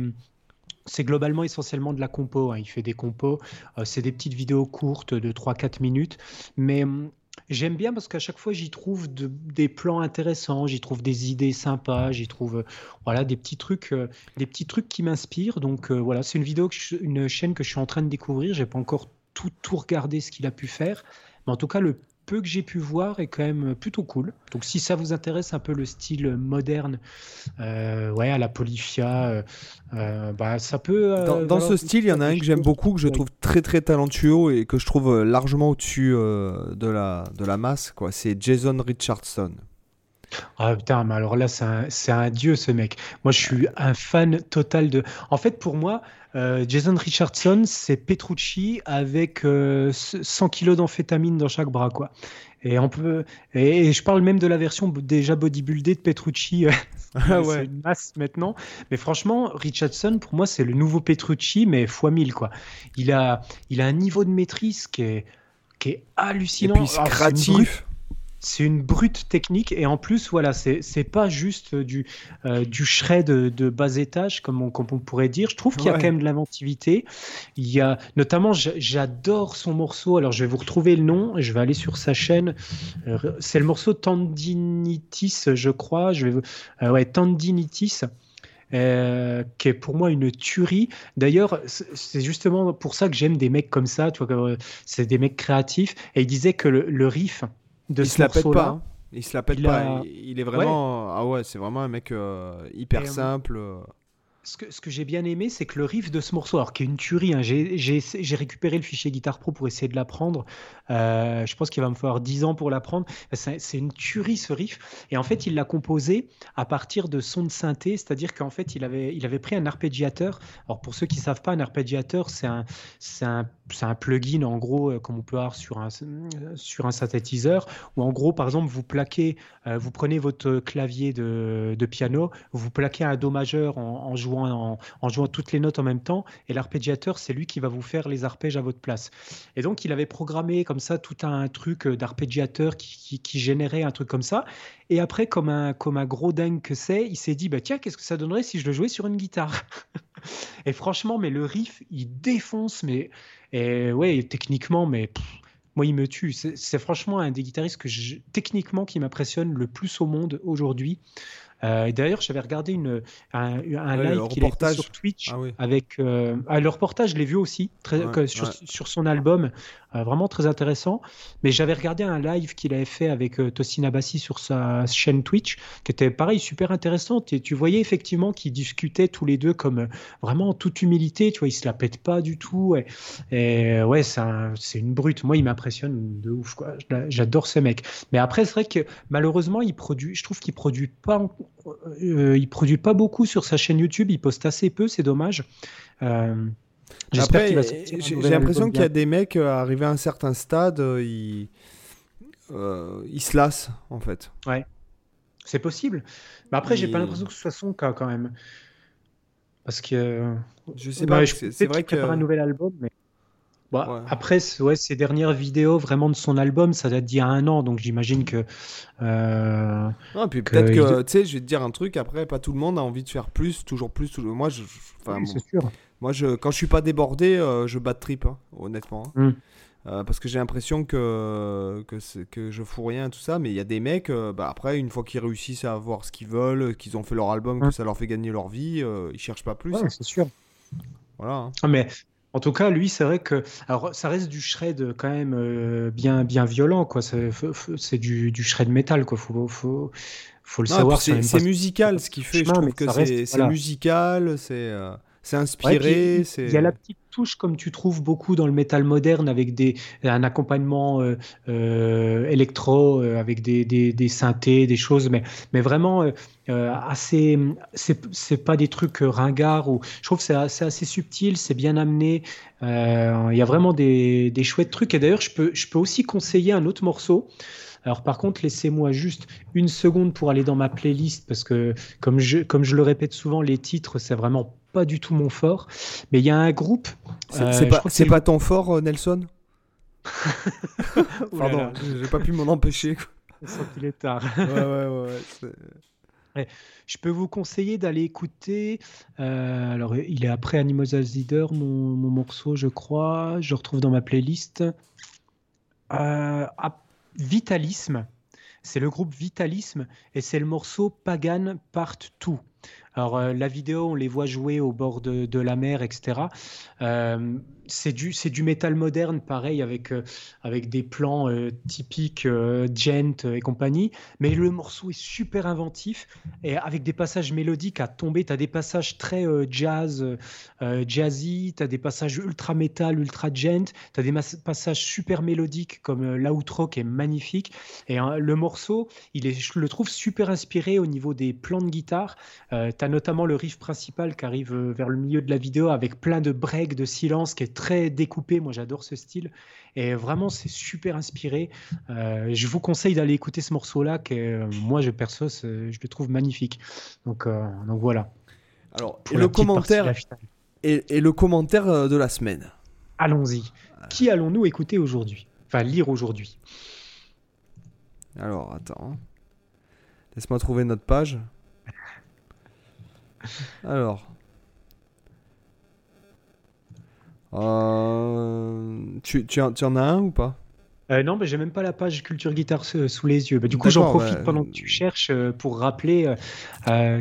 c'est globalement essentiellement de la compo. Hein. Il fait des compos. c'est des petites vidéos courtes de 3-4 minutes. Mais hum, j'aime bien parce qu'à chaque fois, j'y trouve des plans intéressants, j'y trouve des idées sympas, j'y trouve voilà, des, petits trucs, des petits trucs qui m'inspirent. Donc voilà, c'est une vidéo, une chaîne que je suis en train de découvrir. J'ai pas encore tout, tout regardé ce qu'il a pu faire. Mais en tout cas, le peu que j'ai pu voir est quand même plutôt cool. Donc si ça vous intéresse un peu le style moderne, euh, ouais, à la Polifia, euh, euh, bah, ça peut... dans, ce style, il y en a un que j'aime beaucoup, que je trouve très très talentueux et que je trouve largement au-dessus de, la, de la masse. quoi. C'est Jason Richardson. Ah putain, mais alors là, c'est un, un, dieu ce mec. Moi, je suis un fan total de. En fait, pour moi, euh, Jason Richardson, c'est Petrucci avec 100 euh, kilos d'amphétamine dans chaque bras, quoi. Et on peut, et, je parle même de la version déjà bodybuildée de Petrucci. Euh, *laughs* ah ouais. C'est une masse maintenant. Mais franchement, Richardson, pour moi, c'est le nouveau Petrucci, mais x 1000, quoi. Il a, il a un niveau de maîtrise qui est, qui est hallucinant. Et puis, c'est créatif c'est une brute technique et en plus voilà c'est pas juste du euh, du shred de, bas étage comme on, on pourrait dire. Je trouve qu'il y a quand même de l'inventivité. Il y a notamment j'adore son morceau. Alors je vais vous retrouver le nom je vais aller sur sa chaîne. Euh, c'est le morceau Tendinitis je crois. Je vais euh, ouais Tendinitis euh, qui est pour moi une tuerie. D'ailleurs, c'est justement pour ça que j'aime des mecs comme ça, tu vois, c'est des mecs créatifs. Et il disait que le riff, il se la pète pas. Hein. Il se la pète pas. Il, est vraiment. Ah ouais, c'est vraiment un mec euh, hyper euh, simple. Euh. Ce que, ce que j'ai bien aimé, c'est que le riff de ce morceau, alors qui est une tuerie, hein, j'ai récupéré le fichier Guitar Pro pour essayer de l'apprendre. je pense qu'il va me falloir 10 ans pour l'apprendre. C'est une tuerie ce riff. Et en fait, il l'a composé à partir de sons de synthé, c'est-à-dire qu'en fait, il avait, il avait pris un arpégiateur. Alors pour ceux qui ne savent pas, un arpégiateur, c'est un, un c'est un plugin en gros euh, comme on peut avoir sur un, sur un synthétiseur où en gros par exemple vous plaquez, euh, vous prenez votre clavier de, de, piano, vous plaquez un do majeur en, jouant, en, jouant toutes les notes en même temps et l'arpégiateur c'est lui qui va vous faire les arpèges à votre place. Et donc il avait programmé comme ça tout un truc d'arpégiateur qui, qui, générait un truc comme ça et après comme un, comme un gros dingue que c'est, il s'est dit bah tiens qu'est-ce que ça donnerait si je le jouais sur une guitare? *laughs* Et franchement mais le riff il défonce mais et ouais, techniquement, mais moi, il me tue. C'est franchement un des guitaristes que techniquement qui m'impressionne le plus au monde aujourd'hui. Euh, D'ailleurs, j'avais regardé une, un, un live qu'il a fait sur Twitch ah avec. Euh, ah, le reportage, je l'ai vu aussi très, sur, sur, son album. Euh, vraiment très intéressant. Mais j'avais regardé un live qu'il avait fait avec Tosin Abassi sur sa chaîne Twitch, qui était pareil, super intéressant. Et tu voyais effectivement qu'ils discutaient tous les deux comme vraiment en toute humilité. Tu vois, ils se la pètent pas du tout. Et, ouais, c'est une brute. Moi, il m'impressionne de ouf. J'adore ce mec. Mais après, c'est vrai que malheureusement, il produit, je trouve qu'il produit pas, il produit pas beaucoup sur sa chaîne YouTube. Il poste assez peu. C'est dommage. Après, j'ai l'impression qu'il y a des mecs euh, arrivés à un certain stade, euh, ils, euh, ils se lassent en fait. Ouais, c'est possible. Mais après, j'ai pas l'impression que ce soit son cas quand même. Parce que. Je sais pas, c'est vrai qu'il prépare un nouvel album, mais. Bon, Après, ouais, ces dernières vidéos vraiment de son album, ça date d'il y a un an, donc j'imagine que. Euh, puis peut-être que, tu sais, je vais te dire un truc, après, pas tout le monde a envie de faire plus, toujours plus. Toujours... Moi, je. sûr. Moi, je, quand je suis pas débordé, euh, je bats de trip, hein, honnêtement. Hein. Hmm. Euh, parce que j'ai l'impression que, que, que je fous rien, tout ça. Mais il y a des mecs, euh, bah, après, une fois qu'ils réussissent à avoir ce qu'ils veulent, qu'ils ont fait leur album, que hmm. ça leur fait gagner leur vie, ils cherchent pas plus. c'est sûr. Voilà. Hein. Ah, mais en tout cas, lui, c'est vrai que. Alors, ça reste du shred quand même bien, bien violent, quoi. C'est du, du shred métal, quoi. Faut, faut, faut le savoir. C'est musical ce qu'il fait. je trouve que c'est musical, c'est. C'est inspiré. Il y a la petite touche comme tu trouves beaucoup dans le métal moderne avec des, un accompagnement euh, euh, électro, euh, avec des, des, des, synthés, des choses, mais, mais vraiment assez. C'est pas des trucs ringards. Ou, je trouve que c'est assez, assez, subtil, c'est bien amené. Il y a vraiment des, des, chouettes trucs. Et d'ailleurs, je peux, je peux aussi conseiller un autre morceau. Alors par contre, laissez-moi juste une seconde pour aller dans ma playlist parce que comme je, comme je le répète souvent, les titres, c'est vraiment pas du tout mon fort. Mais il y a un groupe. C'est euh, pas, ton fort, euh, Nelson? *laughs* Pardon, j'ai pas pu m'en empêcher. Je qu'il est tard. ouais, ouais, *laughs* ouais. Je peux vous conseiller d'aller écouter. Euh, alors, il est après Animals Zider, mon, mon, morceau, je crois. Je retrouve dans ma playlist. Vitalisme. C'est le groupe Vitalisme et c'est le morceau Pagan Part 2. Alors, euh, la vidéo, on les voit jouer au bord de, la mer, etc. Euh, c'est du, du métal moderne, pareil, avec, euh, des plans typiques gent et compagnie. Mais le morceau est super inventif et avec des passages mélodiques à tomber. Tu as des passages très jazz, jazzy, tu as des passages ultra métal, ultra gent, tu as des passages super mélodiques comme l'outro qui est magnifique. Et hein, le morceau, il est, je le trouve super inspiré au niveau des plans de guitare. Euh, tu as notamment le riff principal qui arrive euh, vers le milieu de la vidéo avec plein de breaks, de silence, qui est très découpé. Moi, j'adore ce style. Et vraiment, c'est super inspiré. Euh, je vous conseille d'aller écouter ce morceau-là, que moi, je perso, je le trouve magnifique. Donc, donc voilà. Alors, et le, commentaire, et, le commentaire de la semaine. Allons-y. Qui allons-nous écouter aujourd'hui? Enfin, lire aujourd'hui. Alors, attends. Laisse-moi trouver notre page. Alors. Euh, tu, tu, en, tu en as un ou pas? Euh, non, mais j'ai même pas la page Culture Guitare sous les yeux. Bah, du coup, j'en profite pendant que tu cherches euh, pour rappeler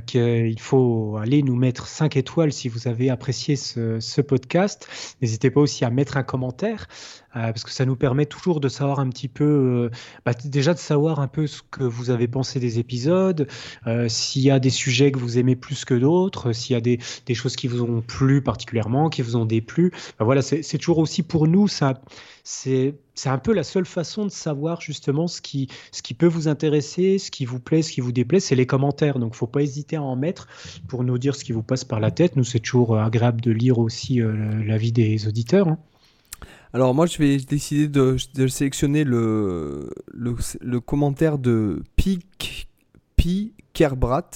qu'il faut aller nous mettre 5 étoiles si vous avez apprécié ce, ce podcast. N'hésitez pas aussi à mettre un commentaire. Euh, parce que ça nous permet toujours de savoir un petit peu, euh, bah, déjà de savoir un peu ce que vous avez pensé des épisodes, euh, s'il y a des sujets que vous aimez plus que d'autres, s'il y a des, choses qui vous ont plu particulièrement, qui vous ont déplu. Bah, voilà, c'est toujours aussi pour nous, c'est un peu la seule façon de savoir justement ce qui, peut vous intéresser, ce qui vous plaît, ce qui vous déplaît, c'est les commentaires. Donc, faut pas hésiter à en mettre pour nous dire ce qui vous passe par la tête. Nous, c'est toujours agréable de lire aussi l'avis des auditeurs. Hein. Alors moi, je vais décider de, de sélectionner le, le, le, commentaire de Pi, Pi Kerbrat.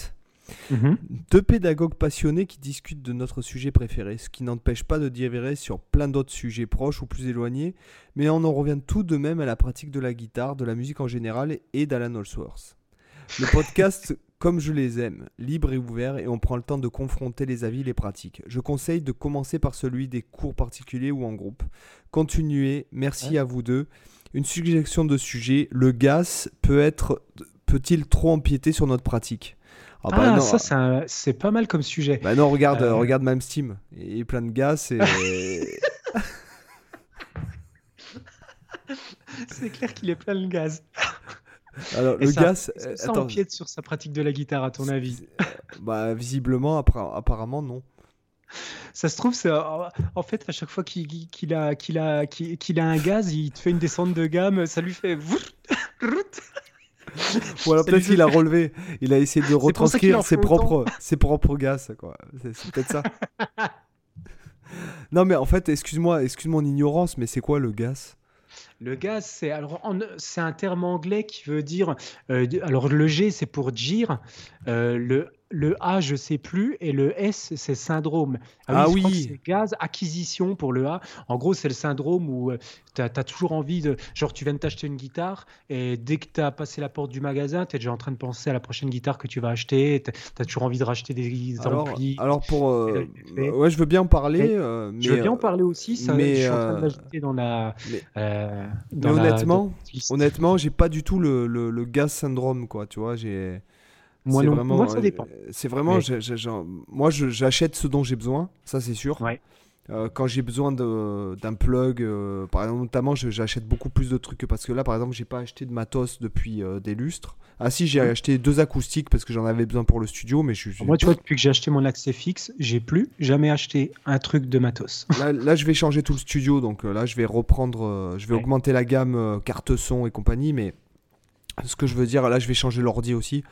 Mhm. Deux pédagogues passionnés qui discutent de notre sujet préféré, ce qui n'empêche pas de diverger sur plein d'autres sujets proches ou plus éloignés, mais on en revient tout de même à la pratique de la guitare, de la musique en général et d'Alan Allsworth. Le podcast comme je les aime, libre et ouvert, et on prend le temps de confronter les avis et les pratiques. Je conseille de commencer par celui des cours particuliers ou en groupe. Continuez, merci à vous deux. Une suggestion de sujet, le gaz peut être peut-il trop empiéter sur notre pratique? Ah, bah ah ça c'est pas mal comme sujet. Bah non, regarde, euh... regarde même Steam, il est plein de gaz et... *laughs* c'est clair qu'il est plein de gaz. *laughs* Alors, le ça, gaz. Ça empiète sur sa pratique de la guitare, à ton avis Bah, visiblement, apparemment, non. Ça se trouve, en fait, à chaque fois qu'il a, qu'il a, qu'il a un gaz, il te fait une descente de gamme, ça lui fait. Ou alors peut-être qu'il a relevé, il a essayé de retranscrire ses propres, ses propres gaz, quoi. C'est peut-être ça. *laughs* non, mais en fait, excuse-moi, excuse mon ignorance, mais c'est quoi le gaz? Le gaz, c'est alors c'est un terme anglais qui veut dire euh, alors le G c'est pour dire euh, le le A, je sais plus, et le S, c'est syndrome. Ah, oui, ah c'est gaz, acquisition pour le A. En gros, c'est le syndrome où euh, tu as, toujours envie de. Genre, tu viens de t'acheter une guitare, et dès que tu as passé la porte du magasin, tu es déjà en train de penser à la prochaine guitare que tu vas acheter. Tu as, toujours envie de racheter des alors, amplis. Alors, pour. ouais, je veux bien en parler. mais, je veux bien en parler aussi. Ça, mais, je suis en train de l'ajouter dans la. Mais, honnêtement, honnêtement, j'ai pas du tout le, le, gaz syndrome, quoi. Tu vois, j'ai. Moi, non, vraiment, moi, ça dépend. C'est vraiment, moi, j'achète ce dont j'ai besoin, ça c'est sûr. Euh, quand j'ai besoin d'un plug, euh, par exemple, notamment, j'achète beaucoup plus de trucs parce que là, par exemple, j'ai pas acheté de matos depuis euh, des lustres. Ah si, j'ai acheté deux acoustiques parce que j'en avais besoin pour le studio, mais je suis. Moi, tu vois, depuis que j'ai acheté mon accès fixe, j'ai plus jamais acheté un truc de matos. *laughs* là, je vais changer tout le studio, donc là, je vais reprendre, je vais augmenter la gamme carte son et compagnie, mais ce que je veux dire, là, je vais changer l'ordi aussi.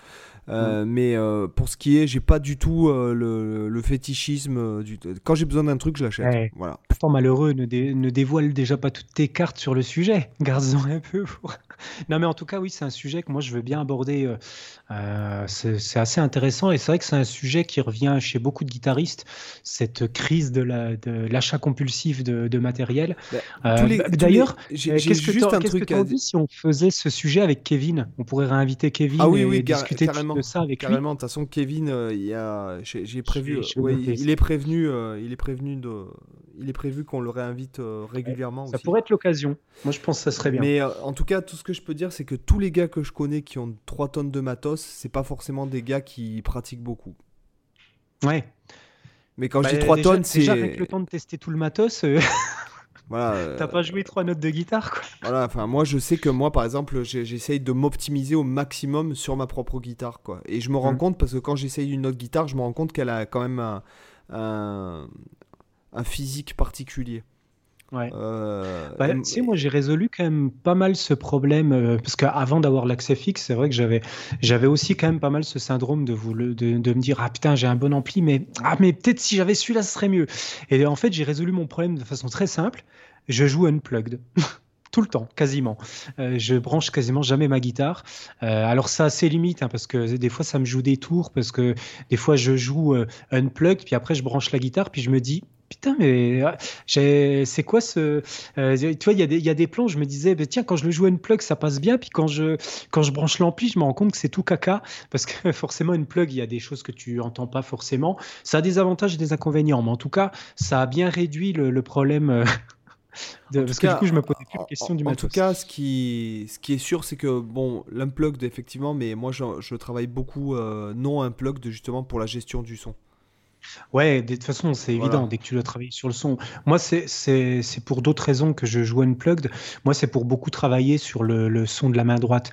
Euh, mais euh, pour ce qui est, j'ai pas du tout euh, le, fétichisme. Du... Quand j'ai besoin d'un truc, je l'achète. Voilà. Pourtant, malheureux, ne, ne, dévoile déjà pas toutes tes cartes sur le sujet. Garde-en un peu. Non, mais en tout cas, oui, c'est un sujet que moi je veux bien aborder. c'est assez intéressant et c'est vrai que c'est un sujet qui revient chez beaucoup de guitaristes. Cette crise de l'achat la, compulsif de, matériel. Bah, d'ailleurs, qu'est-ce que tu qu que si on faisait ce sujet avec Kevin? On pourrait réinviter Kevin ah, oui, oui, et discuter carrément ça avec carrément. De toute façon, Kevin, euh, il y a, j'ai prévu, il, est prévenu, euh, il est prévenu de, il est prévu qu'on le réinvite euh, régulièrement. Ça pourrait être l'occasion. Moi, je pense que ça serait bien. Mais en tout cas, tout ce que je peux dire, c'est que tous les gars que je connais qui ont 3 tonnes de matos, c'est pas forcément des gars qui pratiquent beaucoup. Ouais. Mais quand je dis 3 bah, tonnes, c'est. Déjà, avec le temps de tester tout le matos. *laughs* Voilà, *laughs* T'as pas joué trois notes de guitare, quoi. Voilà, enfin, moi, je sais que moi, par exemple, j'essaye de m'optimiser au maximum sur ma propre guitare, quoi. Et je me rends mm. compte, parce que quand j'essaye une autre guitare, je me rends compte qu'elle a quand même un, un, physique particulier. Ouais. Euh, bah, tu sais, moi j'ai résolu quand même pas mal ce problème euh, parce qu'avant d'avoir l'accès fixe, c'est vrai que j'avais j'avais aussi quand même pas mal ce syndrome de, vous, de, de me dire ah putain j'ai un bon ampli mais ah mais peut-être si j'avais celui-là ce serait mieux. Et en fait j'ai résolu mon problème de façon très simple. Je joue unplugged. *laughs* tout le temps, quasiment. Euh, je branche quasiment jamais ma guitare. Euh, alors ça a ses limites, hein, parce que des fois ça me joue des tours, parce que des fois je joue euh, unplugged, puis après je branche la guitare, puis je me dis, putain, mais c'est quoi ce. tu vois, il y, y, a des plans, je me disais, bah, tiens, quand je le joue unplugged, ça passe bien, puis quand je, quand je branche l'ampli, je me rends compte que c'est tout caca, parce que *laughs* forcément, unplugged, il y a des choses que tu entends pas forcément. Ça a des avantages et des inconvénients, mais en tout cas, ça a bien réduit le problème parce que du coup, je me posais plus la question du matos. En tout cas, ce qui, ce qui est sûr, c'est que, bon, l'unplugged, effectivement, mais moi, je, je travaille beaucoup euh, non unplugged, justement, pour la gestion du son. Ouais, de toute façon, c'est évident, dès que tu dois travailler sur le son. Moi, c'est pour d'autres raisons que je joue Unplugged. Moi, c'est pour beaucoup travailler sur le, le, son de la main droite,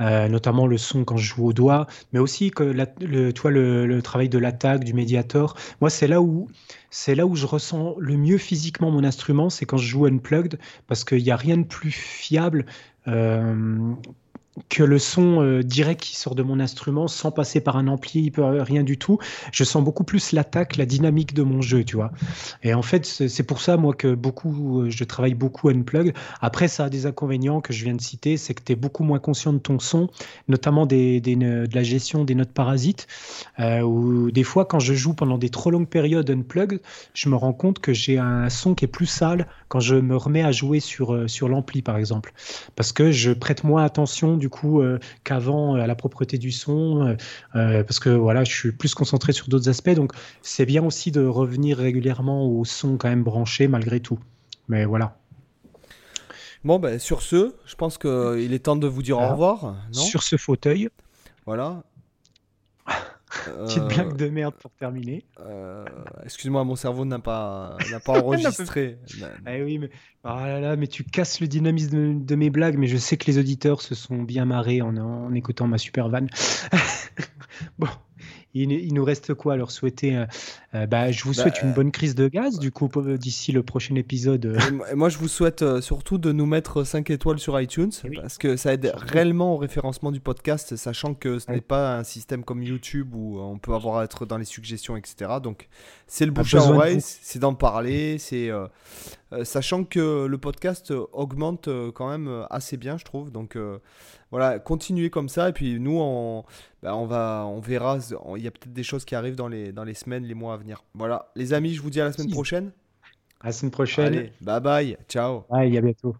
euh, notamment le son quand je joue au doigt, mais aussi que le, toi, le, le travail de l'attaque, du médiator. Moi, c'est là où c'est là où je ressens le mieux physiquement mon instrument, c'est quand je joue Unplugged, parce qu'il n'y a rien de plus fiable. Euh, que le son euh, direct qui sort de mon instrument sans passer par un ampli, rien du tout. Je sens beaucoup plus l'attaque, la dynamique de mon jeu, tu vois. Et en fait, c'est pour ça, moi, que beaucoup, euh, je travaille beaucoup unplug. Après, ça a des inconvénients que je viens de citer, c'est que tu es beaucoup moins conscient de ton son, notamment de la gestion des notes parasites, euh, ou des fois, quand je joue pendant des trop longues périodes unplug, je me rends compte que j'ai un son qui est plus sale quand je me remets à jouer sur, sur l'ampli, par exemple. Parce que je prête moins attention, du coup euh, qu'avant euh, à la propreté du son, euh, parce que voilà, je suis plus concentré sur d'autres aspects. Donc c'est bien aussi de revenir régulièrement au son quand même branché malgré tout. Mais voilà. Bon, ben, sur ce, je pense qu'il est temps de vous dire au revoir. sur ce fauteuil. Voilà. Petite euh, blague de merde pour terminer. Euh, excuse-moi, mon cerveau n'a pas, n'a pas *laughs* enregistré. eh oui, mais, ah là là, mais tu casses le dynamisme de, mes blagues, mais je sais que les auditeurs se sont bien marrés en, en écoutant ma super vanne. *laughs* bon, il, nous reste quoi à leur souhaiter euh, euh, bah, Je vous souhaite bah, une bonne crise de gaz, du coup, d'ici le prochain épisode. Euh. Et moi, je vous souhaite surtout de nous mettre 5 étoiles sur iTunes, parce que ça aide réellement au référencement du podcast, sachant que ce n'est pas un système comme YouTube où on peut avoir à être dans les suggestions, etc. Donc, c'est le bouche à oreille, c'est d'en parler, c'est sachant que le podcast augmente quand même assez bien, je trouve. Donc, voilà, continuez comme ça. Et puis nous, on, bah, on, va, on verra. Il y a peut-être des choses qui arrivent dans les, dans les semaines, les mois à venir. Voilà, les amis, je vous dis à la semaine prochaine. À la semaine prochaine. Allez, bye bye. Ciao. Bye, à bientôt.